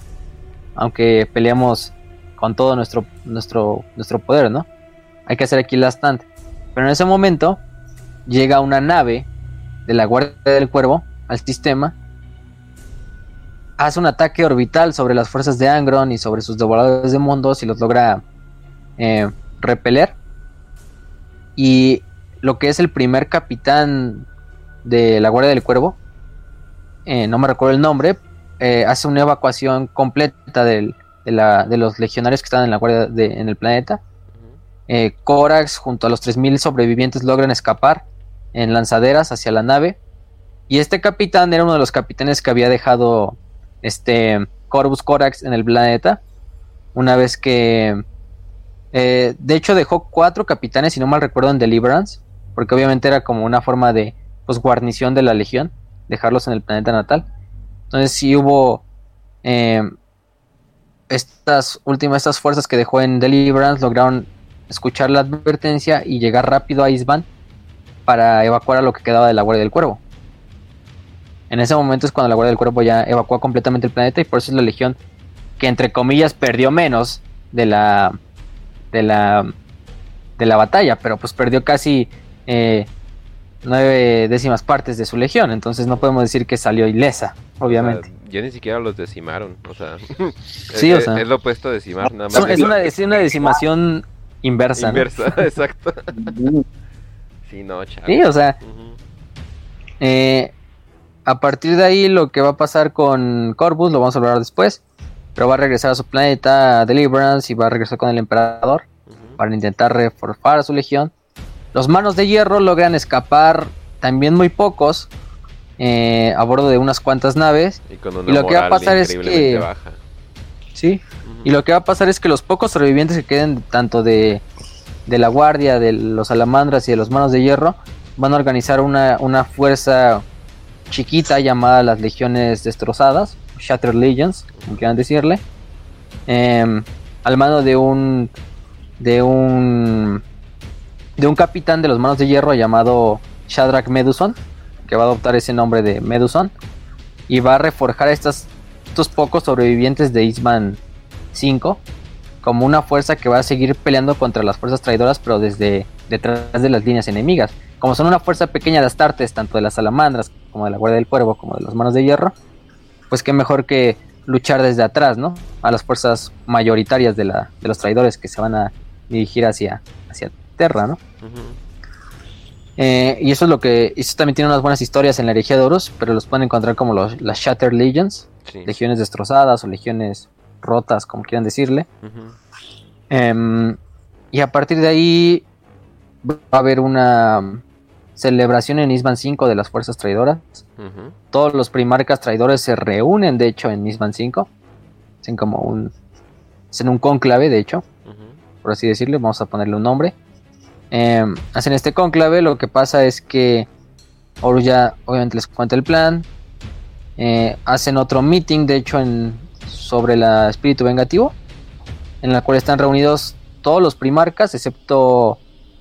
Aunque peleamos con todo nuestro, nuestro, nuestro poder, ¿no? Hay que hacer aquí la stand. Pero en ese momento llega una nave de la Guardia del Cuervo al sistema. Hace un ataque orbital sobre las fuerzas de Angron y sobre sus devoradores de mundos y los logra eh, repeler. Y lo que es el primer capitán de la Guardia del Cuervo, eh, no me recuerdo el nombre, eh, hace una evacuación completa del- de, la- de los legionarios que están en la Guardia de- en el planeta. Corax junto a los 3.000 sobrevivientes logran escapar en lanzaderas hacia la nave. Y este capitán era uno de los capitanes que había dejado este Corvus Corax en el planeta. Una vez que... eh, de hecho dejó cuatro capitanes, si no mal recuerdo, en Deliverance. Porque obviamente era como una forma de pues, guarnición de la legión. Dejarlos en el planeta natal. Entonces sí hubo... eh, estas últimas, estas fuerzas que dejó en Deliverance lograron escuchar la advertencia y llegar rápido a Isban para evacuar a lo que quedaba de la Guardia del Cuervo. En ese momento es cuando la Guardia del Cuervo ya evacuó completamente el planeta y por eso es la Legión que entre comillas perdió menos de la de la de la batalla, pero pues perdió casi eh, nueve décimas partes de su legión, entonces no podemos decir que salió ilesa, obviamente. O sea, ya ni siquiera los decimaron, o sea, Sí, es, o sea. es lo opuesto a decimar, nada más. Es, una, es una decimación inversa. ¿no? inversa, exacto. Sí, no. Sí, o sea. Eh, a partir de ahí lo que va a pasar con Corvus lo vamos a hablar después. Pero va a regresar a su planeta Deliverance y va a regresar con el emperador para intentar reforzar a su legión. Los manos de hierro logran escapar también muy pocos eh, a bordo de unas cuantas naves. Y, con una y lo que va a pasar es que- baja. Sí. Y lo que va a pasar es que los pocos sobrevivientes que queden tanto de, de la guardia, de los salamandras y de los manos de hierro van a organizar una, una fuerza chiquita llamada las legiones destrozadas, Shattered Legions, como quieran decirle, em, al mando de un de un de un capitán de los manos de hierro llamado Shadrach Meduson, que va a adoptar ese nombre de Meduson y va a reforjar estas, estos pocos sobrevivientes de Isman 5 como una fuerza que va a seguir peleando contra las fuerzas traidoras, pero desde detrás de las líneas enemigas. Como son una fuerza pequeña de Astartes, tanto de las salamandras como de la Guardia del Cuervo, como de las manos de hierro, pues qué mejor que luchar desde atrás, ¿no? A las fuerzas mayoritarias de, la, de los traidores que se van a dirigir hacia, hacia Terra, ¿no? Eh, y eso es lo que. Eso también tiene unas buenas historias en la herejía de Horus, pero los pueden encontrar como los, las Shattered Legions, Sí. legiones destrozadas o legiones rotas, como quieran decirle. Em, y a partir de ahí va a haber una celebración en Isban 5 de las fuerzas traidoras. Todos los primarcas traidores se reúnen, de hecho, en Isban 5. Hacen como un. Hacen un conclave, de hecho, por así decirlo. Vamos a ponerle un nombre. Em, hacen este conclave. Lo que pasa es que Horus ya, obviamente, les cuenta el plan. Eh, hacen otro meeting, de hecho, en, sobre el espíritu vengativo, en la cual están reunidos todos los primarcas, excepto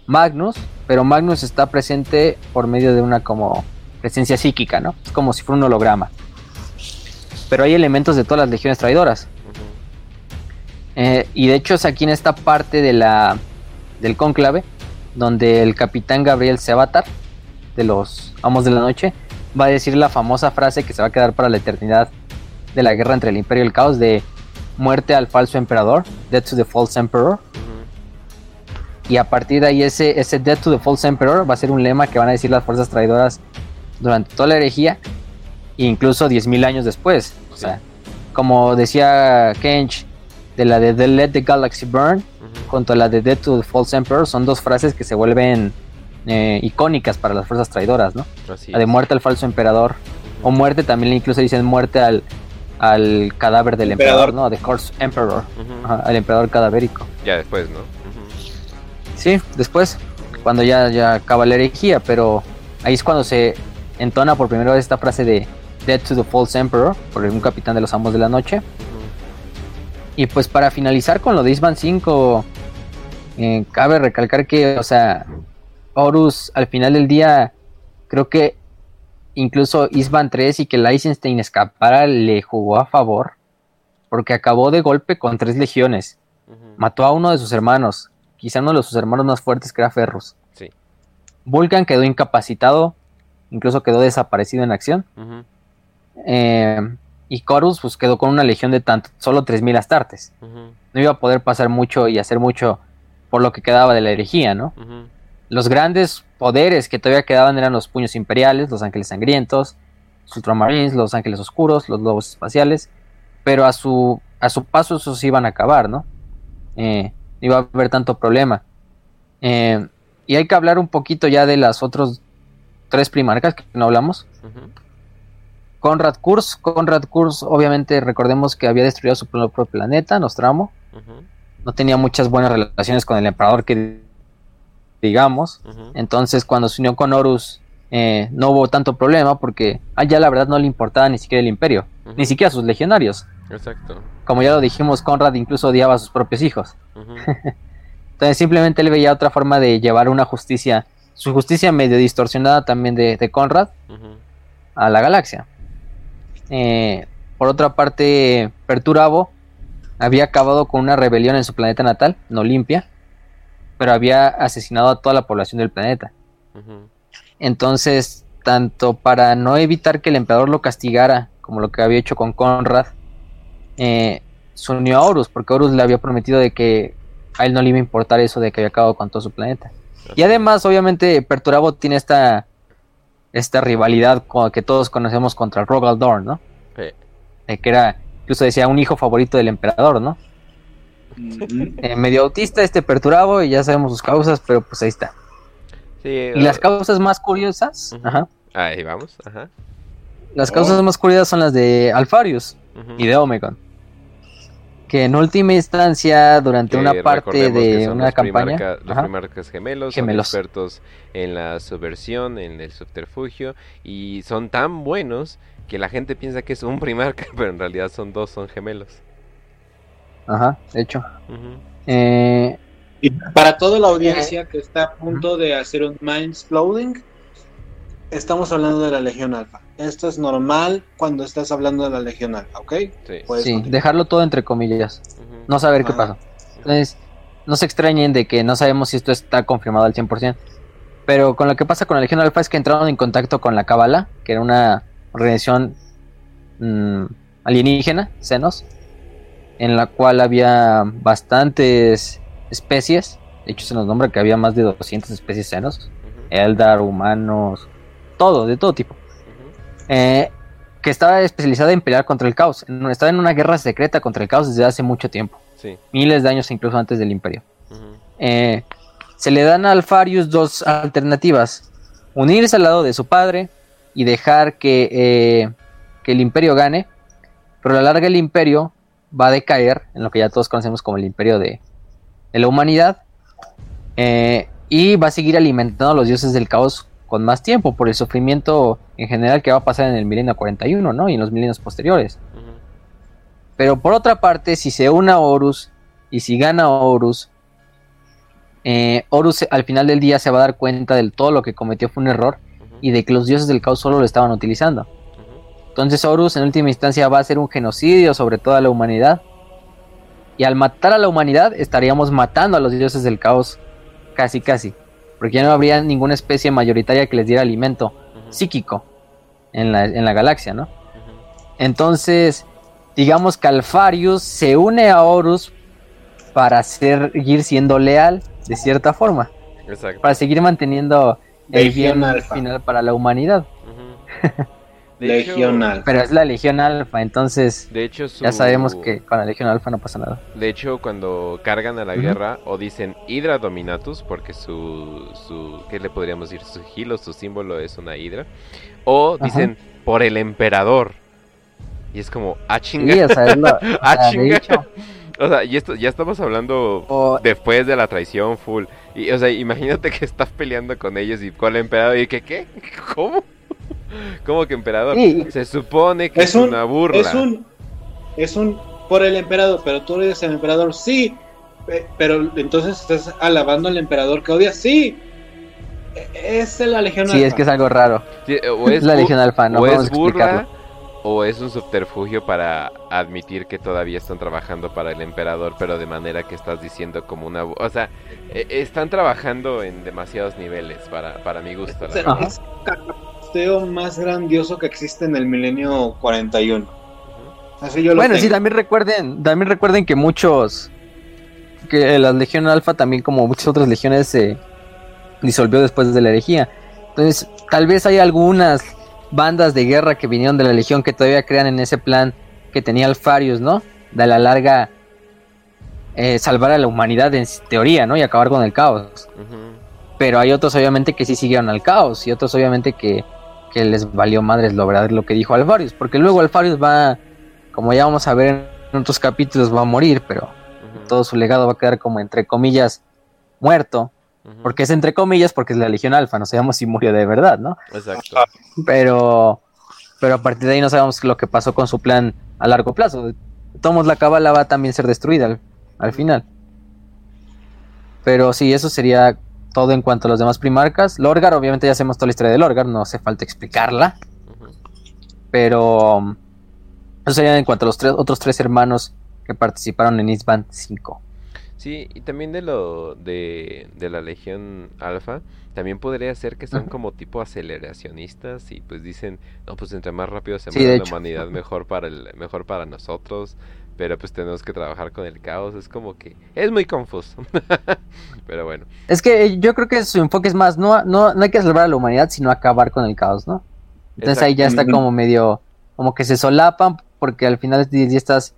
Magnus, pero Magnus está presente por medio de una como presencia psíquica, ¿no? Es como si fuera un holograma. Pero hay elementos de todas las legiones traidoras. Eh, y de hecho es aquí en esta parte de la del cónclave donde el capitán Gabriel Sevatar de los Amos de la Noche va a decir la famosa frase que se va a quedar para la eternidad de la guerra entre el Imperio y el Caos de muerte al falso emperador, death to the false emperor. Y a partir de ahí ese, ese death to the false emperor va a ser un lema que van a decir las fuerzas traidoras durante toda la herejía, e incluso 10.000 años después. O sea, como decía Kench de la de The Let the Galaxy Burn, Ujú. junto a la de Death to the False Emperor son dos frases que se vuelven eh, icónicas para las fuerzas traidoras, ¿no? Así La de muerte al falso emperador o muerte también incluso dicen muerte al, al cadáver del Emperador. emperador, ¿no? De Corpse Emperor. Ajá, al emperador cadavérico. Ya después, ¿no? Sí, después, cuando ya, ya acaba la herejía, pero ahí es cuando se entona por primera vez esta frase de Death to the False Emperor por un capitán de los amos de la noche. Y pues para finalizar con lo de Isban 5, eh, cabe recalcar que, o sea, Horus al final del día, creo que incluso Isban 3 y que Eisenstein escapara le jugó a favor, porque acabó de golpe con tres legiones, mató a uno de sus hermanos, quizá uno de sus hermanos más fuertes que era Ferrus. Sí. Vulcan quedó incapacitado, incluso quedó desaparecido en acción. Eh, y Corus pues quedó con una legión de tanto, solo 3.000 astartes. No iba a poder pasar mucho y hacer mucho por lo que quedaba de la herejía, ¿no? Los grandes poderes que todavía quedaban eran los puños imperiales, los ángeles sangrientos, los ultramarines, los ángeles oscuros, los lobos espaciales, pero a su, a su paso esos iban a acabar, ¿no? Eh, iba a haber tanto problema. Eh, y hay que hablar un poquito ya de las otras tres primarcas que no hablamos. Conrad Kurz, Conrad Kurz obviamente recordemos que había destruido su propio planeta, Nostramo, Ujú. no tenía muchas buenas relaciones con el emperador que digamos, entonces cuando se unió con Horus eh, no hubo tanto problema porque a ya la verdad no le importaba ni siquiera el imperio, ni siquiera sus legionarios. Exacto. Como ya lo dijimos, Conrad incluso odiaba a sus propios hijos. Entonces simplemente él veía otra forma de llevar una justicia, su justicia medio distorsionada también de, de Conrad a la galaxia. Eh, por otra parte, Perturabo había acabado con una rebelión en su planeta natal, no limpia, pero había asesinado a toda la población del planeta. Entonces, tanto para no evitar que el emperador lo castigara, como lo que había hecho con Conrad, eh, se unió a Horus, porque Horus le había prometido de que a él no le iba a importar eso de que había acabado con todo su planeta. Y además, obviamente, Perturabo tiene esta, esta rivalidad con- que todos conocemos contra Rogal Dorn, ¿no? Sí. Eh, que era, incluso decía, un hijo favorito del emperador, ¿no? Eh, medio autista este Perturabo y ya sabemos sus causas, pero pues ahí está. Sí, Y las causas más curiosas, ajá, Ahí vamos. Ajá. las causas más curiosas son las de Alfarius y de Omegon. Que en última instancia, durante Que una parte de son una los campaña, primarca- los primarcas gemelos, Gemelos. son expertos en la subversión, en el subterfugio, y son tan buenos que la gente piensa que es un primarca, pero en realidad son dos, son gemelos. Ajá, de hecho. Eh, Y para toda la audiencia que está a punto de hacer un mind exploding, estamos hablando de la Legión Alfa. Esto es normal cuando estás hablando de la Legión Alfa, ¿ok? Sí. Sí, dejarlo todo entre comillas, no saber qué pasó. Entonces, no se extrañen de que no sabemos si esto está confirmado al 100%. Pero con lo que pasa con la Legión Alfa es que entraron en contacto con la Cábala, que era una organización mm, alienígena, Xenos, en la cual había bastantes especies. De hecho, se nos nombra que había más de 200 especies Xenos. Ujú. Eldar, humanos, todo, de todo tipo. Eh, que estaba especializada en pelear contra el caos. Estaba en una guerra secreta contra el caos desde hace mucho tiempo. Sí. Miles de años incluso antes del imperio. Eh, se le dan a Alfarius dos alternativas. Unirse al lado de su padre y dejar que, eh, que el imperio gane. Pero a la larga el imperio va a decaer en lo que ya todos conocemos como el imperio de, de la humanidad. Eh, y va a seguir alimentando a los dioses del caos con más tiempo por el sufrimiento en general que va a pasar en el milenio 41, ¿no? Y en los milenios posteriores. Pero por otra parte, si se une a Horus y si gana Horus, eh, Horus al final del día se va a dar cuenta de todo lo que cometió fue un error y de que los dioses del caos solo lo estaban utilizando. Entonces Horus en última instancia va a hacer un genocidio sobre toda la humanidad. Y al matar a la humanidad estaríamos matando a los dioses del caos casi casi. Porque ya no habría ninguna especie mayoritaria que les diera alimento psíquico en la, en la galaxia, ¿no? Entonces, digamos que Alfarius se une a Horus para seguir siendo leal, de cierta forma, Exacto. para seguir manteniendo el Legión bien Alfa. final para la humanidad. Ujú. De Legión hecho- Alfa. Pero es la Legión Alfa, entonces De hecho, su- ya sabemos que con la Legión Alfa no pasa nada. De hecho, cuando cargan a la guerra o dicen Hydra Dominatus, porque su, su, ¿qué le podríamos decir? Su sigilo, su símbolo es una Hydra. O Ajá. dicen por el emperador. Y es como, ah, chinga. Sí, o sea, es lo- o ah, chinga. O sea, y esto, ya estamos hablando o- después de la traición full. Y, o sea, imagínate que estás peleando con ellos y con el emperador. Y que, ¿qué? ¿Cómo? ¿Cómo que emperador? Sí. Se supone que es, Es un- una burla. Es un, es un por el emperador, pero tú eres el emperador, sí. Pe- Pero entonces estás alabando al emperador que odias, sí. E- Es la Legión sí, Alfa. es que es algo raro. Sí, o Es la Legión Alfa, no o es burla o es un subterfugio para admitir que todavía están trabajando para el emperador, pero de manera que estás diciendo como una... O sea, e- están trabajando en demasiados niveles para, para mi gusto. la Más grandioso que existe en el milenio 41. Ujú. Así yo lo Bueno, sí, también recuerden, también recuerden que muchos, que la Legión Alfa también como muchas otras legiones se disolvió después de la herejía. Entonces, tal vez hay algunas bandas de guerra que vinieron de la Legión que todavía crean en ese plan que tenía Alfarius, ¿no? De a la larga eh, salvar a la humanidad en teoría, ¿no? Y acabar con el caos. Pero hay otros obviamente que sí siguieron al caos y otros obviamente que, que les valió madres lograr lo que dijo Alfarius. Porque luego Alfarius va, como ya vamos a ver en otros capítulos, va a morir, pero todo su legado va a quedar como entre comillas muerto. Porque es entre comillas porque es la Legión Alfa, no sabemos si murió de verdad, ¿no? Exacto. Pero, pero a partir de ahí no sabemos lo que pasó con su plan a largo plazo. Tomos la cábala va a también ser destruida al, al final. Pero sí, eso sería todo en cuanto a los demás primarcas. Lorgar, obviamente ya sabemos toda la historia de Lorgar, no hace falta explicarla. Pero um, eso sería en cuanto a los tres, otros tres hermanos que participaron en Eastband 5. Sí, y también de lo de, de la Legión Alfa, también podría ser que son como tipo aceleracionistas y pues dicen, no, pues entre más rápido se mueve la hecho. humanidad, mejor para el, mejor para nosotros, pero pues tenemos que trabajar con el caos, es como que es muy confuso. pero bueno, Es que eh, yo creo que su enfoque es más, no, no, no hay que salvar a la humanidad, sino acabar con el caos, ¿no? Entonces ahí ya está como medio, como que se solapan, porque al final día estás,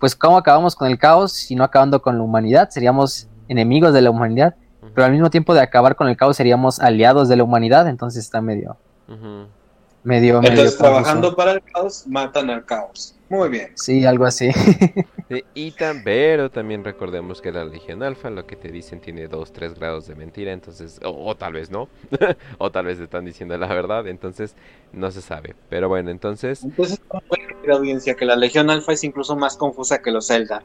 pues ¿cómo acabamos con el caos si no acabando con la humanidad? Seríamos enemigos de la humanidad, pero al mismo tiempo de acabar con el caos seríamos aliados de la humanidad, entonces está medio, medio, medio Entonces, trabajando para el caos, matan al caos. Muy bien. Sí, algo así. Sí, y tam- pero también recordemos que la Legión Alfa lo que te dicen tiene 2, 3 grados de mentira, entonces, o, o tal vez no, o tal vez están diciendo la verdad, entonces no se sabe. Pero bueno, entonces, Entonces, ¿cómo puede decir audiencia que la Legión Alfa es incluso más confusa que los Zelda?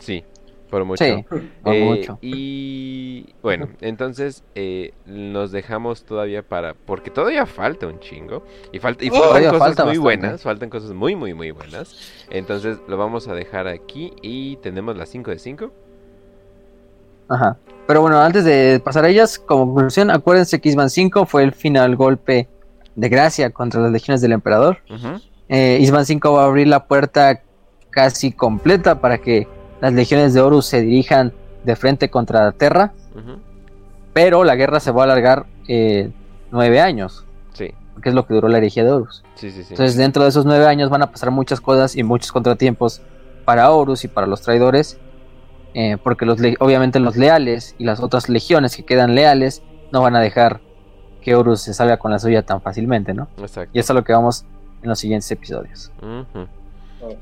sí, por mucho. Sí, por Eh, mucho. Y bueno, entonces eh, nos dejamos todavía para, porque todavía falta un chingo, y, falta, y Oh, faltan todavía cosas falta muy bastante. buenas, faltan cosas muy, muy, muy buenas. Entonces lo vamos a dejar aquí y tenemos las 5 de 5. Ajá. Pero bueno, antes de pasar a ellas, como conclusión, acuérdense que Isman 5 fue el final golpe de gracia contra las legiones del emperador. Eh, Isman 5 va a abrir la puerta casi completa para que las legiones de Horus se dirijan de frente contra Terra, pero la guerra se va a alargar eh, nueve años, Sí, que es lo que duró la herejía de Horus. sí, sí, sí. Entonces, dentro de esos nueve años van a pasar muchas cosas y muchos contratiempos para Horus y para los traidores, eh, porque los obviamente los leales y las otras legiones que quedan leales no van a dejar que Horus se salga con la suya tan fácilmente, ¿no? Exacto. Y eso es lo que vamos en los siguientes episodios.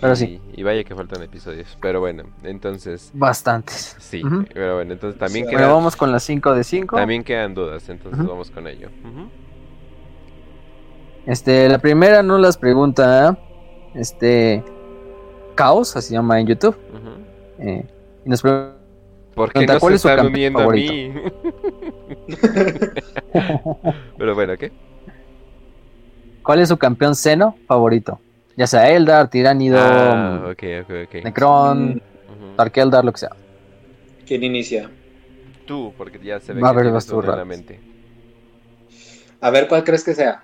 Pero y, sí. y vaya que faltan episodios. Pero bueno, entonces, Bastantes. sí. Ujú. Pero bueno, entonces también Sí, quedan, Bueno, vamos con las 5 de 5. también quedan dudas, entonces Ujú. vamos con ello. Ujú. Este, la primera nos las pregunta este Caos, así se llama en YouTube. Eh, y nos pregunta ¿Por qué no ¿cuál se es su están campeón uniendo a favorito? mí? Pero bueno, ¿qué? ¿Cuál es su campeón seno favorito? Ya sea Eldar, Tiránido, Ah. Necron, Ujú. Dark Eldar, lo que sea. ¿Quién inicia? Tú, porque ya se ve Va a que vas tú, la Raps. mente. A ver, ¿cuál crees que sea?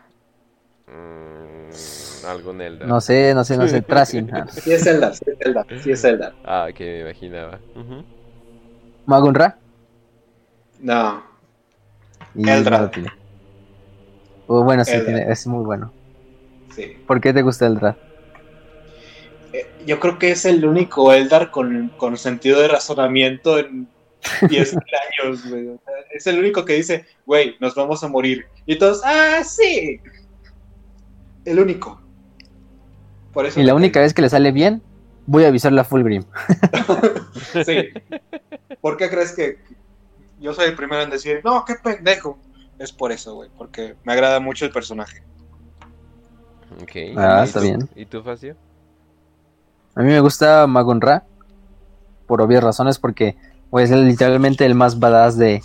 Mm, algún Eldar. No sé, no sé, no sé. Tracing. ah. Sí es Zelda, sí es Zelda, sí es Zelda. Ah, que me imaginaba. Ujú. Magun Ra. No, Y Eldar. no. Uh, bueno, sí, Eldar. tiene- es muy bueno. Sí. ¿Por qué te gusta Eldar? Eh, Yo creo que es el único Eldar con, con sentido de razonamiento en 10 años, güey. O sea, Es el único que dice, güey, nos vamos a morir. Y todos, ah, sí. El único. Por eso Y la única vez que le sale bien, voy a avisarle a Fulgrim. Sí. ¿Por qué crees que yo soy el primero en decir, no, qué pendejo? Es por eso, güey, porque me agrada mucho el personaje. Ok. Ah, ¿Y está tú- bien. ¿Y tú, Facio? A mí me gusta Magun Ra. Por obvias razones, porque pues, es literalmente el más badass de,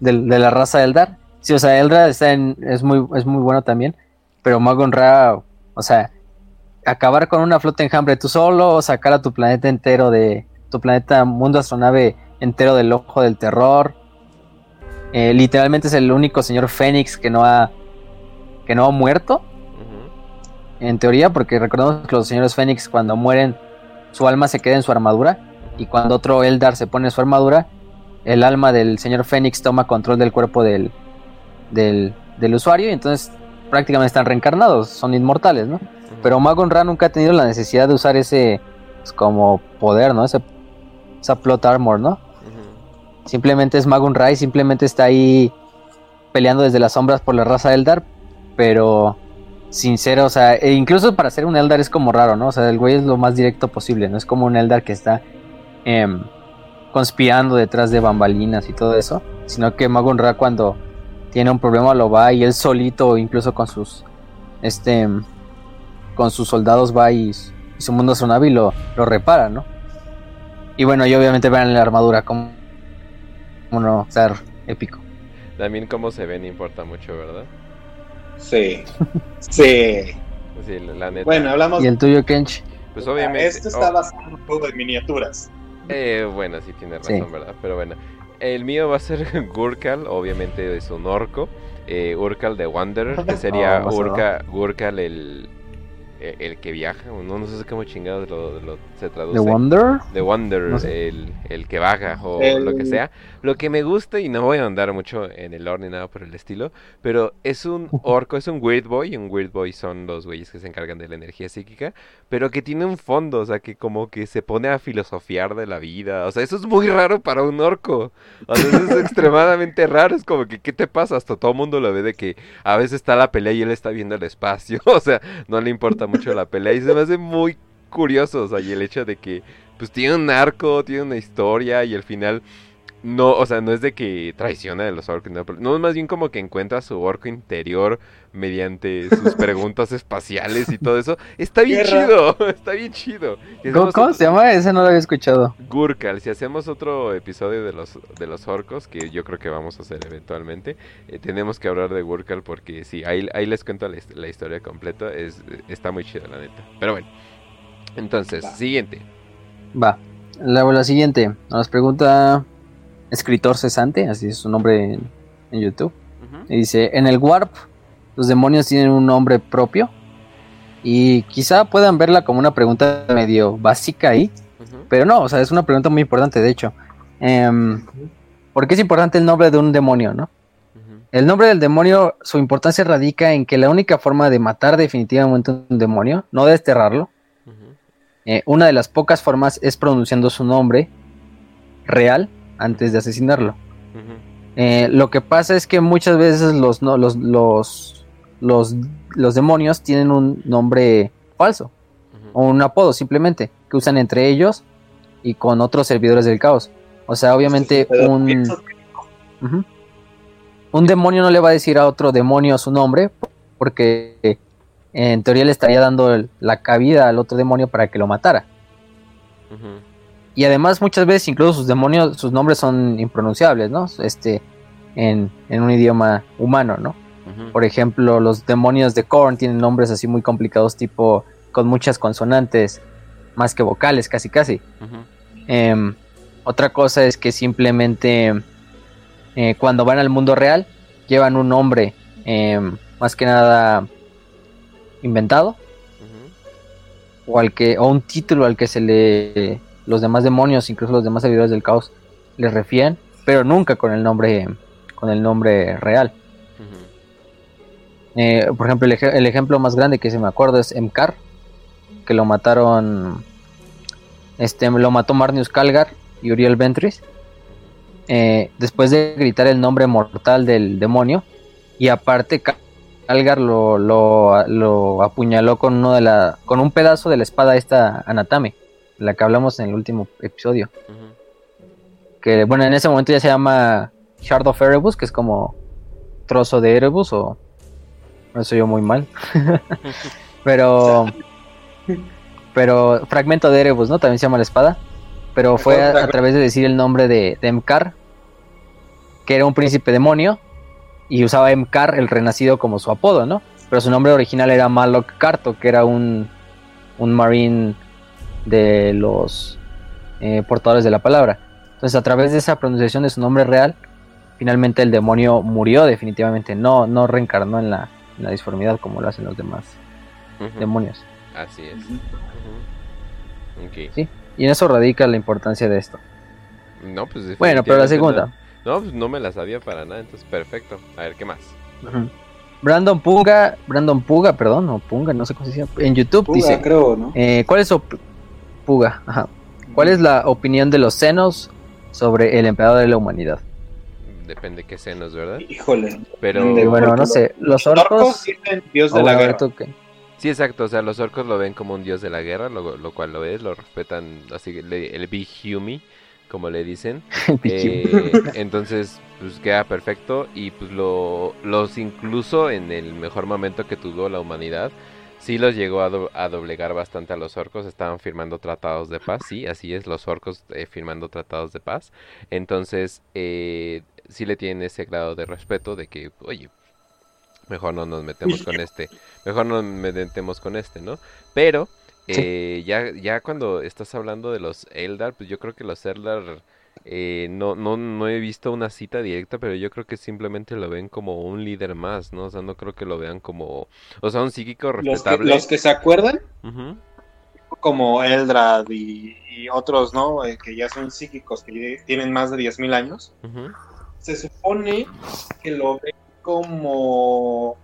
de, de la raza Eldar. Sí, o sea, Eldar está en, es, muy, es muy bueno también. Pero Magun Ra, o sea, acabar con una flota enjambre tú solo, sacar a tu planeta entero de. Tu planeta mundo astronave entero del ojo del terror. Eh, literalmente es el único señor Fénix que no ha. que no ha muerto. En teoría, porque recordemos que los señores Fénix cuando mueren, su alma se queda en su armadura. Y cuando otro Eldar se pone su armadura, el alma del señor Fénix toma control del cuerpo del, del, del usuario y entonces prácticamente están reencarnados, son inmortales, ¿no? Pero Magon Ra nunca ha tenido la necesidad de usar ese pues, como poder, ¿no? Ese, esa plot armor, ¿no? Simplemente es Magun Ra y simplemente está ahí peleando desde las sombras por la raza Eldar, pero sincero, o sea, e incluso para ser un Eldar es como raro, ¿no? O sea, el güey es lo más directo posible, no es como un Eldar que está em, conspirando detrás de bambalinas y todo eso, sino que Magun Ra cuando tiene un problema lo va y él solito, incluso con sus, este, em, con sus soldados va y, su mundo astronave y lo, lo repara, ¿no? Y bueno, y obviamente vean la armadura, como no ser épico. También cómo se ven importa mucho, ¿verdad? Sí. Sí. Sí, la, la neta. Bueno, hablamos. ¿Y el tuyo, Kench? pues obviamente. Esto está oh, basado en un juego de miniaturas. eh, bueno, sí tiene razón, Sí. ¿verdad? Pero bueno. El mío va a ser Gurkal, obviamente es un orco. Eh, Urkal de Wanderer, que sería Oh, vas a Urka, Gurkal el, el, el que viaja. No, no sé cómo chingados lo, lo- se traduce. ¿The Wonder? The No sé. el, el que baja o El- lo que sea. Lo que me gusta, y no voy a andar mucho en el lore ni nada por el estilo, pero es un orco, es un Weird Boy. y Un Weird Boy son los güeyes que se encargan de la energía psíquica, pero que tiene un fondo, o sea, que como que se pone a filosofiar de la vida. O sea, eso es muy raro para un orco. O sea, eso es extremadamente raro. Es como que, ¿qué te pasa? Hasta todo el mundo lo ve de que a veces está la pelea y él está viendo el espacio. O sea, no le importa mucho la pelea y se me hace muy curioso, o sea, y el hecho de que pues tiene un arco, tiene una historia y al final no, o sea, no es de que traiciona a los orcos, no, no, es más bien como que encuentra su orco interior mediante sus preguntas espaciales y todo eso. Está bien chido, está bien chido. Si ¿Cómo, hacemos cómo otro- se llama? Ese no lo había escuchado. Gurkal, si hacemos otro episodio de los de los orcos, que yo creo que vamos a hacer eventualmente, eh, tenemos que hablar de Gurkal porque sí, ahí, ahí les cuento la, la historia completa, es, está muy chida la neta. Pero bueno, entonces, Va. siguiente. Va. Luego la siguiente. Nos pregunta escritor cesante, así es su nombre en, en YouTube. Y dice, en el Warp los demonios tienen un nombre propio. Y quizá puedan verla como una pregunta medio básica ahí. Pero no, o sea, es una pregunta muy importante, de hecho. Em, ¿Por qué es importante el nombre de un demonio, no? El nombre del demonio, su importancia radica en que la única forma de matar definitivamente un demonio, no desterrarlo, eh, una de las pocas formas es pronunciando su nombre real antes de asesinarlo. Eh, lo que pasa es que muchas veces los, no- los, los, los, los demonios tienen un nombre falso o un apodo simplemente que usan entre ellos y con otros servidores del caos. O sea, obviamente un. Un demonio no le va a decir a otro demonio su nombre porque eh, en teoría le estaría dando la cabida al otro demonio para que lo matara. Y además muchas veces incluso sus demonios, sus nombres son impronunciables, ¿no? Este, en, en un idioma humano, ¿no? Por ejemplo, los demonios de Korn tienen nombres así muy complicados, tipo con muchas consonantes, más que vocales, casi casi. Em, otra cosa es que simplemente eh, cuando van al mundo real llevan un nombre em, más que nada inventado o al que o un título al que se le los demás demonios, incluso los demás servidores del caos les refieren, pero nunca con el nombre con el nombre real. Eh, por ejemplo, el, ej- el ejemplo más grande que se me acuerdo es Emkar, que lo mataron, este, lo mató Marnius Calgar y Uriel Ventris, eh, después de gritar el nombre mortal del demonio, y aparte Calgar lo, lo, lo apuñaló con uno de la, con un pedazo de la espada esta Anatame, la que hablamos en el último episodio, que bueno, en ese momento ya se llama Shard of Erebus, que es como trozo de Erebus o no soy yo muy mal. pero pero fragmento de Erebus, ¿no? También se llama la espada. Pero fue a, a través de decir el nombre de, de Emkar, que era un príncipe demonio, y usaba Emkar, el renacido, como su apodo, ¿no? Pero su nombre original era Malok Karto, que era un, un marine de los eh, portadores de la palabra. Entonces, a través de esa pronunciación de su nombre real, finalmente el demonio murió definitivamente, no, no reencarnó en la, en la disformidad como lo hacen los demás demonios. Así es. Sí. Y en eso radica la importancia de esto. No, pues Bueno, pero la segunda. No. No, pues no me la sabía para nada, entonces perfecto. A ver, ¿qué más? Brandon Puga, Brandon Puga, perdón, o Punga, no sé cómo se llama. En YouTube Puga, dice, creo, ¿no? eh, ¿cuál es Puga? Ajá. ¿Cuál es la opinión de los senos sobre el emperador de la humanidad? Depende qué senos, ¿verdad? Híjole. Pero De- bueno, no sé, los orcos orcos... dicen Dios de la bueno, guerra. sí, exacto, o sea, los orcos lo ven como un dios de la guerra, lo, lo cual lo es, lo respetan, así que le- el Big Humi, como le dicen. Eh, entonces, pues queda perfecto. Y pues lo, los incluso en el mejor momento que tuvo la humanidad, sí los llegó a, do- a doblegar bastante a los orcos, estaban firmando tratados de paz, sí, así es, los orcos eh, firmando tratados de paz, entonces eh, sí le tienen ese grado de respeto de que, oye, mejor no nos metemos con este, mejor no nos metemos con este, ¿no? Pero Sí. eh, ya, ya cuando estás hablando de los Eldar, pues yo creo que los Eldar eh, no, no, no he visto una cita directa, pero yo creo que simplemente lo ven como un líder más, ¿no? O sea, no creo que lo vean como, o sea, un psíquico Los que, respetable. los que se acuerdan, como Eldrad y, y otros, ¿no? Eh, que ya son psíquicos, que tienen más de 10.000 años, se supone que lo ven como...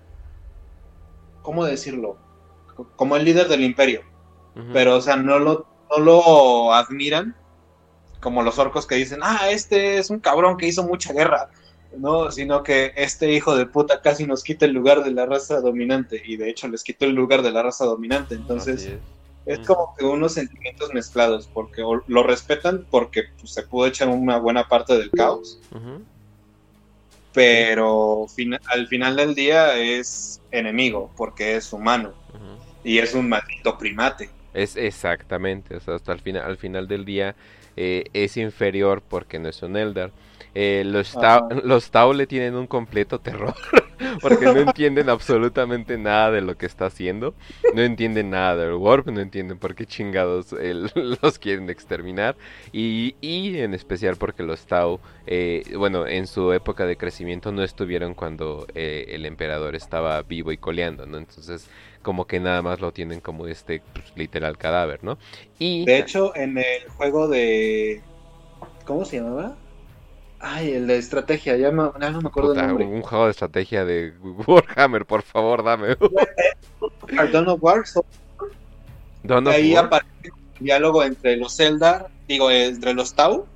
¿Cómo decirlo? Como el líder del imperio. Pero, o sea, no lo, no lo admiran como los orcos que dicen, ah, este es un cabrón que hizo mucha guerra. No, sino que este hijo de puta casi nos quita el lugar de la raza dominante. Y de hecho les quitó el lugar de la raza dominante. Entonces, es. como que unos sentimientos mezclados, porque lo respetan porque pues, se pudo echar una buena parte del caos, pero al final del día es enemigo, porque es humano y es un maldito primate. Es exactamente, o sea, hasta el final, al final del día eh, es inferior porque no es un Eldar. Eh, los, Ajá. los Tau le tienen un completo terror porque no entienden absolutamente nada de lo que está haciendo, no entienden nada del Warp, no entienden por qué chingados eh, los quieren exterminar y, y en especial porque los Tau, eh, bueno, en su época de crecimiento no estuvieron cuando eh, el emperador estaba vivo y coleando, ¿no? Entonces como que nada más lo tienen como este pues, literal cadáver, ¿no? Y De hecho, en el juego de... ¿Cómo se llamaba? Ay, el de estrategia, ya no, ya no me acuerdo puta, el nombre. un juego de estrategia de Warhammer, por favor, dame. Dawn of War, so- Dawn of ahí War. aparece un diálogo entre los Eldar, digo, entre los Tau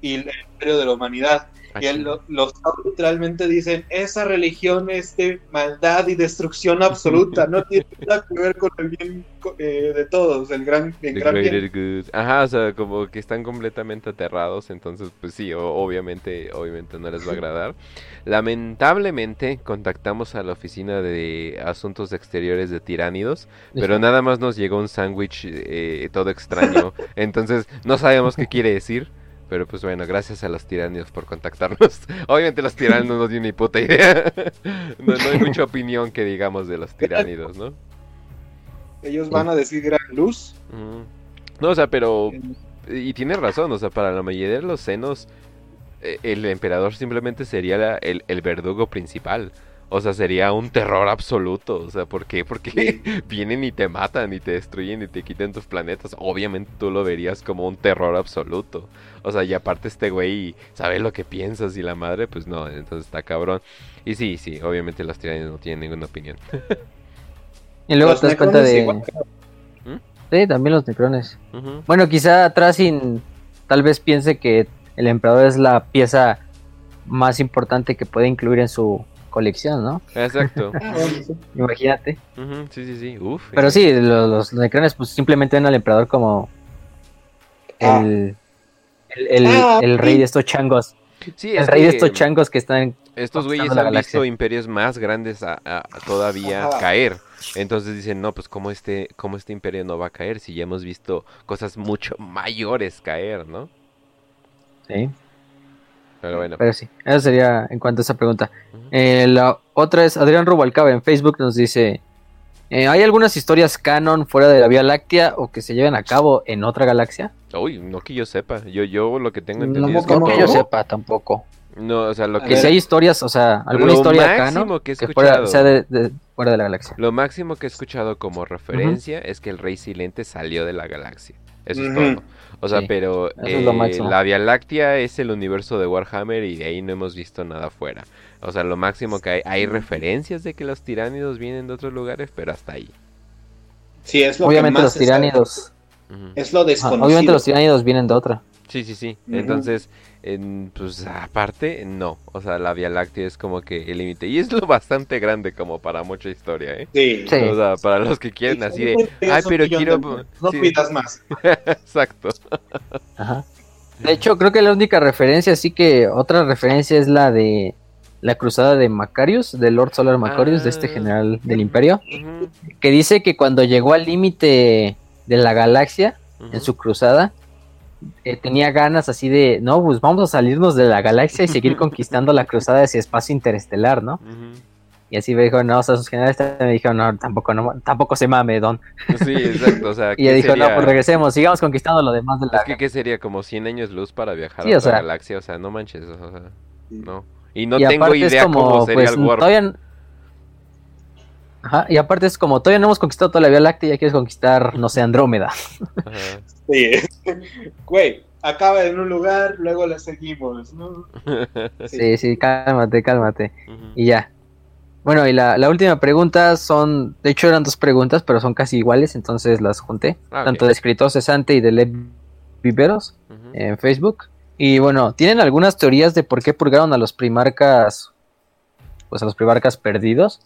y el Imperio de la Humanidad. Y el- los literalmente dicen, esa religión es de maldad y destrucción absoluta, no tiene nada que ver con el bien eh, de todos, el gran, el gran bien. good. Ajá, o sea, como que están completamente aterrados, entonces pues sí, o- obviamente, obviamente no les va a agradar. Lamentablemente contactamos a la oficina de asuntos exteriores de Tiránidos, pero nada más nos llegó un sándwich eh, todo extraño, entonces no sabemos qué quiere decir. Pero pues bueno, gracias a los tiránidos por contactarnos. Obviamente los tiránidos no tienen ni puta idea. No, no hay mucha opinión que digamos de los tiránidos, ¿no? Ellos van a decir gran luz. No, o sea, pero Y tiene razón, o sea, para la mayoría de los senos, eh, el emperador simplemente sería la- el, el verdugo principal. O sea, sería un terror absoluto. O sea, ¿por qué? Porque vienen y te matan y te destruyen y te quitan tus planetas. Obviamente tú lo verías como un terror absoluto. O sea, y aparte este güey sabe lo que piensas y la madre, pues no, entonces está cabrón. Y sí, sí, obviamente los tiranos no tienen ninguna opinión. Y luego Los te das cuenta de... igual. Sí, también los necrones. Bueno, quizá Tracing tal vez piense que el emperador es la pieza más importante que puede incluir en su colección, ¿no? Exacto. Ah. Imagínate. Sí, sí, sí. Uf. Pero eh, sí, los, los necrones pues simplemente ven al emperador como Ah. el, el, el- Ah, el rey de estos changos. sí, El es rey de estos changos que están... Estos güeyes han galaxia. visto imperios más grandes a, a- a todavía Ajá. caer. Entonces dicen, no, pues como este, cómo este imperio no va a caer si ya hemos visto cosas mucho mayores caer, ¿no? Sí, Pero bueno. pero sí. Eso sería en cuanto a esa pregunta. Eh, la otra es Adrián Rubalcaba en Facebook nos dice... eh, ¿Hay algunas historias canon fuera de la Vía Láctea o que se lleven a cabo en otra galaxia? Uy, no que yo sepa. Yo, yo lo que tengo No, entendido es que como que todo- yo sepa tampoco. No, o sea, lo que Que si hay historias, o sea, alguna Lo historia máximo canon que he que fuera, escuchado. sea de, de- fuera de la galaxia. Lo máximo que he escuchado como referencia es que el rey silente salió de la galaxia. Eso es todo. O sea, Sí, pero eh, la Vía Láctea es el universo de Warhammer y de ahí no hemos visto nada fuera. O sea, lo máximo que hay, hay referencias de que los tiránidos vienen de otros lugares, pero hasta ahí. Sí, es lo Obviamente que más los tiránidos. Es lo desconocido. obviamente los tiránidos vienen de otra. Sí, sí, sí. Entonces, en- pues aparte, no. O sea, la Vía Láctea es como que el límite. Y es lo bastante grande como para mucha historia, ¿eh? Sí. Sí. O sea, para los que quieren así de... Ay, pero quiero... de. No sí, pidas más. Exacto. Ajá. De hecho, creo que la única referencia, sí que otra referencia es la de la cruzada de Macarius, de Lord Solar Macarius, de este Ah. general del Imperio, que dice que cuando llegó al límite de la galaxia en su cruzada, eh, tenía ganas así de, no, pues vamos a salirnos de la galaxia y seguir conquistando la cruzada hacia espacio interestelar, ¿no? Y así me dijo, no, o sea, sus generales también me dijeron, no, tampoco, no, tampoco se mame, Don. Sí, exacto. O sea, Y ella ¿qué dijo, sería? no, pues regresemos, sigamos conquistando lo demás de la Es que, ¿qué sería? Como 100 años luz para viajar Sí, a otra sea- galaxia. O sea, no manches. O sea, no. Y no y tengo idea como, cómo sería pues, el warp. todavía... Ajá, y aparte es como, todavía no hemos conquistado toda la Vía Láctea y ya quieres conquistar, no sé, Andrómeda. Ajá. Sí. Güey, acaba en un lugar, luego la seguimos, ¿no? Sí, sí, cálmate, cálmate. Y ya. Bueno, y la, la última pregunta son, de hecho eran dos preguntas, pero son casi iguales, entonces las junté. Ah. Tanto de escritor cesante y de Lev Viveros en Facebook. Y bueno, tienen algunas teorías de por qué purgaron a los primarcas, pues a los primarcas perdidos.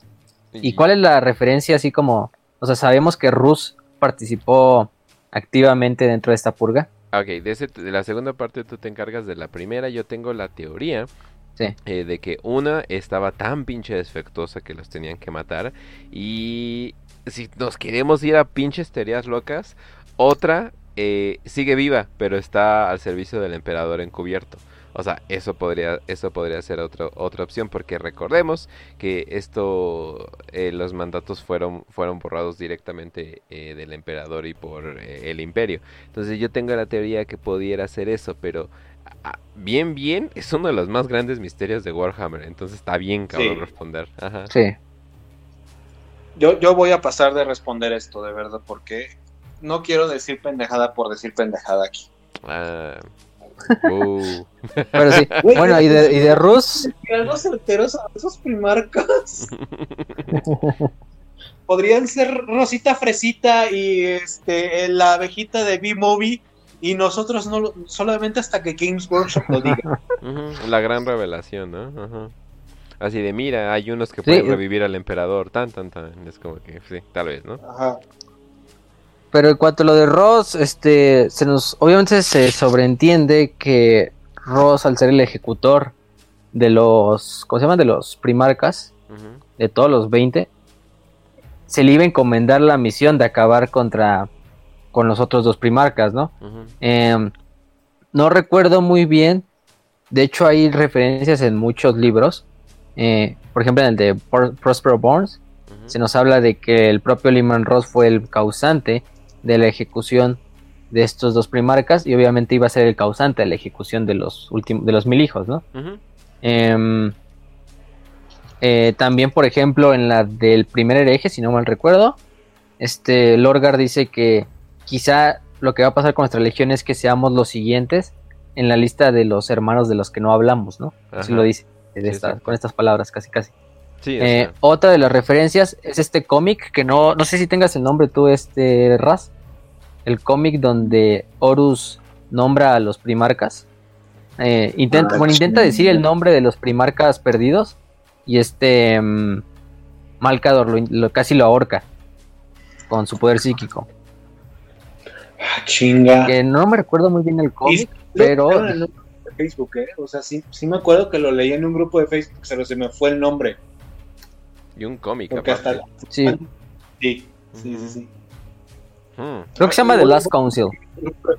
¿Y cuál es la referencia así como, o sea, sabemos que Rus participó activamente dentro de esta purga? Ok, de, ese- de la segunda parte tú te encargas de la primera. Yo tengo la teoría Sí. eh, de que una estaba tan pinche defectuosa que los tenían que matar. Y si nos queremos ir a pinches teorías locas, otra eh, sigue viva, pero está al servicio del emperador encubierto. O sea, eso podría, eso podría ser otro- otra opción, porque recordemos que esto, eh, los mandatos fueron, fueron borrados directamente eh, del emperador y por eh, el imperio. Entonces yo tengo la teoría que pudiera ser eso, pero ah, bien, bien, es uno de los más grandes misterios de Warhammer. Entonces está bien cabrón Sí. responder. Ajá. Sí. Yo, yo voy a pasar de responder esto, de verdad, porque no quiero decir pendejada por decir pendejada aquí. Ah, uh, Pero sí. Bueno, y de, y de Rus, algo certeros a esos primarcas. Podrían ser Rosita Fresita y este la abejita de B-Movie y nosotros no lo- solamente hasta que Games Workshop lo diga. la gran revelación, ¿no? Ajá. Así de, mira, hay unos que Sí, pueden revivir al emperador, tan, tan, tan. Es como que, sí, tal vez, ¿no? Ajá. Pero en cuanto a lo de Ross, este, se nos, obviamente se sobreentiende que Ross, al ser el ejecutor de los, ¿cómo se llama? De los primarcas, de todos los 20, se le iba a encomendar la misión de acabar contra, con los otros dos primarcas, ¿no? Em, no recuerdo muy bien, de hecho hay referencias en muchos libros, eh, por ejemplo en el de Pro- Prospero Bournes, ujú. se nos habla de que el propio Lyman Ross fue el causante de la ejecución de estos dos primarcas y obviamente iba a ser el causante de la ejecución de los últimos de los mil hijos, ¿no? Em, eh, también, por ejemplo, en la del primer hereje, si no mal recuerdo, este Lorgar dice que quizá lo que va a pasar con nuestra legión es que seamos los siguientes en la lista de los hermanos de los que no hablamos, ¿no? Así lo dice de Sí, esta- exacto. con estas palabras, casi casi. Sí, Eh, otra de las referencias es este cómic que no, no sé si tengas el nombre tú, este Raz. El cómic donde Horus nombra a los primarcas. Eh, intenta, Ah, bueno, intenta decir el nombre de los primarcas perdidos. Y este mm, Malcador lo, lo- casi lo ahorca con su poder psíquico. Ah, chinga. Que no me recuerdo muy bien el cómic, pero Facebook, ¿eh? O sea, sí, sí me acuerdo que lo leí en un grupo de Facebook, pero se me fue el nombre. Y un cómic, Porque hasta. sí, Sí, sí, sí, sí. Ujú. creo que se llama The Last Council.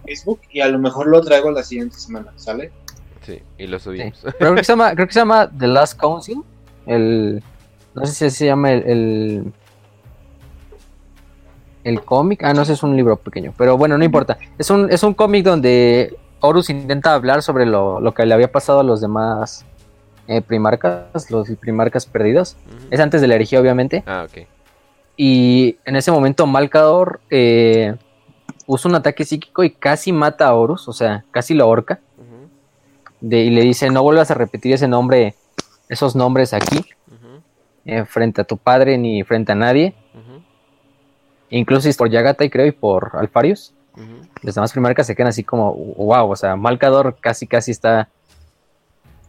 Facebook y a lo mejor lo traigo la siguiente semana, ¿sale? Sí, y lo Sí. subimos. Pero creo que se llama, creo que se llama The Last Council. El, no sé si se llama el, el, el cómic. Ah, no, ese es un libro pequeño. Pero bueno, no importa. Es un, es un cómic donde Horus intenta hablar sobre lo, lo que le había pasado a los demás eh, primarcas, los primarcas perdidos. Es antes de la herejía, obviamente. Ah, ok. Y en ese momento Malcador eh, usa un ataque psíquico y casi mata a Horus, o sea, casi lo ahorca. De, y le dice, no vuelvas a repetir ese nombre, esos nombres aquí, eh, frente a tu padre ni frente a nadie. Incluso por Yagatai, creo, y por Alfarius. Los demás primarcas se quedan así como, wow, o sea, Malcador casi casi está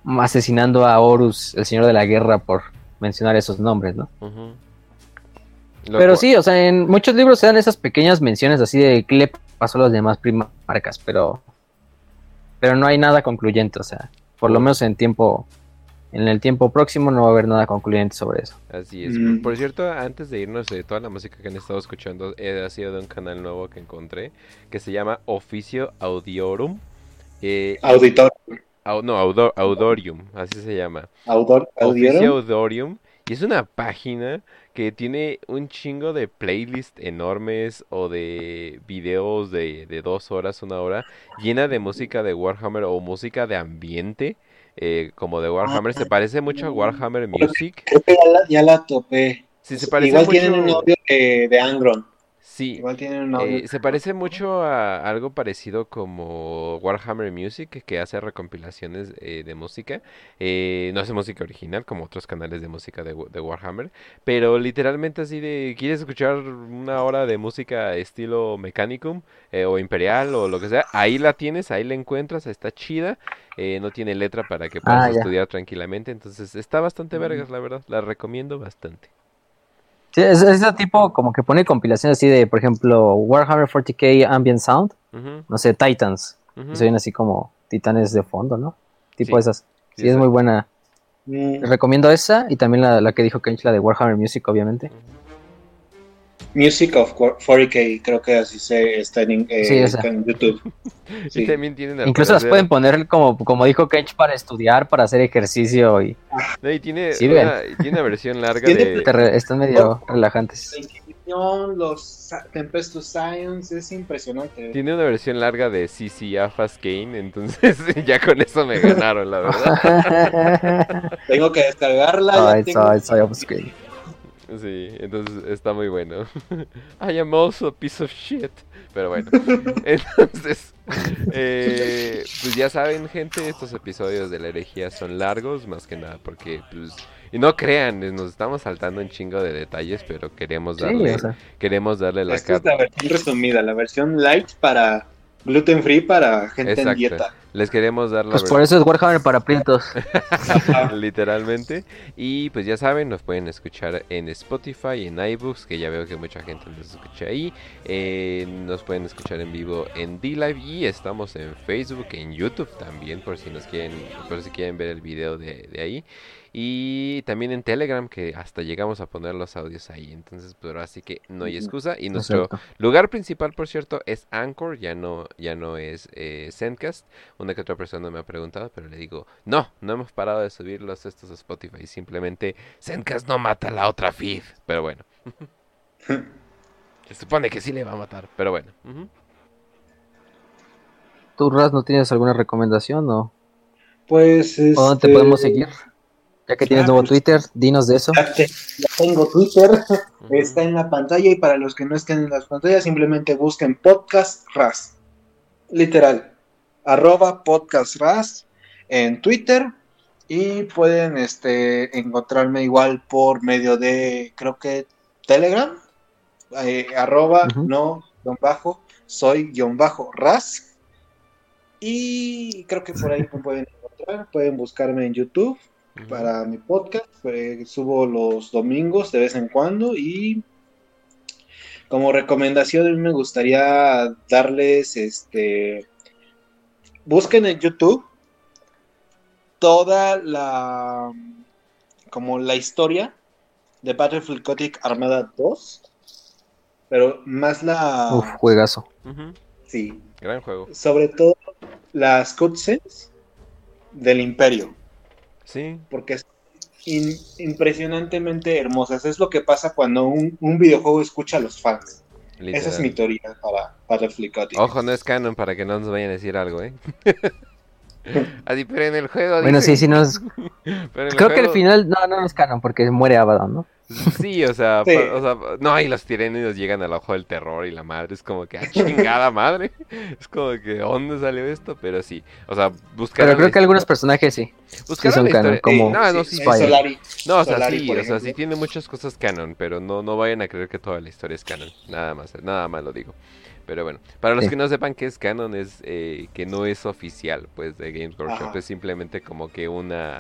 asesinando a Horus, el señor de la guerra, por mencionar esos nombres, ¿no? Pero sí, o sea, en muchos libros se dan esas pequeñas menciones así de qué le pasó a los demás primarcas, pero pero no hay nada concluyente, o sea, por lo menos en tiempo en el tiempo próximo no va a haber nada concluyente sobre eso. Así es. Mm. Por cierto, antes de irnos de toda la música que han estado escuchando, eh, ha sido de un canal nuevo que encontré que se llama Oficio Audiorum. Eh, Auditor, au- no, Audo- Audorium, así se llama. Oficio. Audorium. Y es una página que tiene un chingo de playlists enormes o de videos de, de dos horas, una hora, llena de música de Warhammer o música de ambiente, eh, como de Warhammer. Se parece mucho a Warhammer Music. Creo que ya la, ya la topé. Sí, se parece Igual mucho... tienen un audio de, de Angron. Sí, Igual tienen un audio. Eh, se parece mucho a algo parecido como Warhammer Music, que hace recompilaciones eh, de música. Eh, no hace música original, como otros canales de música de, de Warhammer, pero literalmente así de, ¿quieres escuchar una hora de música estilo Mechanicum eh, o Imperial o lo que sea? Ahí la tienes, ahí la encuentras, está chida. eh, no tiene letra para que puedas Ah, estudiar tranquilamente, entonces está bastante vergas, la verdad. La recomiendo bastante. Sí, es, es ese tipo como que pone compilaciones así de, por ejemplo, Warhammer 40k Ambient Sound, no sé, Titans, ujú. que se ven así como titanes de fondo, ¿no? Tipo Sí, esas. sí, Sí, es muy buena. Mm, Recomiendo esa y también la, la que dijo Kench, la de Warhammer Music, obviamente. Music of 40K, creo que así se está en, eh, Sí, está en YouTube. Y Sí. también tienen Incluso las pueden poner como, como dijo Kench para estudiar, para hacer ejercicio y No, y tiene, Sí, una, y tiene una versión larga Tiene de... re- están medio relajantes. La Inquisición, los Tempestus Science, es impresionante. Tiene una versión larga de CC Afas Kane, entonces ya con eso me ganaron, la verdad. Tengo que descargarla. ya Ay, tengo- soy, soy. Sí, entonces está muy bueno. I am also a piece of shit. Pero bueno, entonces, eh, pues ya saben, gente, estos episodios de la herejía son largos, más que nada, porque, pues, y no crean, nos estamos saltando un chingo de detalles, pero queremos Sí, darle, o sea, queremos darle la Esta es la versión resumida, la versión light para gluten free para gente Exacto. en dieta. Les queremos dar la pues por eso es Warhammer para prietos. literalmente. Y pues ya saben, nos pueden escuchar en Spotify, en iBooks, que ya veo que mucha gente nos escucha ahí. Eh, nos pueden escuchar en vivo en D-Live y estamos en Facebook, en YouTube también, por si nos quieren, por si quieren ver el video de, de ahí. Y también en Telegram, que hasta llegamos a poner los audios ahí. Entonces, pues ahora sí que no hay excusa. Y nuestro Exacto. lugar principal, por cierto, es Anchor, ya no, ya no es eh, Zencast. Una que otra persona me ha preguntado, pero le digo, no, no hemos parado de subirlos estos a Spotify. Simplemente Zencast no mata la otra feed. Pero bueno. Se supone que sí le va a matar, pero bueno. ujú. ¿Tú, Raz, no tienes alguna recomendación o, Pues o dónde te este, podemos seguir? Ya que tienes nuevo Twitter, dinos de eso. Ya, te- ya tengo Twitter, está en la pantalla y para los que no estén en las pantallas simplemente busquen podcast RAS. Literal. Arroba podcast RAS en Twitter y pueden este, encontrarme igual por medio de creo que Telegram. eh, arroba no guion bajo soy guion bajo RAS. Y creo que por ahí me pueden encontrar. Pueden buscarme en YouTube Para mi podcast. eh, subo los domingos de vez en cuando y como recomendación a mí me gustaría darles este busquen en YouTube toda la como la historia de Battlefield Gothic Armada 2 pero más la Uf, juegazo. Sí Gran juego. sobre todo las cutscenes del Imperio Sí. porque es in- impresionantemente hermosas. Es lo que pasa cuando un, un videojuego escucha a los fans. Literal. Esa es mi teoría para Battlefield Gothic. Ojo, no es canon para que no nos vayan a decir algo, ¿eh? Así, pero en el juego. Bueno, sí, sí, no es... pero en el Creo que el juego- final, no, no es canon porque muere Abaddon, ¿no? Sí, o sea, Sí. pa- o sea, no, y los tirenidos llegan al ojo del terror y la madre es como que, ah, chingada madre. Es como que, ¿dónde salió esto? Pero sí, o sea, buscar. Pero creo que algunos personajes sí. buscar son canon, como- eh, no, no, Sí, sí. Solari. No, o sea, Solari, sí, o sea, sí tiene muchas cosas canon, pero no, no vayan a creer que toda la historia es canon. Nada más, nada más lo digo. Pero bueno, para los Sí. que no sepan qué es canon, es eh, que no es oficial, pues, de Games Workshop. Ajá. Es simplemente como que una...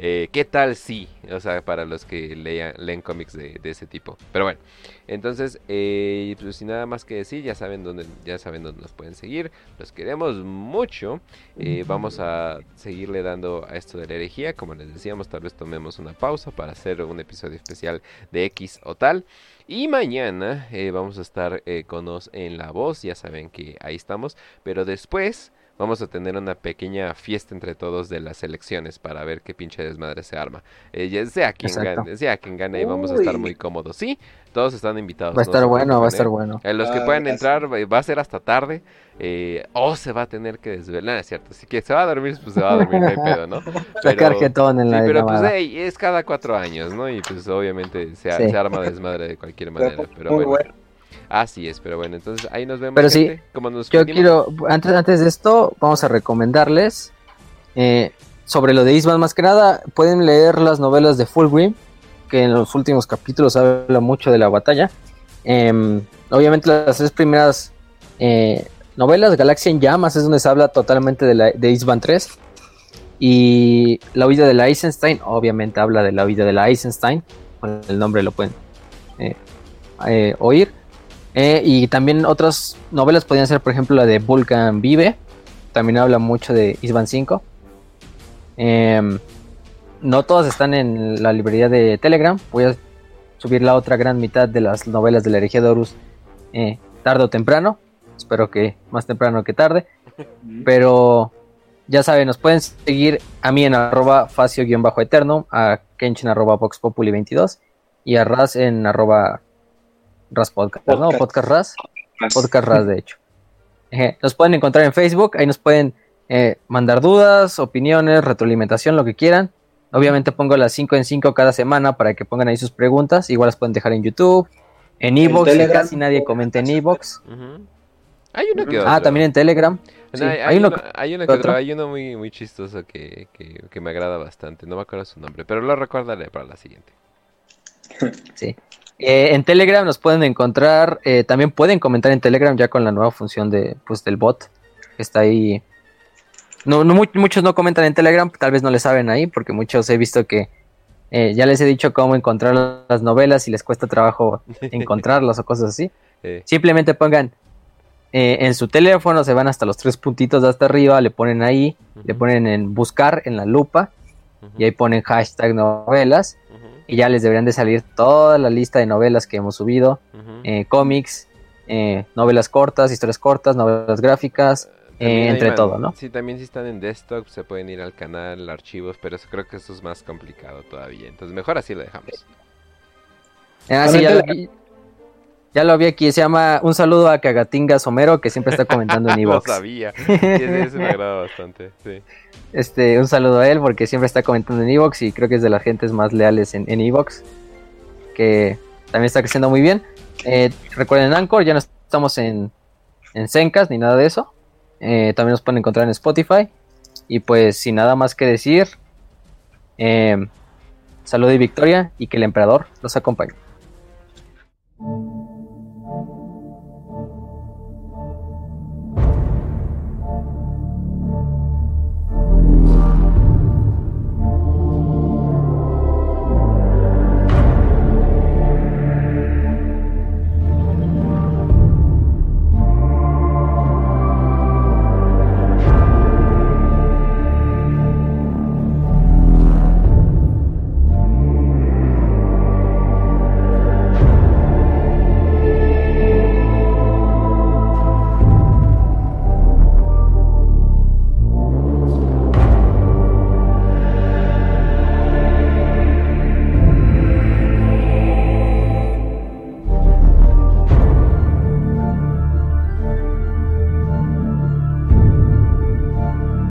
eh, ¿Qué tal si? O sea, para los que leen cómics de, ese tipo. Pero bueno, entonces, eh, pues sin nada más que decir, ya saben dónde, ya saben dónde nos pueden seguir. Los queremos mucho. Eh, vamos a seguirle dando a esto de la herejía. Como les decíamos, tal vez tomemos una pausa para hacer un episodio especial de X o tal. Y mañana vamos a estar eh, con Nos en la voz. Ya saben que ahí estamos. Pero después vamos a tener una pequeña fiesta entre todos de las elecciones para ver qué pinche desmadre se arma. Eh, ya sea quien Exacto. gane, sea quien gane, y vamos a estar Uy. muy cómodos. Sí, todos están invitados. Va a estar bueno, va a estar bueno. Eh, los que Ah, puedan entrar eh, va a ser hasta tarde. eh, o se va a tener que desvelar. No, es cierto. Si que se va a dormir, pues se va a dormir, no hay pedo, ¿no? Sacar jetón en sí, la pero pues hey, es cada cuatro años, ¿no? Y pues obviamente se, Sí. se arma desmadre de cualquier Pero, manera. Pero muy bueno, bueno. Así es. Pero bueno, entonces ahí nos vemos. Pero sí. ¿Cómo nos Yo quiero, antes, antes de esto, vamos a recomendarles eh, sobre lo de Isman. Más que nada, pueden leer las novelas de Fulgrim, que en los últimos capítulos habla mucho de la batalla. Em, obviamente, las tres primeras eh, novelas, Galaxia en Llamas, es donde se habla totalmente de, la, de Isman 3. Y la huida de la Eisenstein, obviamente habla de la huida de la Eisenstein. Con el nombre lo pueden eh, oír. Eh, y también otras novelas podrían ser, por ejemplo, la de Vulcan Vive. También habla mucho de Isban 5. Em, no todas están en la librería de Telegram. Voy a subir la otra gran mitad de las novelas de la herejía de Horus eh, tarde o temprano. Espero que más temprano que tarde. Pero ya saben, nos pueden seguir a mí en arroba facio-eterno, a Kenshin arroba voxpopuli22 y a Raz en arroba Raz Podcast, ¿no? Podcast. Raz. Podcast Raz, de hecho. Eje, Nos pueden encontrar en Facebook, ahí nos pueden eh, mandar dudas, opiniones, retroalimentación, lo que quieran. Obviamente pongo las 5 en 5 cada semana para que pongan ahí sus preguntas. Igual las pueden dejar en YouTube, en Evox, que casi nadie comenta en Evox. Hay uno que Ah, otro. también en Telegram. No, sí, hay, hay hay uno hay uno que otro. otro, hay uno muy, muy chistoso que, que, que me agrada bastante. No me acuerdo su nombre, pero lo recordaré para la siguiente. Sí. Eh, en Telegram nos pueden encontrar, eh, también pueden comentar en Telegram ya con la nueva función de, pues, del bot. Que está ahí. No, no mu- muchos no comentan en Telegram, tal vez no le saben ahí, porque muchos he visto que eh, ya les he dicho cómo encontrar las novelas y les cuesta trabajo encontrarlas o cosas así. Simplemente pongan en su teléfono, se van hasta los tres puntitos de hasta arriba, le ponen ahí, le ponen en buscar en la lupa y ahí ponen hashtag novelas y ya les deberían de salir toda la lista de novelas que hemos subido, eh, cómics, eh, novelas cortas, historias cortas, novelas gráficas, hay entre todo, ¿no? Sí, también si están en desktop se pueden ir al canal, archivos, pero eso, creo que eso es más complicado todavía. Entonces mejor así lo dejamos. Ah, sí, ya, lo vi, ya lo vi aquí, se llama Un saludo a Cagatinga Somero, que siempre está comentando en lo Evox. sabía. Ese, ese me agrada bastante. Sí. Este, un saludo a él, porque siempre está comentando en Evox y creo que es de las gentes más leales en, en Evox, que también está creciendo muy bien. Eh, recuerden Anchor, ya no estamos en, en Zencas ni nada de eso. Eh, también nos pueden encontrar en Spotify. Y pues sin nada más que decir, eh, salud y victoria y que el emperador los acompañe.